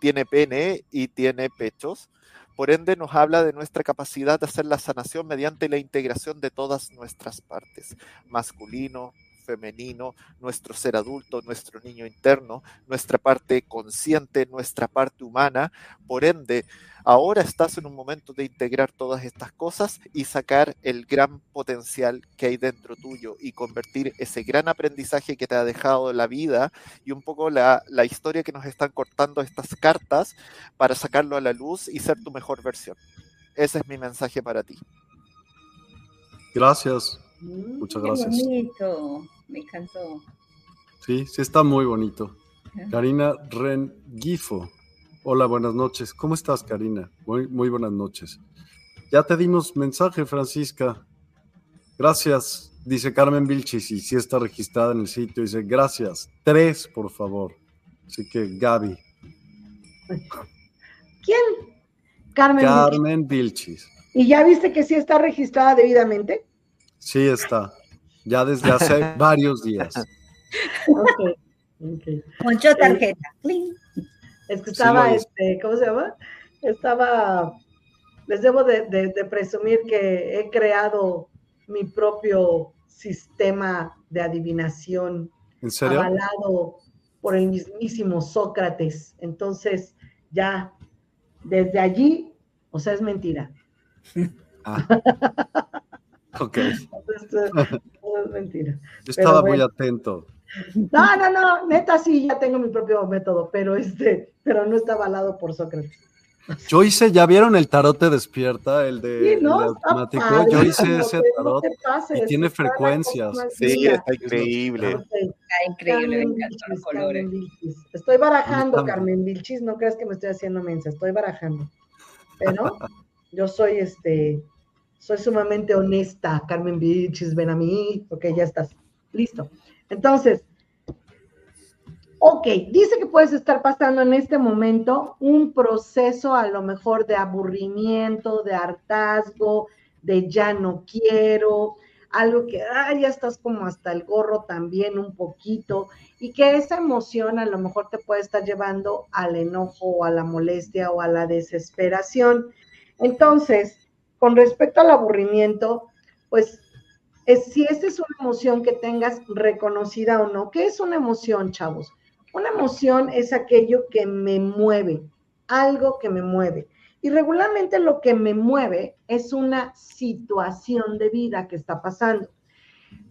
tiene pene y tiene pechos. Por ende, nos habla de nuestra capacidad de hacer la sanación mediante la integración de todas nuestras partes, masculino, femenino, nuestro ser adulto, nuestro niño interno, nuestra parte consciente, nuestra parte humana. Por ende, ahora estás en un momento de integrar todas estas cosas y sacar el gran potencial que hay dentro tuyo y convertir ese gran aprendizaje que te ha dejado la vida y un poco la, la historia que nos están cortando estas cartas para sacarlo a la luz y ser tu mejor versión. Ese es mi mensaje para ti. Gracias. Muchas gracias. Qué bonito, me encantó. Sí, sí está muy bonito. Karina Rengifo. Hola, buenas noches. ¿Cómo estás, Karina? Muy, muy buenas noches. Ya te dimos mensaje, Francisca. Gracias, dice Carmen Vilchis, y sí está registrada en el sitio. Dice, gracias. Tres, por favor. Así que, Gaby. ¿Quién? Carmen, Carmen Vilchis. ¿Y ya viste que sí está registrada debidamente? Sí está, ya desde hace [LAUGHS] varios días. Ok. Poncho tarjeta. Es que estaba, este, ¿cómo se llama? Estaba, les debo de, presumir que he creado mi propio sistema de adivinación. ¿En serio? Avalado por el mismísimo Sócrates. Entonces, ya, desde allí, o sea, es mentira. Ah. Ok. es mentira. Yo estaba muy atento. No, no, no, neta sí, ya tengo mi propio método, pero este, pero no está avalado por Sócrates. Yo hice, ¿ya vieron el tarot te despierta? El de, automático. Yo hice ese tarot y tiene frecuencias. Sí, está increíble. Está increíble, me encantan los colores. Estoy barajando, Carmen Vilchis, no creas que me estoy haciendo mensa, estoy barajando. Pero yo soy este, soy sumamente honesta, Carmen Bichis, ven a mí, ok, ya estás, listo. Entonces, ok, dice que puedes estar pasando en este momento un proceso a lo mejor de aburrimiento, de hartazgo, de ya no quiero, algo que ah, ya estás como hasta el gorro también un poquito, y que esa emoción a lo mejor te puede estar llevando al enojo o a la molestia o a la desesperación. Entonces, con respecto al aburrimiento, pues si esta es una emoción que tengas reconocida o no, ¿qué es una emoción, chavos? Una emoción es aquello que me mueve, algo que me mueve. Y regularmente lo que me mueve es una situación de vida que está pasando.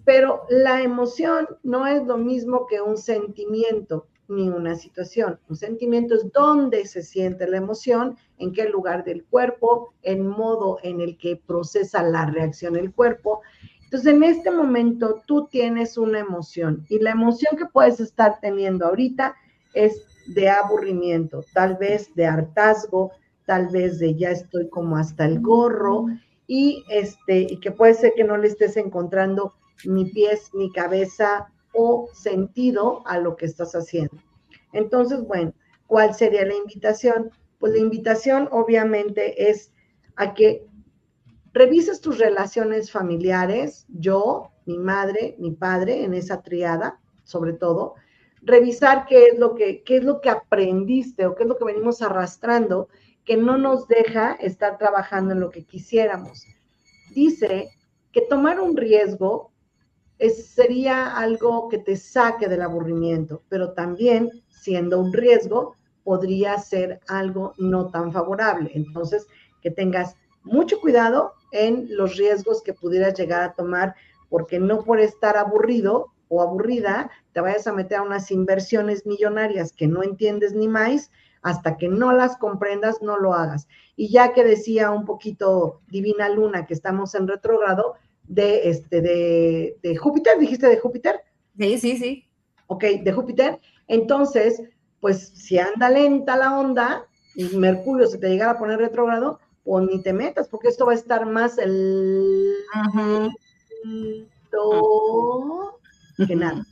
Pero la emoción no es lo mismo que un sentimiento. ni una situación. Un sentimiento es dónde se siente la emoción, en qué lugar del cuerpo, en modo en el que procesa la reacción el cuerpo. Entonces, en este momento tú tienes una emoción y la emoción que puedes estar teniendo ahorita es de aburrimiento, tal vez de hartazgo, tal vez de ya estoy como hasta el gorro y este y que puede ser que no le estés encontrando ni pies ni cabeza o sentido a lo que estás haciendo. Entonces, bueno, ¿cuál sería la invitación? Pues la invitación obviamente es a que revises tus relaciones familiares, yo, mi madre, mi padre, en esa triada, sobre todo, revisar qué es lo que, qué es lo que aprendiste o qué es lo que venimos arrastrando que no nos deja estar trabajando en lo que quisiéramos. Dice que tomar un riesgo sería algo que te saque del aburrimiento, pero también siendo un riesgo podría ser algo no tan favorable. Entonces, que tengas mucho cuidado en los riesgos que pudieras llegar a tomar, porque no por estar aburrido o aburrida te vayas a meter a unas inversiones millonarias que no entiendes ni más, hasta que no las comprendas, no lo hagas. Y ya que decía un poquito Divina Luna que estamos en retrógrado, de, este, de, Júpiter, dijiste de Júpiter. Sí, sí, sí. Ok, de Júpiter. Entonces, pues si anda lenta la onda y Mercurio se te llegara a poner retrógrado, pues ni te metas, porque esto va a estar más el que nada.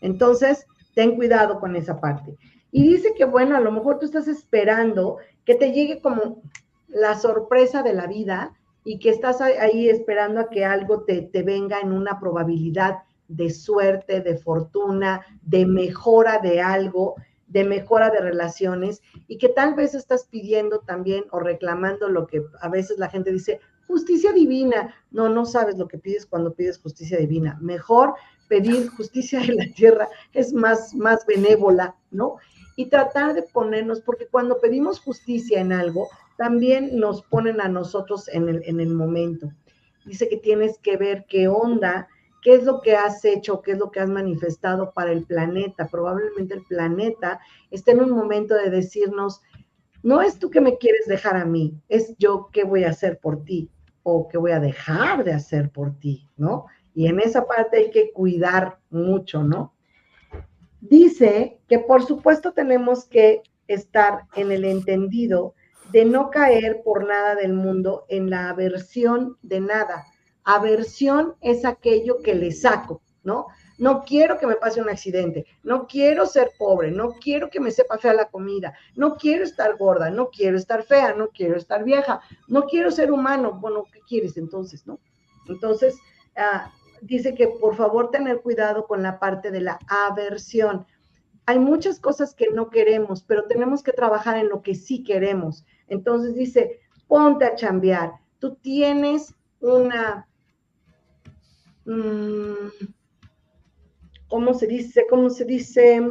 Entonces, ten cuidado con esa parte. Y dice que, bueno, a lo mejor tú estás esperando que te llegue como la sorpresa de la vida y que estás ahí esperando a que algo te, te venga en una probabilidad de suerte, de fortuna, de mejora de algo, de mejora de relaciones y que tal vez estás pidiendo también o reclamando lo que a veces la gente dice, justicia divina. No, no sabes lo que pides cuando pides justicia divina. Mejor pedir justicia en la tierra es más, más benévola, ¿no? Y tratar de ponernos, porque cuando pedimos justicia en algo, también nos ponen a nosotros en el, en el momento. Dice que tienes que ver qué onda, qué es lo que has hecho, qué es lo que has manifestado para el planeta. Probablemente el planeta está en un momento de decirnos, no es tú que me quieres dejar a mí, es yo qué voy a hacer por ti o qué voy a dejar de hacer por ti, ¿no? Y en esa parte hay que cuidar mucho, ¿no? Dice que por supuesto tenemos que estar en el entendido de no caer por nada del mundo en la aversión de nada. Aversión es aquello que le saco, ¿no? No quiero que me pase un accidente, no quiero ser pobre, no quiero que me sepa fea la comida, no quiero estar gorda, no quiero estar fea, no quiero estar vieja, no quiero ser humano. Bueno, ¿qué quieres entonces, no? Entonces, ah, dice que por favor tener cuidado con la parte de la aversión. Hay muchas cosas que no queremos, pero tenemos que trabajar en lo que sí queremos. Entonces dice, ponte a chambear. Tú tienes una, ¿cómo se dice? ¿Cómo se dice?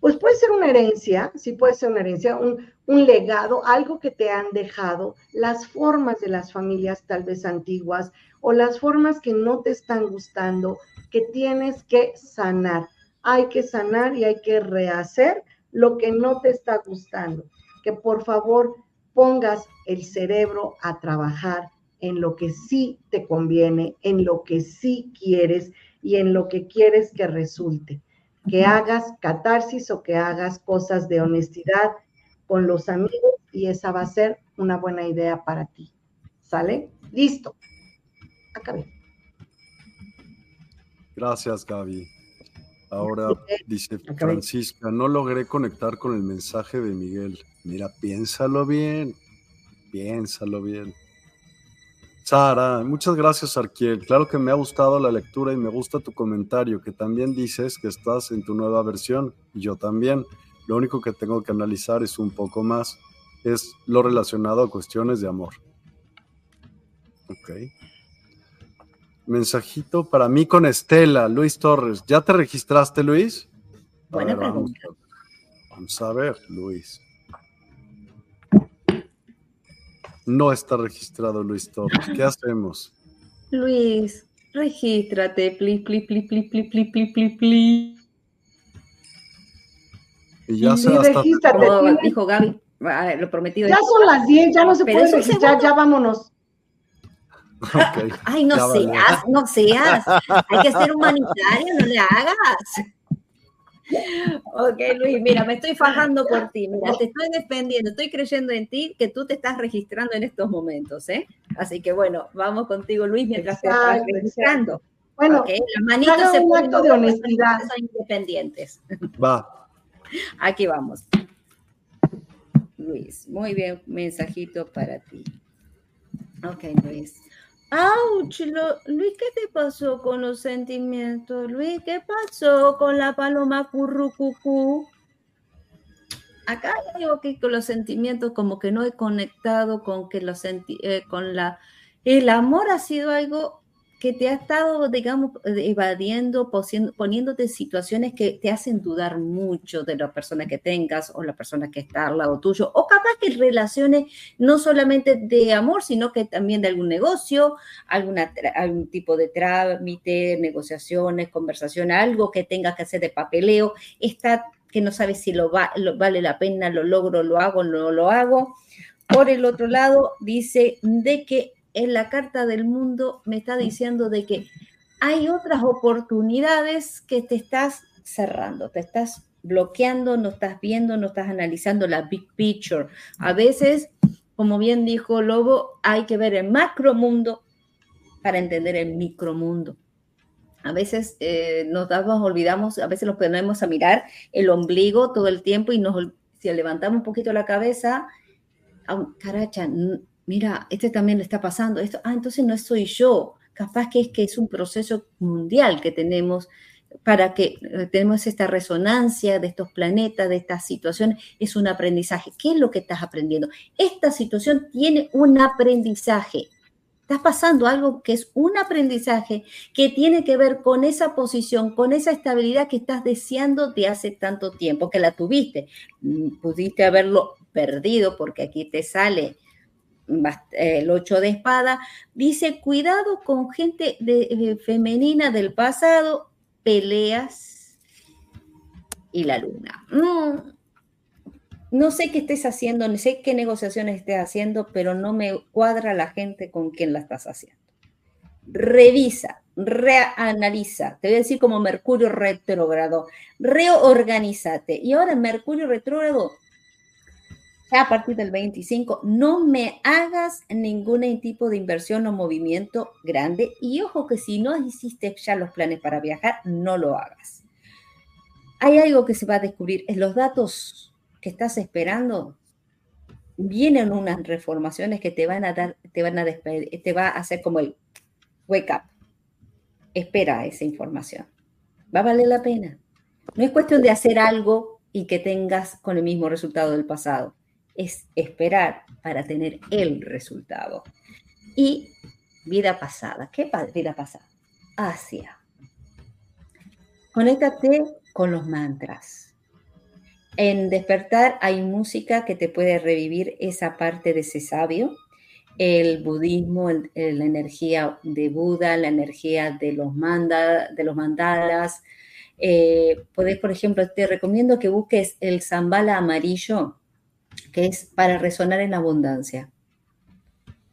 Pues puede ser una herencia, sí puede ser una herencia, un, un legado, algo que te han dejado, las formas de las familias tal vez antiguas o las formas que no te están gustando, que tienes que sanar. Hay que sanar y hay que rehacer lo que no te está gustando que por favor pongas el cerebro a trabajar en lo que sí te conviene, en lo que sí quieres y en lo que quieres que resulte. Que hagas catarsis o que hagas cosas de honestidad con los amigos y esa va a ser una buena idea para ti. ¿Sale? Listo. Acabé. Gracias, Gaby. Ahora dice Francisca, no logré conectar con el mensaje de Miguel. Mira, piénsalo bien, piénsalo bien. Sara, muchas gracias, Arquiel. Claro que me ha gustado la lectura y me gusta tu comentario, que también dices que estás en tu nueva versión, y yo también. Lo único que tengo que analizar es un poco más, es lo relacionado a cuestiones de amor. Ok. Mensajito para mí con Estela, Luis Torres. ¿Ya te registraste, Luis? Buena pregunta. Vamos, a ver, Luis. No está registrado Luis Torres. ¿Qué hacemos? Luis, regístrate, pli, pli, pli, pli, pli, pli, pli, pli, pli. Y ya se hasta... dijo Gaby, lo prometido. Ya son las 10, ya no se puede registrar, ya vámonos. Ay, no seas, no seas. Hay que ser humanitario, no le hagas. Ok, Luis, mira, me estoy fajando por ti. Mira, te estoy defendiendo, estoy creyendo en ti que tú te estás registrando en estos momentos, ¿eh? Así que bueno, vamos contigo, Luis, mientras te estás registrando. Bueno, las manitos se un acto de honestidad. Son independientes. [LAUGHS] Va. Aquí vamos. Luis, muy bien, mensajito para ti. Ok, Luis. ¡Auch! Luis, ¿qué te pasó con los sentimientos? Luis, ¿qué pasó con la paloma currucucú? Acá digo que con los sentimientos como que no he conectado con que los eh, con la el amor ha sido algo que te ha estado, digamos, evadiendo, poniéndote situaciones que te hacen dudar mucho de la persona que tengas o la persona que está al lado tuyo, o capaz que relaciones no solamente de amor, sino que también de algún negocio, algún tipo de trámite, negociaciones, conversación, algo que tengas que hacer de papeleo, está que no sabes si lo, va, lo vale la pena, lo logro, lo hago, no lo hago. Por el otro lado, dice de que en la carta del mundo me está diciendo de que hay otras oportunidades que te estás cerrando, te estás bloqueando, no estás viendo, no estás analizando la big picture. A veces, como bien dijo Lobo, hay que ver el macro mundo para entender el micromundo. A veces eh, nos damos, olvidamos, a veces nos ponemos a mirar el ombligo todo el tiempo y nos, si levantamos un poquito la cabeza, caracha, mira, este también le está pasando, esto, ah, entonces no soy yo, capaz que es que es un proceso mundial que tenemos para que eh, tenemos esta resonancia de estos planetas, de estas situaciones, es un aprendizaje. ¿Qué es lo que estás aprendiendo? Esta situación tiene un aprendizaje. Estás pasando algo que es un aprendizaje que tiene que ver con esa posición, con esa estabilidad que estás deseando de hace tanto tiempo, que la tuviste. Mm, pudiste haberlo perdido porque aquí te sale el 8 de espada, dice, cuidado con gente de, eh, femenina del pasado, peleas y la luna. Mm, no sé qué estés haciendo, no sé qué negociaciones estés haciendo, pero no me cuadra la gente con quien la estás haciendo. Revisa, reanaliza, te voy a decir como Mercurio retrógrado, reorganízate. Y ahora Mercurio retrógrado a partir del 25, no me hagas ningún tipo de inversión o movimiento grande. Y ojo que si no hiciste ya los planes para viajar, no lo hagas. Hay algo que se va a descubrir. En los datos que estás esperando, vienen unas reformaciones que te van a dar, te van a te va a hacer como el wake up. Espera esa información. Va a valer la pena. No es cuestión de hacer algo y que tengas con el mismo resultado del pasado es esperar para tener el resultado. Y vida pasada. ¿Qué vida pasada? Hacia. Conéctate con los mantras. En despertar hay música que te puede revivir esa parte de ese sabio. El budismo, la energía de Buda, la energía de los, manda, de los mandalas. Eh, puedes, por ejemplo, te recomiendo que busques el zambala amarillo que es para resonar en abundancia.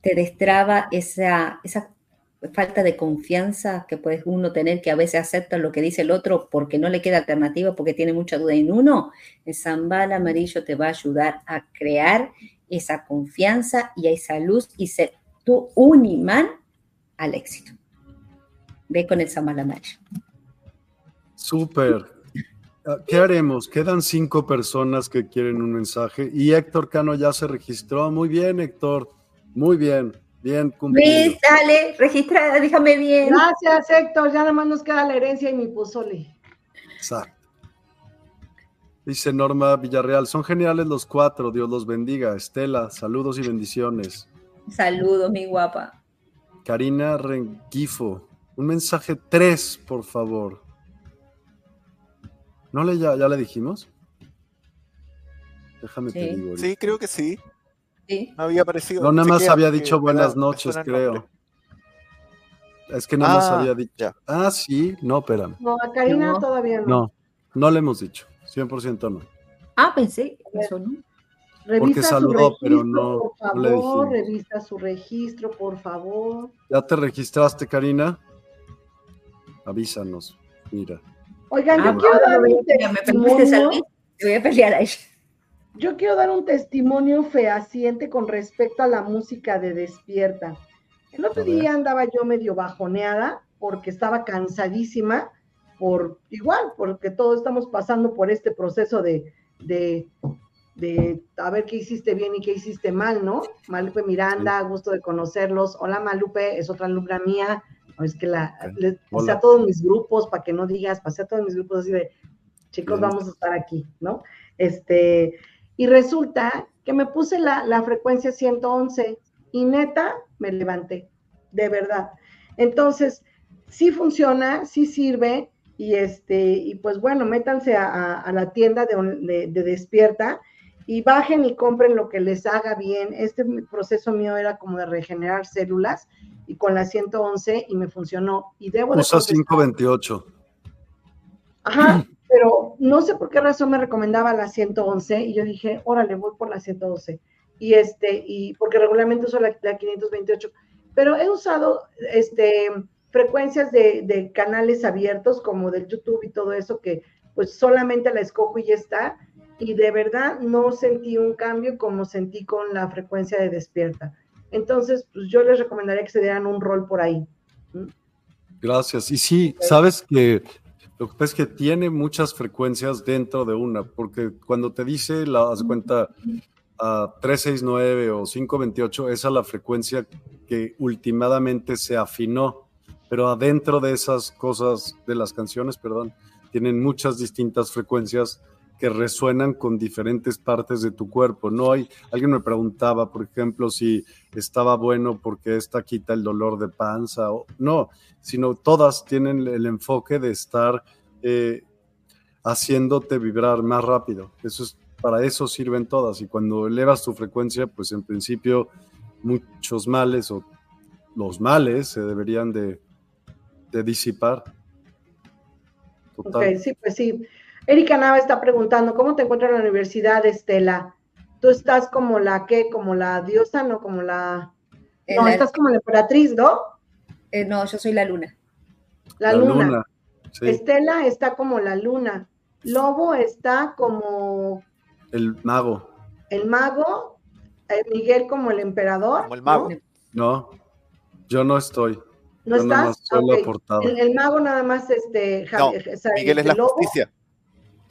Te destraba esa, esa falta de confianza que puede uno tener, que a veces acepta lo que dice el otro porque no le queda alternativa, porque tiene mucha duda en uno. El zambal amarillo te va a ayudar a crear esa confianza y esa luz y ser tú un imán al éxito. Ve con el zambal amarillo. Súper, ¿Qué haremos? Quedan cinco personas que quieren un mensaje y Héctor Cano ya se registró. Muy bien, Héctor. Muy bien. Bien cumplido. dale, registra, déjame bien. Gracias, Héctor. Ya nada más nos queda la herencia y mi pozole. Exacto. Dice Norma Villarreal, son geniales los cuatro, Dios los bendiga. Estela, saludos y bendiciones. Saludos, mi guapa. Karina Renquifo, un mensaje tres, por favor. ¿No le ya, ya le dijimos? Déjame sí. te digo. Sí, creo que sí. Sí. No había aparecido. No, nada más había dicho buenas noches, creo. Es que nada más ah, había dicho. Ah, sí, no, espérame. No, a Karina todavía no. No, no le hemos dicho. 100% no. Ah, pensé, eso no. Revisa saludó, su registro, pero no. Por favor, revisa su registro, por favor. ¿Ya te registraste, Karina? Avísanos, mira. Oigan, yo ah, quiero dar un testimonio. voy a pelear a ella. Yo quiero dar un testimonio fehaciente con respecto a la música de Despierta. El otro día andaba yo medio bajoneada porque estaba cansadísima por igual, porque todos estamos pasando por este proceso de, de, de a ver qué hiciste bien y qué hiciste mal, ¿no? Malupe Miranda, gusto de conocerlos. Hola Malupe, es otra alumna mía. Es que la pasé a todos mis grupos, para que no digas, pasé a todos mis grupos así de chicos, vamos a estar aquí, ¿no? Este, y resulta que me puse la, la frecuencia 111 y neta me levanté, de verdad. Entonces, sí funciona, sí sirve, y este, y pues bueno, métanse a, la tienda de, Despierta y bajen y compren lo que les haga bien. Este proceso mío era como de regenerar células y con la 111 y me funcionó. Y debo Usa 528. Ajá, pero no sé por qué razón me recomendaba la 111 y yo dije, órale, voy por la 111. Y este, y porque regularmente uso la, la 528, pero he usado este frecuencias de, canales abiertos como del YouTube y todo eso que pues solamente la escojo y ya está. Y de verdad no sentí un cambio como sentí con la frecuencia de despierta. Entonces, pues yo les recomendaría que se dieran un rol por ahí. Gracias. Y sí, sabes que lo que pasa es que tiene muchas frecuencias dentro de una, porque cuando te dice, la das cuenta, a 369 o 528, esa es la frecuencia que últimamente se afinó pero adentro de esas cosas, de las canciones, perdón, tienen muchas distintas frecuencias que resuenan con diferentes partes de tu cuerpo. No hay, alguien me preguntaba, por ejemplo, si estaba bueno porque esta quita el dolor de panza o no, sino todas tienen el enfoque de estar eh, haciéndote vibrar más rápido. Eso es, para eso sirven todas. Y cuando elevas tu frecuencia, pues en principio muchos males o los males se deberían de, de disipar. Ok, sí, pues sí. Erika Nava está preguntando, ¿cómo te encuentras en la universidad, Estela? Tú estás como la qué, como la diosa, no como la... No, estás como la emperatriz, ¿no? Eh, no, yo soy la luna. La, luna. Estela está como la luna. Lobo está como... El mago. El mago. Eh, Miguel como el emperador. Como el mago. no yo no estoy. ¿No estás? El, mago nada más, este, Miguel es la justicia.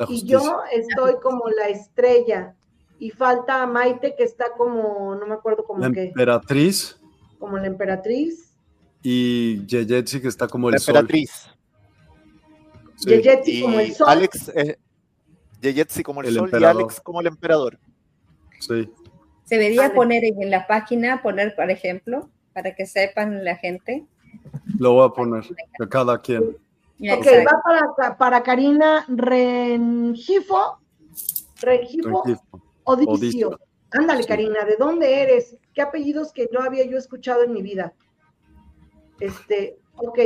Y yo estoy como la estrella. Y falta Maite, que está como, no me acuerdo como la emperatriz. Como la emperatriz. Y Yeyetsi, que está como el la emperatriz. Yeyetsi como el sol. Alex, eh, Yeyetsi como el, sol y Alex como el emperador. Sí. Se debería poner en la página, poner, por ejemplo, para que sepan la gente, lo voy a poner, a cada quien. Ok, va para, para Karina Rengifo, Rengifo, Odicio. Ándale, Karina, ¿de dónde eres? ¿Qué apellidos que no había yo escuchado en mi vida? Este, ok,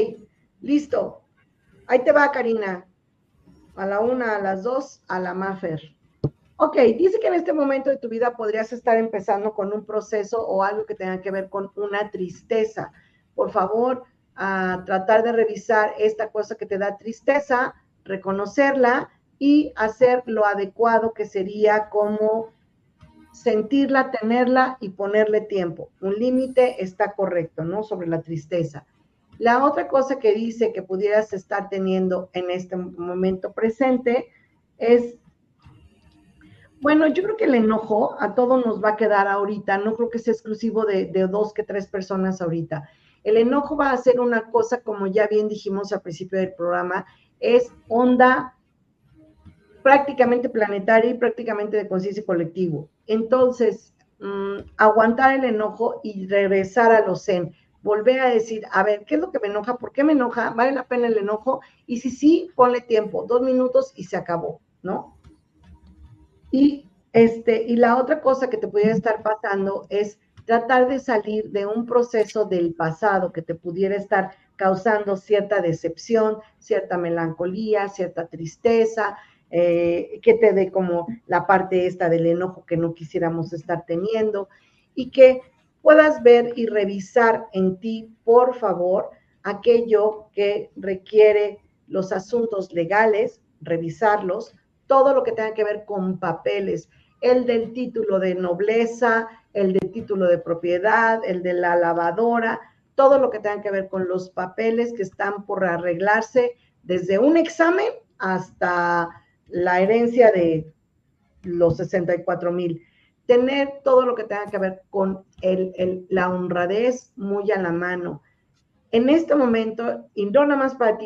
listo. Ahí te va, Karina. A la una, a las dos, a la Mafer. Ok, dice que en este momento de tu vida podrías estar empezando con un proceso o algo que tenga que ver con una tristeza. Por favor, a tratar de revisar esta cosa que te da tristeza, reconocerla y hacer lo adecuado que sería como sentirla, tenerla y ponerle tiempo. Un límite está correcto, ¿no? Sobre la tristeza. La otra cosa que dice que pudieras estar teniendo en este momento presente es, bueno, yo creo que el enojo a todos nos va a quedar ahorita, no creo que sea exclusivo de, de dos que tres personas ahorita. El enojo va a ser una cosa, como ya bien dijimos al principio del programa, es onda prácticamente planetaria y prácticamente de conciencia colectivo. Entonces, mm, aguantar el enojo y regresar a los zen, volver a decir, a ver, ¿qué es lo que me enoja? ¿Por qué me enoja? ¿Vale la pena el enojo? Y si sí, ponle tiempo, dos minutos y se acabó, ¿no? Y, este, y la otra cosa que te pudiera estar pasando es tratar de salir de un proceso del pasado que te pudiera estar causando cierta decepción, cierta melancolía, cierta tristeza, eh, que te dé como la parte esta del enojo que no quisiéramos estar teniendo y que puedas ver y revisar en ti, por favor, aquello que requiere los asuntos legales, revisarlos, todo lo que tenga que ver con papeles, el del título de nobleza, el del título de propiedad, el de la lavadora, todo lo que tenga que ver con los papeles que están por arreglarse, desde un examen hasta la herencia de los 64 mil. Tener todo lo que tenga que ver con el, la honradez muy a la mano. En este momento, y no más para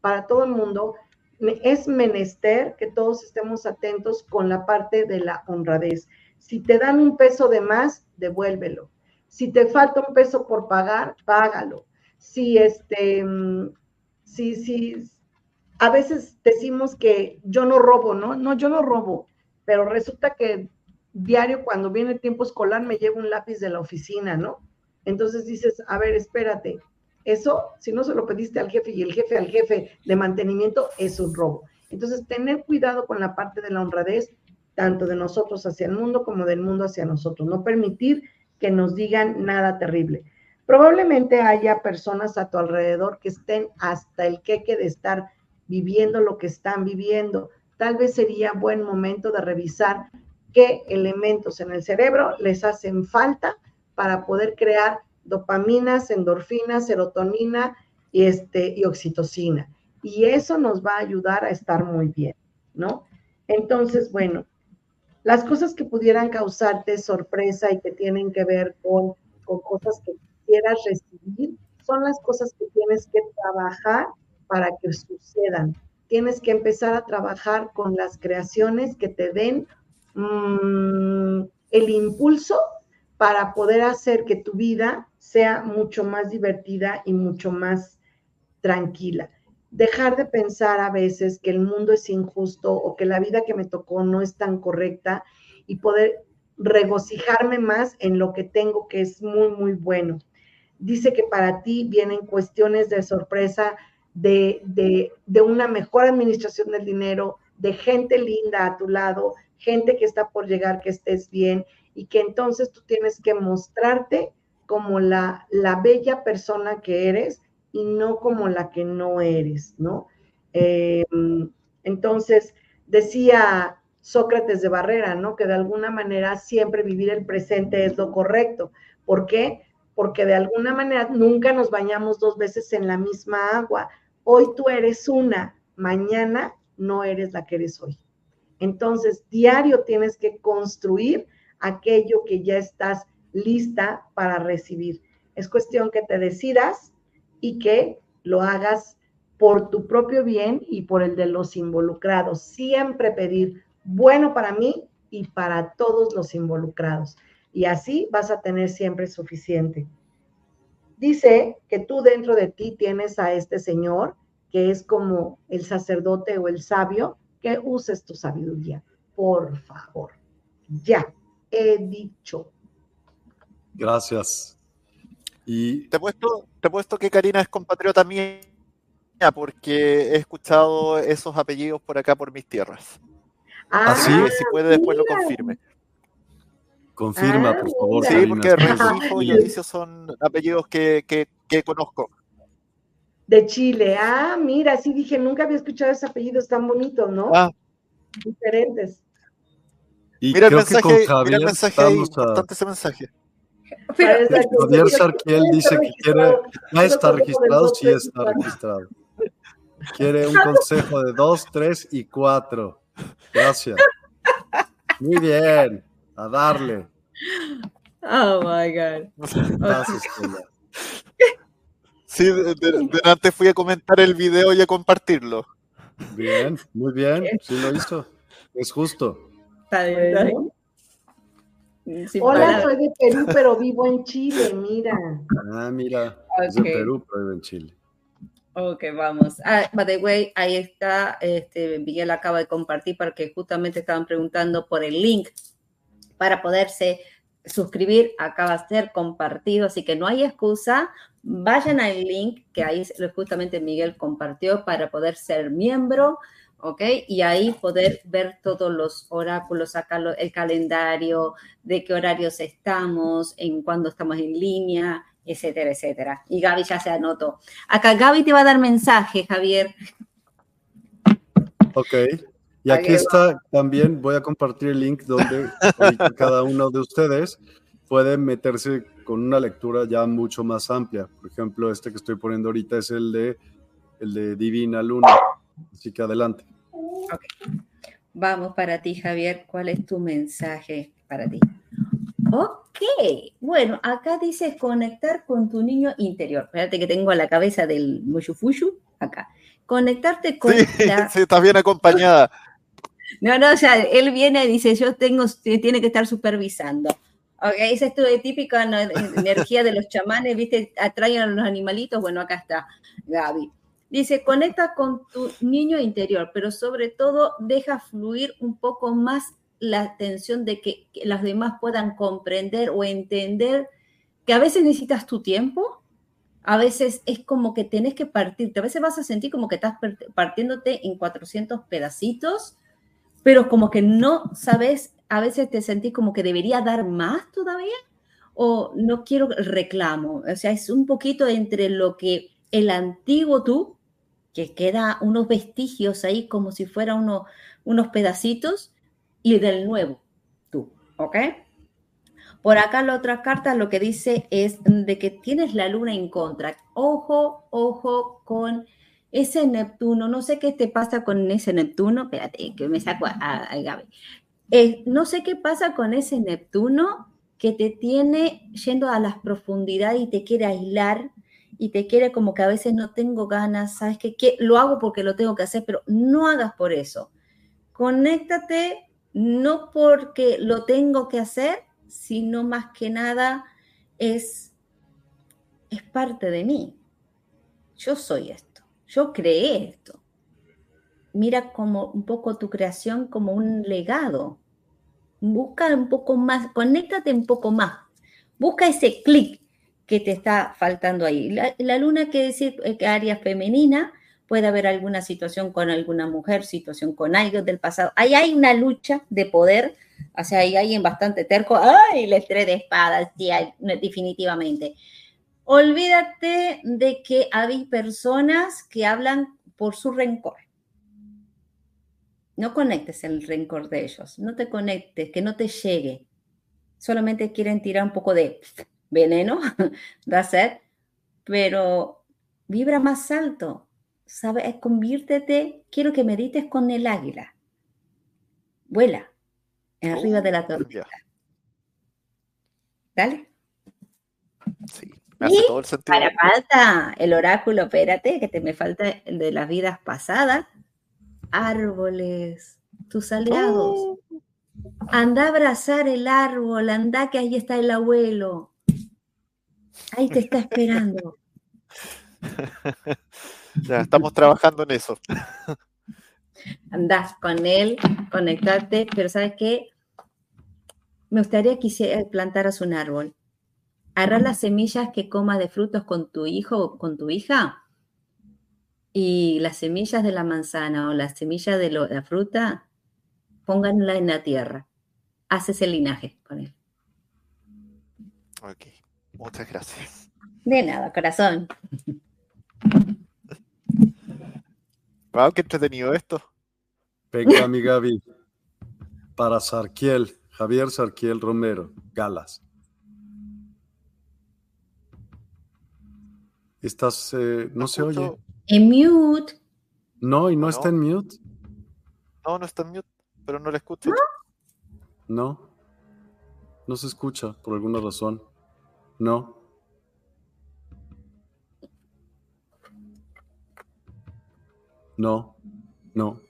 para todo el mundo, es menester que todos estemos atentos con la parte de la honradez. Si te dan un peso de más, devuélvelo. Si te falta un peso por pagar, págalo. Si este, mm, si, si, a veces decimos que yo no robo, ¿no? No, yo no robo, pero resulta que diario cuando viene el tiempo escolar me llevo un lápiz de la oficina, ¿no? Entonces dices, a ver, espérate, eso, si no se lo pediste al jefe y el jefe al jefe de mantenimiento, es un robo. Entonces, tener cuidado con la parte de la honradez, tanto de nosotros hacia el mundo como del mundo hacia nosotros. No permitir que nos digan nada terrible. Probablemente haya personas a tu alrededor que estén hasta el queque de estar viviendo lo que están viviendo. Tal vez sería buen momento de revisar qué elementos en el cerebro les hacen falta para poder crear dopaminas, endorfinas, serotonina y, este, y oxitocina. Y eso nos va a ayudar a estar muy bien, ¿no? Entonces, bueno, las cosas que pudieran causarte sorpresa y que tienen que ver con, con cosas que quieras recibir, son las cosas que tienes que trabajar para que sucedan. Tienes que empezar a trabajar con las creaciones que te den mm, el impulso para poder hacer que tu vida sea mucho más divertida y mucho más tranquila dejar de pensar a veces que el mundo es injusto o que la vida que me tocó no es tan correcta y poder regocijarme más en lo que tengo que es muy, muy bueno. Dice que para ti vienen cuestiones de sorpresa, de, de, una mejor administración del dinero, de gente linda a tu lado, gente que está por llegar, que estés bien y que entonces tú tienes que mostrarte como la, la bella persona que eres y no como la que no eres, ¿no? Em, entonces, decía Sócrates de Barrera, ¿no? Que de alguna manera siempre vivir el presente es lo correcto. ¿Por qué? Porque de alguna manera nunca nos bañamos dos veces en la misma agua. Hoy tú eres una, mañana no eres la que eres hoy. Entonces, diario tienes que construir aquello que ya estás lista para recibir. Es cuestión que te decidas y que lo hagas por tu propio bien y por el de los involucrados. Siempre pedir bueno para mí y para todos los involucrados. Y así vas a tener siempre suficiente. Dice que tú dentro de ti tienes a este Señor, que es como el sacerdote o el sabio, que uses tu sabiduría. Por favor. Ya, he dicho. Gracias. Y te he puesto, te he puesto que Karina es compatriota mía porque he escuchado esos apellidos por acá por mis tierras. Ah, Así si puede después lo confirme. Confirma, por ah, favor. Sí, porque Recife y Alicio son apellidos que, que, que, conozco. De Chile. Ah, mira, sí dije, nunca había escuchado ese apellido tan bonito, ¿no? Ah. Diferentes. Y mira, el mensaje, mira el mensaje ahí, importante ese mensaje. Javier Sarkiel dice que quiere, ya está registrado, sí está registrado. Quiere un consejo de dos, tres y cuatro. Gracias. Muy bien, a darle. Oh my God. Gracias, Sí, delante fui a comentar el video y a compartirlo. Bien, muy bien, sí lo hizo. Es justo. Está bien. Hola, soy de Perú, pero vivo en Chile, mira. Ah, mira, es de Perú, pero vivo en Chile. Ok, vamos. Ah, by the way, ahí está, este, Miguel acaba de compartir porque justamente estaban preguntando por el link para poderse suscribir, acaba de ser compartido, así que no hay excusa. Vayan al link que ahí justamente Miguel compartió para poder ser miembro ¿ok? Y ahí poder ver todos los oráculos, sacar el calendario, de qué horarios estamos, en cuándo estamos en línea, etcétera, etcétera. Y Gaby ya se anotó. Acá Gaby te va a dar mensaje, Javier. Ok. Y aquí está también, voy a compartir el link donde cada uno de ustedes puede meterse con una lectura ya mucho más amplia. Por ejemplo, este que estoy poniendo ahorita es el de, el de Divina Luna. Así que adelante. Vamos para ti, Javier. ¿Cuál es tu mensaje para ti? Ok, bueno, acá dice conectar con tu niño interior. Espérate que tengo la cabeza del Mushufushu acá. Conectarte con sí, [LAUGHS] Sí, estás bien acompañada. No, no, o sea, él viene y dice, yo tengo, tiene que estar supervisando. Ok, esa es tu típica energía de los chamanes, ¿viste? Atraen a los animalitos. Bueno, acá está Gaby. Dice, conecta con tu niño interior, pero sobre todo deja fluir un poco más la atención de que, las demás puedan comprender o entender que a veces necesitas tu tiempo, a veces es como que tenés que partirte, a veces vas a sentir como que estás partiéndote en 400 pedacitos, pero como que no sabes, a veces te sentís como que debería dar más todavía o no quiero reclamo, o sea, es un poquito entre lo que el antiguo tú que queda unos vestigios ahí como si fuera uno, unos pedacitos y del nuevo, tú, ¿ok? Por acá la otra carta lo que dice es de que tienes la luna en contra. Ojo, ojo con ese Neptuno. No sé qué te pasa con ese Neptuno. Espérate, que me saco a, Gaby. Eh, no sé qué pasa con ese Neptuno que te tiene yendo a las profundidades y te quiere aislar y te quiere como que a veces no tengo ganas, sabes que lo hago porque lo tengo que hacer, pero no hagas por eso. Conéctate no porque lo tengo que hacer, sino más que nada es es parte de mí. Yo soy esto. Yo creé esto. Mira como un poco tu creación como un legado. Busca un poco más, conéctate un poco más. Busca ese clic que te está faltando ahí. La, luna quiere decir eh, que área femenina, puede haber alguna situación con alguna mujer, situación con alguien del pasado. Ahí hay una lucha de poder, o sea, ahí hay en bastante terco. ¡Ay, el estrés de espadas! Definitivamente. Olvídate de que hay personas que hablan por su rencor. No conectes el rencor de ellos, no te conectes, que no te llegue. Solamente quieren tirar un poco de veneno, [LAUGHS] da sed, pero vibra más alto, ¿sabes? Conviértete, quiero que medites con el águila. Vuela arriba de la oh, tormenta. Dale. Sí, me hace todo el sentido. Para falta el oráculo, espérate, que te me falta el de las vidas pasadas. Árboles, tus aliados. Oh. Anda a abrazar el árbol, anda que ahí está el abuelo. Ahí te está esperando. [LAUGHS] ya, estamos trabajando en eso. Andás con él, conectarte, pero ¿sabes qué? Me gustaría que plantaras un árbol. Agarrar las semillas que comas de frutos con tu hijo o con tu hija y las semillas de la manzana o las semillas de la fruta, pónganla en la tierra. Haces el linaje con él. Ok. Muchas gracias. De nada, corazón. Wow, qué entretenido esto. Venga, mi Gaby. Para Sarquiel, Javier Sarquiel Romero, Galas. Estás, eh, no se oye. En mute. No, y no, está en mute. No, no está en mute, pero no le escucho. No, no se escucha por alguna razón. No. No, no.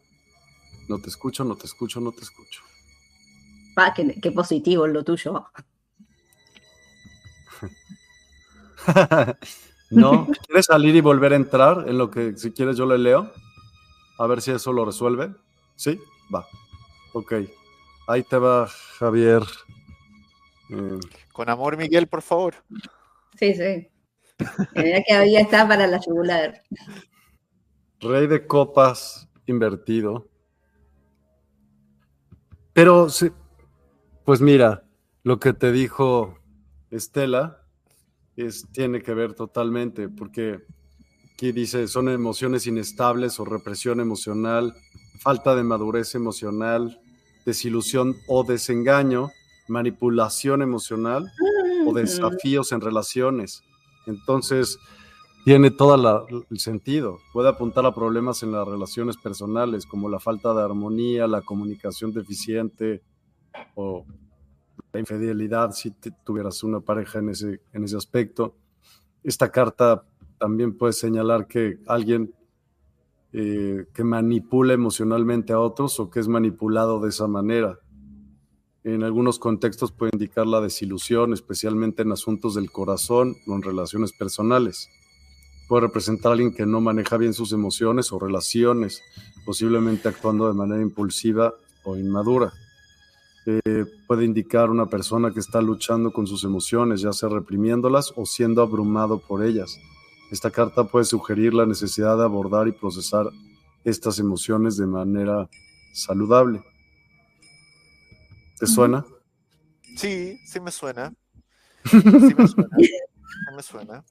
No te escucho, no te escucho, no te escucho. Pa, qué, qué positivo es lo tuyo. [LAUGHS] no, ¿quieres salir y volver a entrar en lo que si quieres yo le leo? A ver si eso lo resuelve. ¿Sí? Va. Ok. Ahí te va, Javier. Eh, Con amor, Miguel, por favor. Sí, sí. Mira que había está para la jugular. Rey de copas, invertido. Pero, pues mira, lo que te dijo Estela es, tiene que ver totalmente, porque aquí dice, son emociones inestables o represión emocional, falta de madurez emocional, desilusión o desengaño, manipulación emocional o desafíos en relaciones. Entonces, tiene todo el sentido. Puede apuntar a problemas en las relaciones personales, como la falta de armonía, la comunicación deficiente o la infidelidad, si tuvieras una pareja en ese, en ese aspecto. Esta carta también puede señalar que alguien eh, que manipula emocionalmente a otros o que es manipulado de esa manera. En algunos contextos puede indicar la desilusión, especialmente en asuntos del corazón o en relaciones personales. Puede representar a alguien que no maneja bien sus emociones o relaciones, posiblemente actuando de manera impulsiva o inmadura. Eh, puede indicar una persona que está luchando con sus emociones, ya sea reprimiéndolas o siendo abrumado por ellas. Esta carta puede sugerir la necesidad de abordar y procesar estas emociones de manera saludable. ¿Te suena? Sí, sí me suena. Sí me suena. [LAUGHS] sí me suena.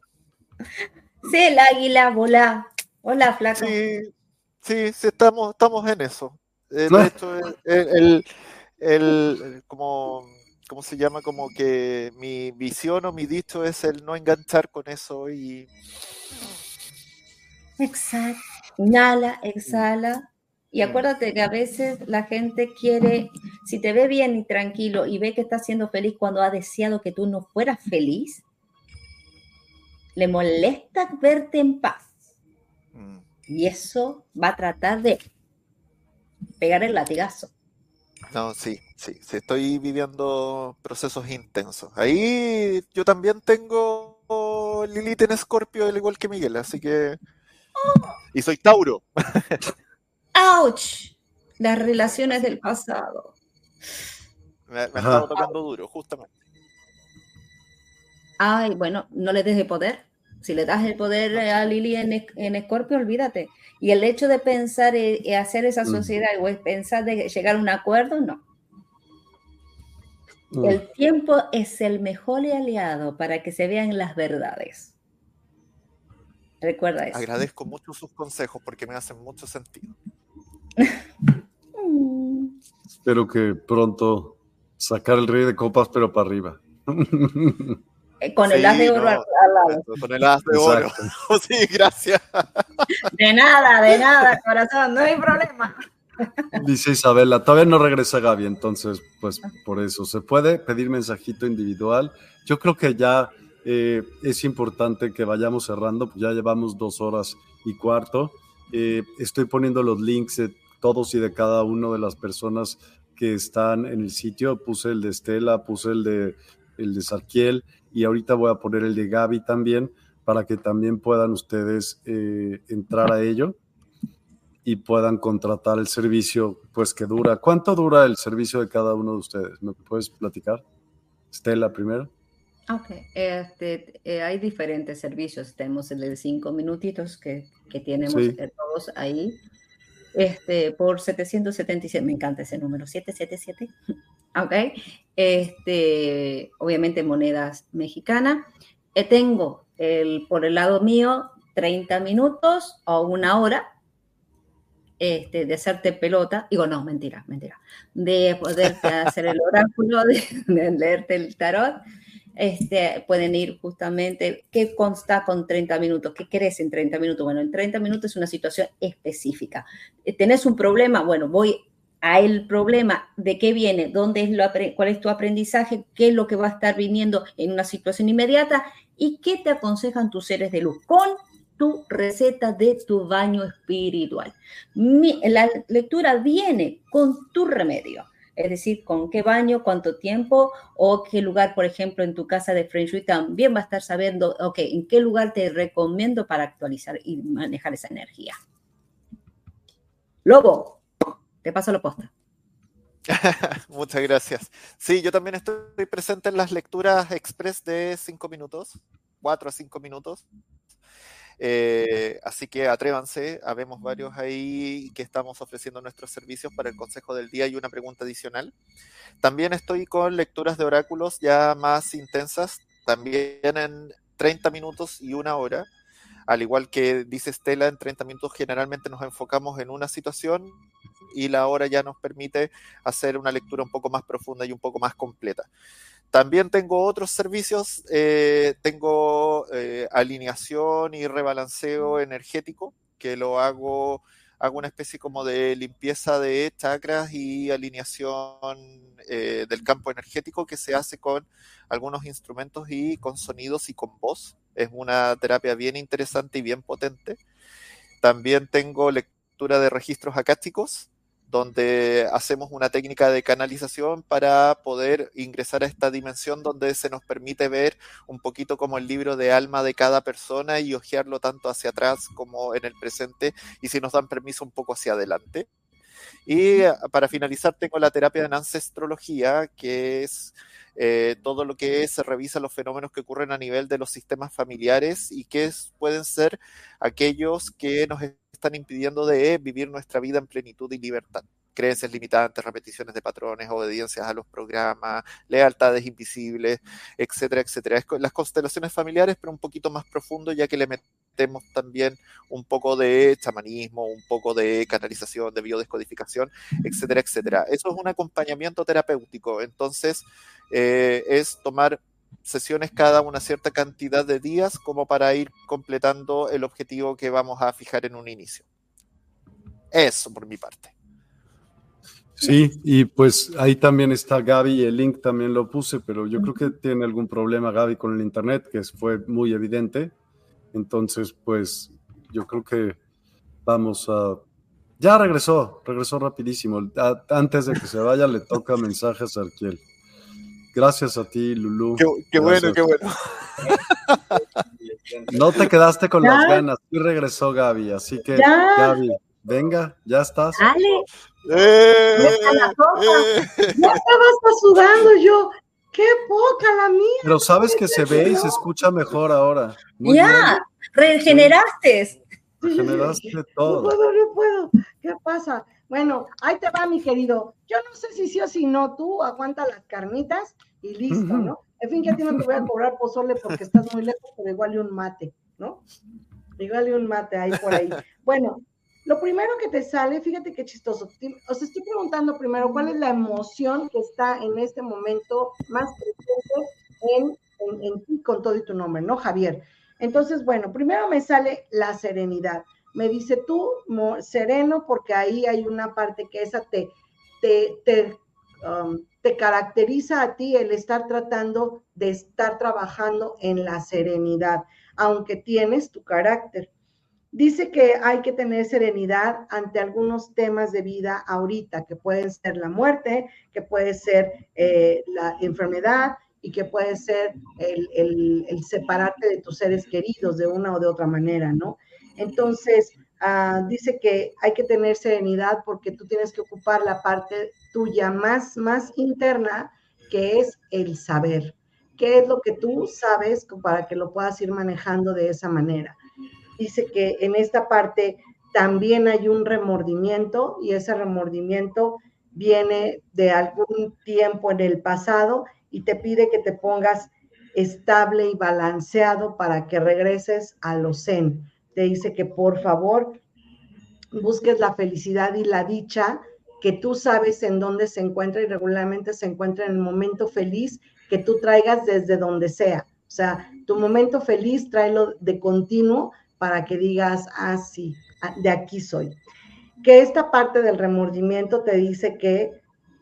Sí, el águila vola. Hola, flaco. Sí, sí, sí estamos, estamos en eso. Eh, de hecho, el, el, como, ¿cómo se llama? Como que mi visión o mi dicho es el no enganchar con eso y... Exacto. Inhala, exhala. Y acuérdate que a veces la gente quiere, si te ve bien y tranquilo y ve que estás siendo feliz cuando ha deseado que tú no fueras feliz, le molesta verte en paz. Mm. Y eso va a tratar de pegar el latigazo. No, sí, sí, sí, estoy viviendo procesos intensos. Ahí yo también tengo Lilith en Escorpio, al igual que Miguel, así que... Y soy Tauro. [LAUGHS] ¡Auch! Las relaciones del pasado. Me, me estado tocando duro, justamente. Ay, bueno, no le des el poder. Si le das el poder a Lili en, en Escorpio, olvídate. Y el hecho de pensar y hacer esa sociedad o pensar de llegar a un acuerdo, no. El tiempo es el mejor aliado para que se vean las verdades. Recuerda eso. Agradezco mucho sus consejos porque me hacen mucho sentido. Espero que pronto sacar el rey de copas, pero para arriba. Eh, con el as de oro al lado. Con el as de oro. [LAUGHS] sí, gracias. De nada, de nada, corazón, no hay problema. Dice Isabela, todavía no regresa Gaby, entonces, pues por eso, ¿se puede pedir mensajito individual? Yo creo que ya eh, es importante que vayamos cerrando, pues ya llevamos dos horas y cuarto. Eh, estoy poniendo los links de todos y de cada una de las personas que están en el sitio. Puse el de Estela, puse el de, el de Sarkiel y ahorita voy a poner el de Gaby también para que también puedan ustedes eh, entrar a ello y puedan contratar el servicio, pues que dura. ¿Cuánto dura el servicio de cada uno de ustedes? ¿Me puedes platicar? Estela primero. Ok, este, eh, hay diferentes servicios. Tenemos el de cinco minutitos que, que tenemos todos ahí. Este, por 777, me encanta ese número, 777. [LAUGHS] Ok, este, obviamente monedas mexicanas. Eh, tengo el, por el lado mío 30 minutos o una hora este, de hacerte pelota, digo, no, mentira, mentira, de poderte hacer el oráculo, [LAUGHS] de, leerte el tarot, este, pueden ir justamente, ¿qué consta con 30 minutos? ¿Qué querés en 30 minutos? Bueno, en 30 minutos es una situación específica. Eh, ¿Tenés un problema? Bueno, voy a el problema de qué viene, dónde es lo, cuál es tu aprendizaje, qué es lo que va a estar viniendo en una situación inmediata y qué te aconsejan tus seres de luz con tu receta de tu baño espiritual. la lectura viene con tu remedio, es decir, con qué baño, cuánto tiempo o qué lugar, por ejemplo, en tu casa de Feng Shui también va a estar sabiendo, ok, en qué lugar te recomiendo para actualizar y manejar esa energía. Lobo, te paso la posta. [LAUGHS] Muchas gracias. Sí, yo también estoy presente en las lecturas express de cinco minutos, cuatro a cinco minutos. Eh, así que atrévanse, habemos varios ahí que estamos ofreciendo nuestros servicios para el consejo del día y una pregunta adicional. También estoy con lecturas de oráculos ya más intensas, también en 30 minutos y una hora. Al igual que dice Estela, en 30 minutos generalmente nos enfocamos en una situación y la hora ya nos permite hacer una lectura un poco más profunda y un poco más completa. También tengo otros servicios, eh, tengo eh, alineación y rebalanceo energético, que lo hago, hago una especie como de limpieza de chakras y alineación eh, del campo energético que se hace con algunos instrumentos y con sonidos y con voz. Es una terapia bien interesante y bien potente. También tengo lectura de registros acásticos, donde hacemos una técnica de canalización para poder ingresar a esta dimensión donde se nos permite ver un poquito como el libro de alma de cada persona y hojearlo tanto hacia atrás como en el presente y si nos dan permiso un poco hacia adelante. Y para finalizar tengo la terapia en ancestrología, que es eh, todo lo que se revisa los fenómenos que ocurren a nivel de los sistemas familiares y que pueden ser aquellos que nos están impidiendo de vivir nuestra vida en plenitud y libertad. Creencias limitantes, repeticiones de patrones, obediencias a los programas, lealtades invisibles, etcétera, etcétera. las constelaciones familiares, pero un poquito más profundo, ya que le metemos también un poco de chamanismo, un poco de canalización, de biodescodificación, etcétera, etcétera. Eso es un acompañamiento terapéutico. Entonces, eh, es tomar sesiones cada una cierta cantidad de días como para ir completando el objetivo que vamos a fijar en un inicio. Eso por mi parte. Sí, y pues ahí también está Gaby, el link también lo puse, pero yo creo que tiene algún problema Gaby con el internet, que fue muy evidente. Entonces, pues yo creo que vamos a... Ya regresó, regresó rapidísimo. antes de que se vaya, le toca mensajes a Arquiel. Gracias a ti, Lulu. Qué, bueno, qué bueno. No te quedaste con las ganas, sí regresó Gaby, así que Gaby, venga, ya estás. Dale. Eh, eh. Ya estaba sudando yo. Qué poca la mía. Pero sabes que se ve y se escucha mejor ahora. ya, regeneraste. Regeneraste todo. No puedo, no puedo. ¿Qué pasa? Bueno, ahí te va, mi querido. Yo no sé si sí o si no, tú aguanta las carnitas y listo, ¿no? En fin, que a ti no te voy a cobrar pozole porque estás muy lejos, pero igual y un mate, ¿no? Igual y un mate ahí por ahí. [LAUGHS] Bueno, lo primero que te sale, fíjate qué chistoso. Os estoy preguntando primero cuál es la emoción que está en este momento más presente en, ti con todo y tu nombre, ¿no, Javier? Entonces, bueno, primero me sale la serenidad me dice tú, sereno, porque ahí hay una parte que esa te, te, um, te, caracteriza a ti el estar tratando de estar trabajando en la serenidad, aunque tienes tu carácter. Dice que hay que tener serenidad ante algunos temas de vida ahorita, que pueden ser la muerte, que puede ser eh, la enfermedad y que puede ser el, separarte de tus seres queridos de una o de otra manera, ¿no? Entonces, ah, dice que hay que tener serenidad porque tú tienes que ocupar la parte tuya más, más interna, que es el saber. ¿Qué es lo que tú sabes para que lo puedas ir manejando de esa manera? Dice que en esta parte también hay un remordimiento y ese remordimiento viene de algún tiempo en el pasado y te pide que te pongas estable y balanceado para que regreses a lo zen te dice que por favor busques la felicidad y la dicha que tú sabes en dónde se encuentra y regularmente se encuentra en el momento feliz que tú traigas desde donde sea. O sea, tu momento feliz tráelo de continuo para que digas, ah, sí, ah, de aquí soy. Que esta parte del remordimiento te dice que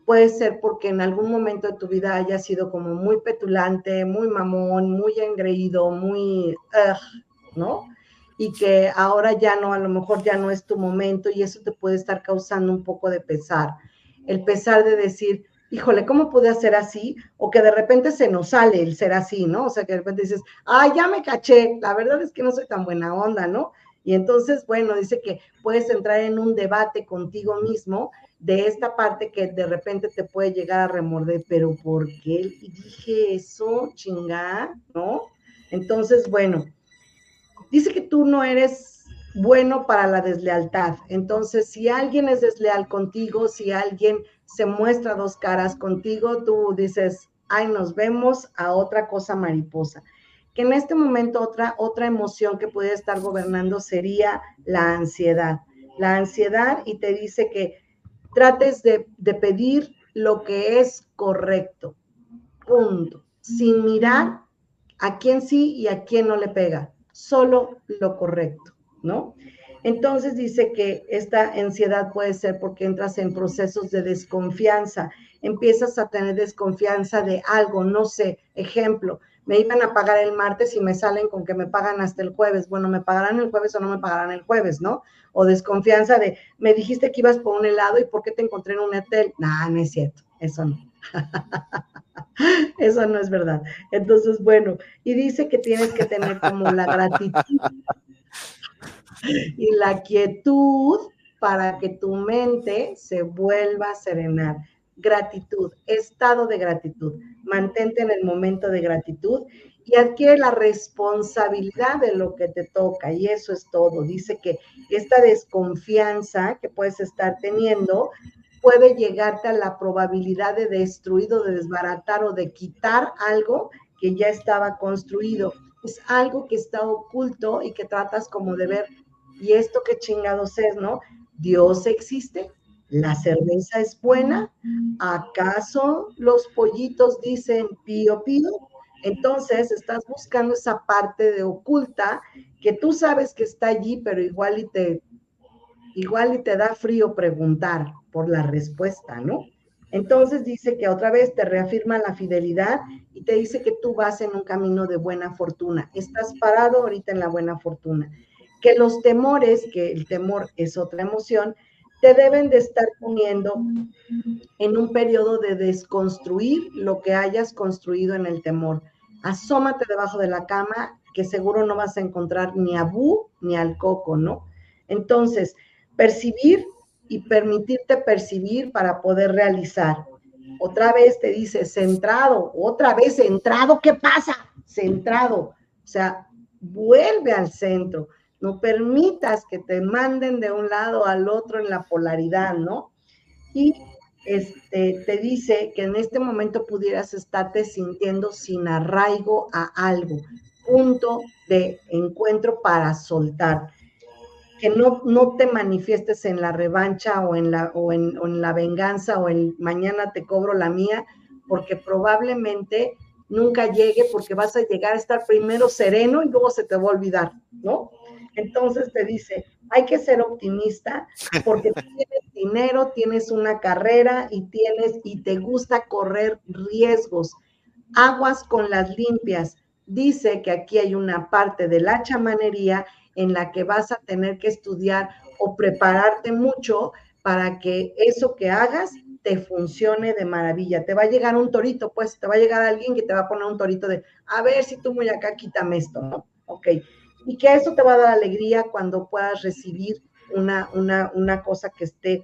puede ser porque en algún momento de tu vida haya sido como muy petulante, muy mamón, muy engreído, muy, ¿no? y que ahora ya no, a lo mejor ya no es tu momento y eso te puede estar causando un poco de pesar. El pesar de decir, híjole, ¿cómo pude hacer así? O que de repente se nos sale el ser así, ¿no? O sea, que de repente dices, ay, ya me caché, la verdad es que no soy tan buena onda, ¿no? Y entonces, bueno, dice que puedes entrar en un debate contigo mismo de esta parte que de repente te puede llegar a remorder, pero ¿por qué dije eso, chingada, no? Entonces, bueno, dice que tú no eres bueno para la deslealtad. Entonces, si alguien es desleal contigo, si alguien se muestra dos caras contigo, tú dices, ay, nos vemos a otra cosa mariposa. Que en este momento otra, otra emoción que puede estar gobernando sería la ansiedad. La ansiedad y te dice que trates de, de pedir lo que es correcto. Punto. Sin mirar a quién sí y a quién no le pega. Solo lo correcto, ¿no? Entonces dice que esta ansiedad puede ser porque entras en procesos de desconfianza, empiezas a tener desconfianza de algo, no sé, ejemplo, me iban a pagar el martes y me salen con que me pagan hasta el jueves. Bueno, ¿me pagarán el jueves o no me pagarán el jueves, no? O desconfianza de, me dijiste que ibas por un helado y ¿por qué te encontré en un hotel? No, no es cierto, eso no. [LAUGHS] eso no es verdad. Entonces, bueno, y dice que tienes que tener como la gratitud y la quietud para que tu mente se vuelva a serenar. Gratitud, estado de gratitud. Mantente en el momento de gratitud y adquiere la responsabilidad de lo que te toca. Y eso es todo. Dice que esta desconfianza que puedes estar teniendo puede llegarte a la probabilidad de destruir o de desbaratar o de quitar algo que ya estaba construido. Es algo que está oculto y que tratas como de ver ¿Y esto qué chingados es, no? Dios existe, la cerveza es buena, ¿acaso los pollitos dicen pío pío? Entonces estás buscando esa parte de oculta que tú sabes que está allí, pero igual y te igual y te da frío preguntar por la respuesta, ¿no? Entonces dice que otra vez te reafirma la fidelidad y te dice que tú vas en un camino de buena fortuna. Estás parado ahorita en la buena fortuna que los temores, que el temor es otra emoción, te deben de estar poniendo en un periodo de desconstruir lo que hayas construido en el temor. Asómate debajo de la cama, que seguro no vas a encontrar ni a Bu ni al coco, ¿no? Entonces, percibir y permitirte percibir para poder realizar. Otra vez te dice centrado, otra vez centrado, ¿qué pasa? Centrado, o sea, vuelve al centro no permitas que te manden de un lado al otro en la polaridad, ¿no? Y este, te dice que en este momento pudieras estarte sintiendo sin arraigo a algo, punto de encuentro para soltar. Que no, no te manifiestes en la revancha o en la, o en, o en la venganza o en mañana te cobro la mía, porque probablemente nunca llegue porque vas a llegar a estar primero sereno y luego se te va a olvidar, ¿no? Entonces te dice, hay que ser optimista porque [LAUGHS] tienes dinero, tienes una carrera y tienes y te gusta correr riesgos. Aguas con las limpias. Dice que aquí hay una parte de la chamanería en la que vas a tener que estudiar o prepararte mucho para que eso que hagas te funcione de maravilla. Te va a llegar un torito, pues te va a llegar alguien que te va a poner un torito de, a ver si tú muy acá, quítame esto, ¿no? Ok y que eso te va a dar alegría cuando puedas recibir una, una, cosa que esté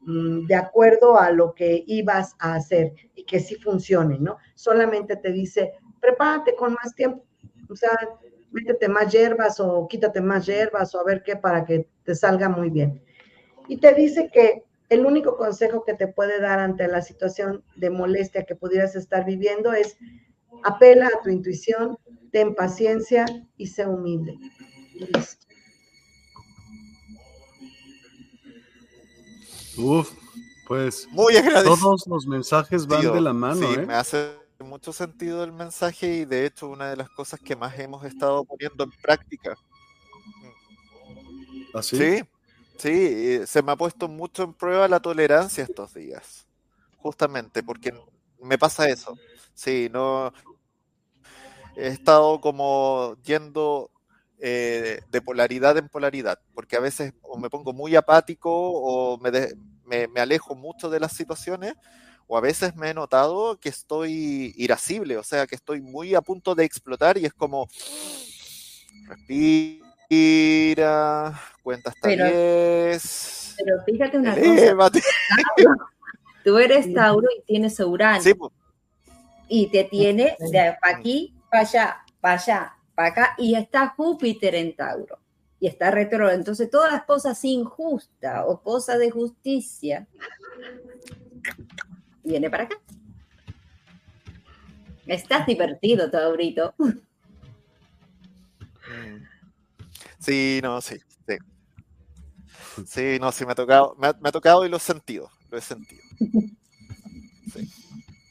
mm, de acuerdo a lo que ibas a hacer y que sí funcione, ¿no? Solamente te dice, prepárate con más tiempo, o sea, métete más hierbas o quítate más hierbas o a ver qué para que te salga muy bien. Y te dice que el único consejo que te puede dar ante la situación de molestia que pudieras estar viviendo es apela a tu intuición, ten paciencia y sé humilde. Listo. Uf, pues muy agradecido. Todos los mensajes van de la mano. Sí, ¿eh? me hace mucho sentido el mensaje y de hecho una de las cosas que más hemos estado poniendo en práctica. ¿Así? ¿Ah, sí, sí, se me ha puesto mucho en prueba la tolerancia estos días, justamente porque me pasa eso. Sí, no, he estado como yendo eh, de polaridad en polaridad, porque a veces o me pongo muy apático o me, me, alejo mucho de las situaciones, o a veces me he notado que estoy irascible, o sea, que estoy muy a punto de explotar y es como, respira, cuenta hasta pero, 10. Pero fíjate una cosa. Tú eres [LAUGHS] Tauro y tienes Urano. Sí, pues. y te tiene [LAUGHS] de aquí para allá, para allá, para acá, y está Júpiter en Tauro, y está retro. Entonces, todas las cosas injustas o cosas de justicia, viene para acá. Estás divertido, Taurito. Mm. Sí, no, sí, sí. Sí, no, sí, me ha tocado, me ha, tocado y lo he sentido, lo he sentido.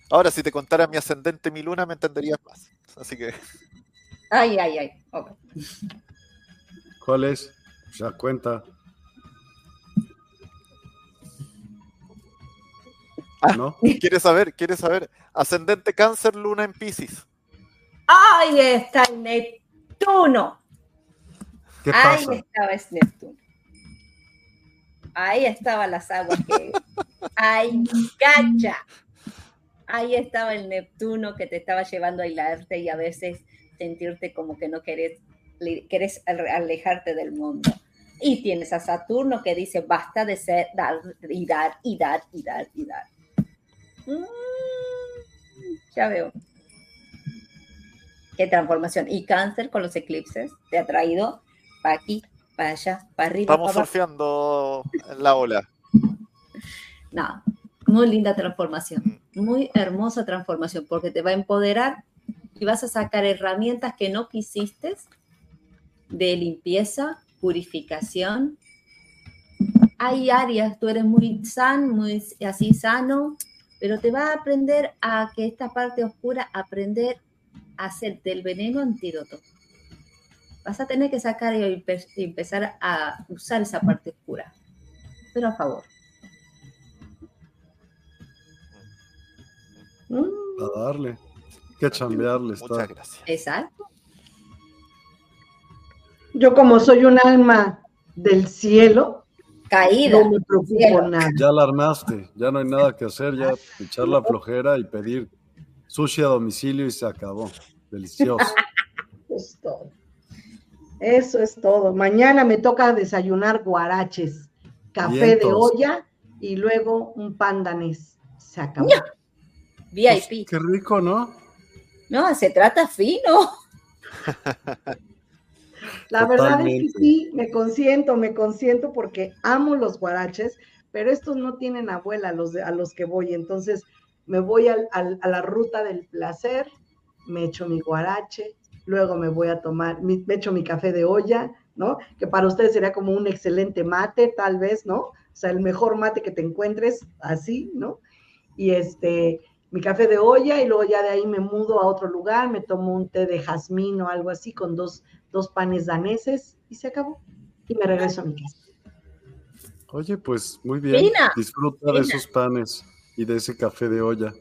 Ahora, si te contara mi ascendente, mi luna, me entenderías más. Así que. Ay, ay, ay. ¿Cuál es? Ya cuenta. Ah, ¿No? ¿Quieres saber? ¿Quieres saber? Ascendente cáncer, luna en Pisces. ¡Ay, está el Neptuno! Ahí estaba ese Neptuno. Ahí estaban las aguas que. [LAUGHS] ¡Ay, cacha! Ahí estaba el Neptuno que te estaba llevando a hilarte y a veces sentirte como que no querés, querés alejarte del mundo. Y tienes a Saturno que dice, basta de ser, dar y dar y dar y dar y dar. Mm, ya veo. Qué transformación. Y cáncer con los eclipses te ha traído para aquí, para allá, para arriba. Estamos surfeando en la ola. No, muy linda transformación, mm. muy hermosa transformación, porque te va a empoderar y vas a sacar herramientas que no quisiste de limpieza, purificación. Hay áreas, tú eres muy sano, muy así sano, pero te va a aprender a que esta parte oscura, aprender a hacer del veneno antídoto. Vas a tener que sacar y empezar a usar esa parte oscura, pero a favor. A darle. Que chambearle Muchas gracias. Exacto. Yo como soy un alma del cielo, caída. No me preocupo nada. Ya la armaste, ya no hay nada que hacer, ya echar la flojera y pedir sushi a domicilio y se acabó. Delicioso. [LAUGHS] es todo. Eso es todo. Mañana me toca desayunar guaraches, café de olla y luego un pandanés. Se acabó. VIP. Pues, qué rico, ¿no? No, se trata fino. [LAUGHS] La verdad es que sí, me consiento, me consiento porque amo los guaraches, pero estos no tienen abuela los a los que voy. Entonces me voy a la ruta del placer, me echo mi guarache, luego me voy a tomar, me echo mi café de olla, ¿no? Que para ustedes sería como un excelente mate, tal vez, ¿no? O sea, el mejor mate que te encuentres, así, ¿no? Y este, mi café de olla y luego ya de ahí me mudo a otro lugar, me tomo un té de jazmín o algo así con dos, dos panes daneses y se acabó. Y me regreso a mi casa. Oye, pues muy bien. Disfruta de esos panes y de ese café de olla.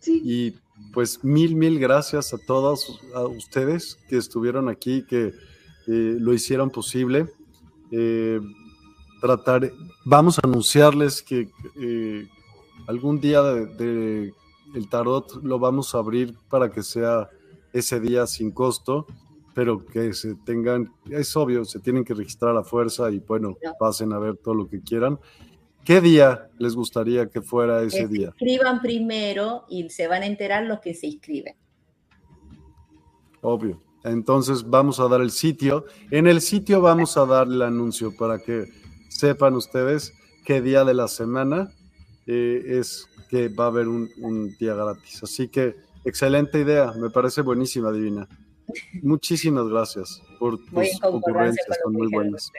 Sí. Y pues mil, mil gracias a todos, a ustedes que estuvieron aquí, que eh, lo hicieron posible. Eh, tratar, vamos a anunciarles que eh, algún día de el tarot lo vamos a abrir para que sea ese día sin costo, pero que se tengan, es obvio, se tienen que registrar a fuerza y bueno, pasen a ver todo lo que quieran. ¿Qué día les gustaría que fuera ese día? Escriban primero y se van a enterar los que se inscriben. Obvio. Entonces vamos a dar el sitio. En el sitio vamos a dar el anuncio para que sepan ustedes qué día de la semana eh, es que va a haber un, día gratis. Así que excelente idea, me parece buenísima, Divina. Muchísimas gracias por tus ocurrencias, son muy buenas.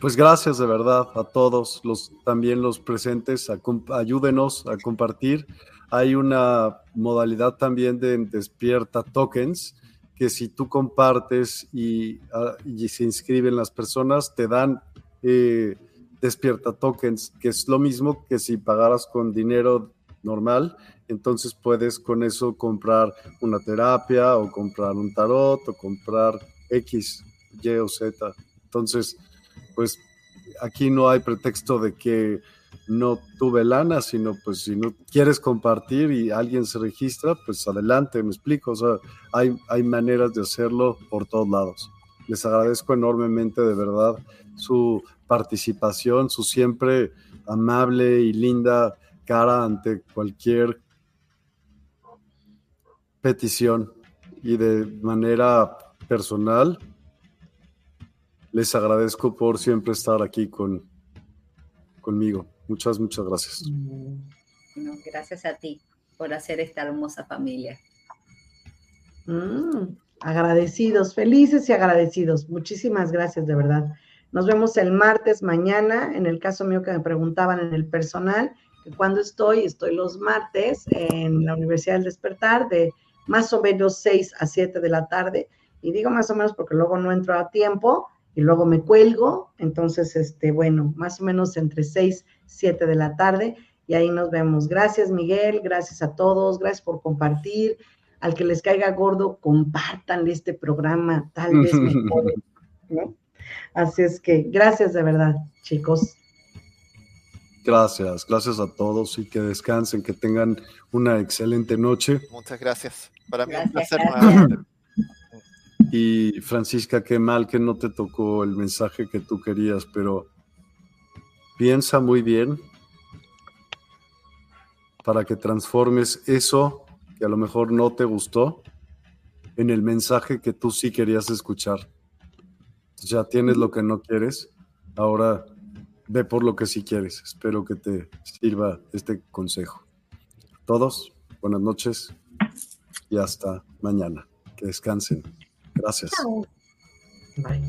Pues gracias de verdad a todos, los, también los presentes, ayúdenos a compartir. Hay una modalidad también de despierta tokens, que si tú compartes y, ah, se inscriben las personas, te dan eh, despierta tokens, que es lo mismo que si pagaras con dinero normal, entonces puedes con eso comprar una terapia o comprar un tarot o comprar X, Y o Z. Entonces, pues aquí no hay pretexto de que no tuve lana, sino pues si no quieres compartir y alguien se registra, pues adelante, me explico. O sea, hay, hay maneras de hacerlo por todos lados. Les agradezco enormemente de verdad su participación, su siempre amable y linda cara ante cualquier petición. y de manera personal, les agradezco por siempre estar aquí con, conmigo. Muchas, muchas gracias. gracias a ti por hacer esta hermosa familia. Mm, agradecidos, felices y agradecidos. Muchísimas gracias, de verdad. Nos vemos el martes mañana. En el caso mío que me preguntaban en el personal, que cuando estoy, estoy los martes en la Universidad del Despertar de más o menos 6 a 7 de la tarde. Y digo más o menos porque luego no entro a tiempo y luego me cuelgo. Entonces, este, bueno, más o menos entre 6 y 7 de la tarde. Y ahí nos vemos. Gracias, Miguel. Gracias a todos. Gracias por compartir. Al que les caiga gordo, compartan este programa. Tal vez mejor, [LAUGHS] ¿no? Así es que gracias de verdad, chicos. Gracias, gracias a todos y que descansen, que tengan una excelente noche. Muchas gracias. Para mí es un placer Y Francisca, qué mal que no te tocó el mensaje que tú querías, pero piensa muy bien para que transformes eso que a lo mejor no te gustó en el mensaje que tú sí querías escuchar. Ya tienes lo que no quieres, ahora ve por lo que sí quieres. Espero que te sirva este consejo. Todos, buenas noches y hasta mañana. Que descansen. Gracias. Bye.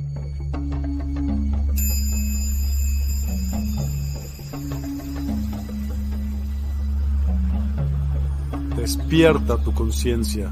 Despierta tu conciencia.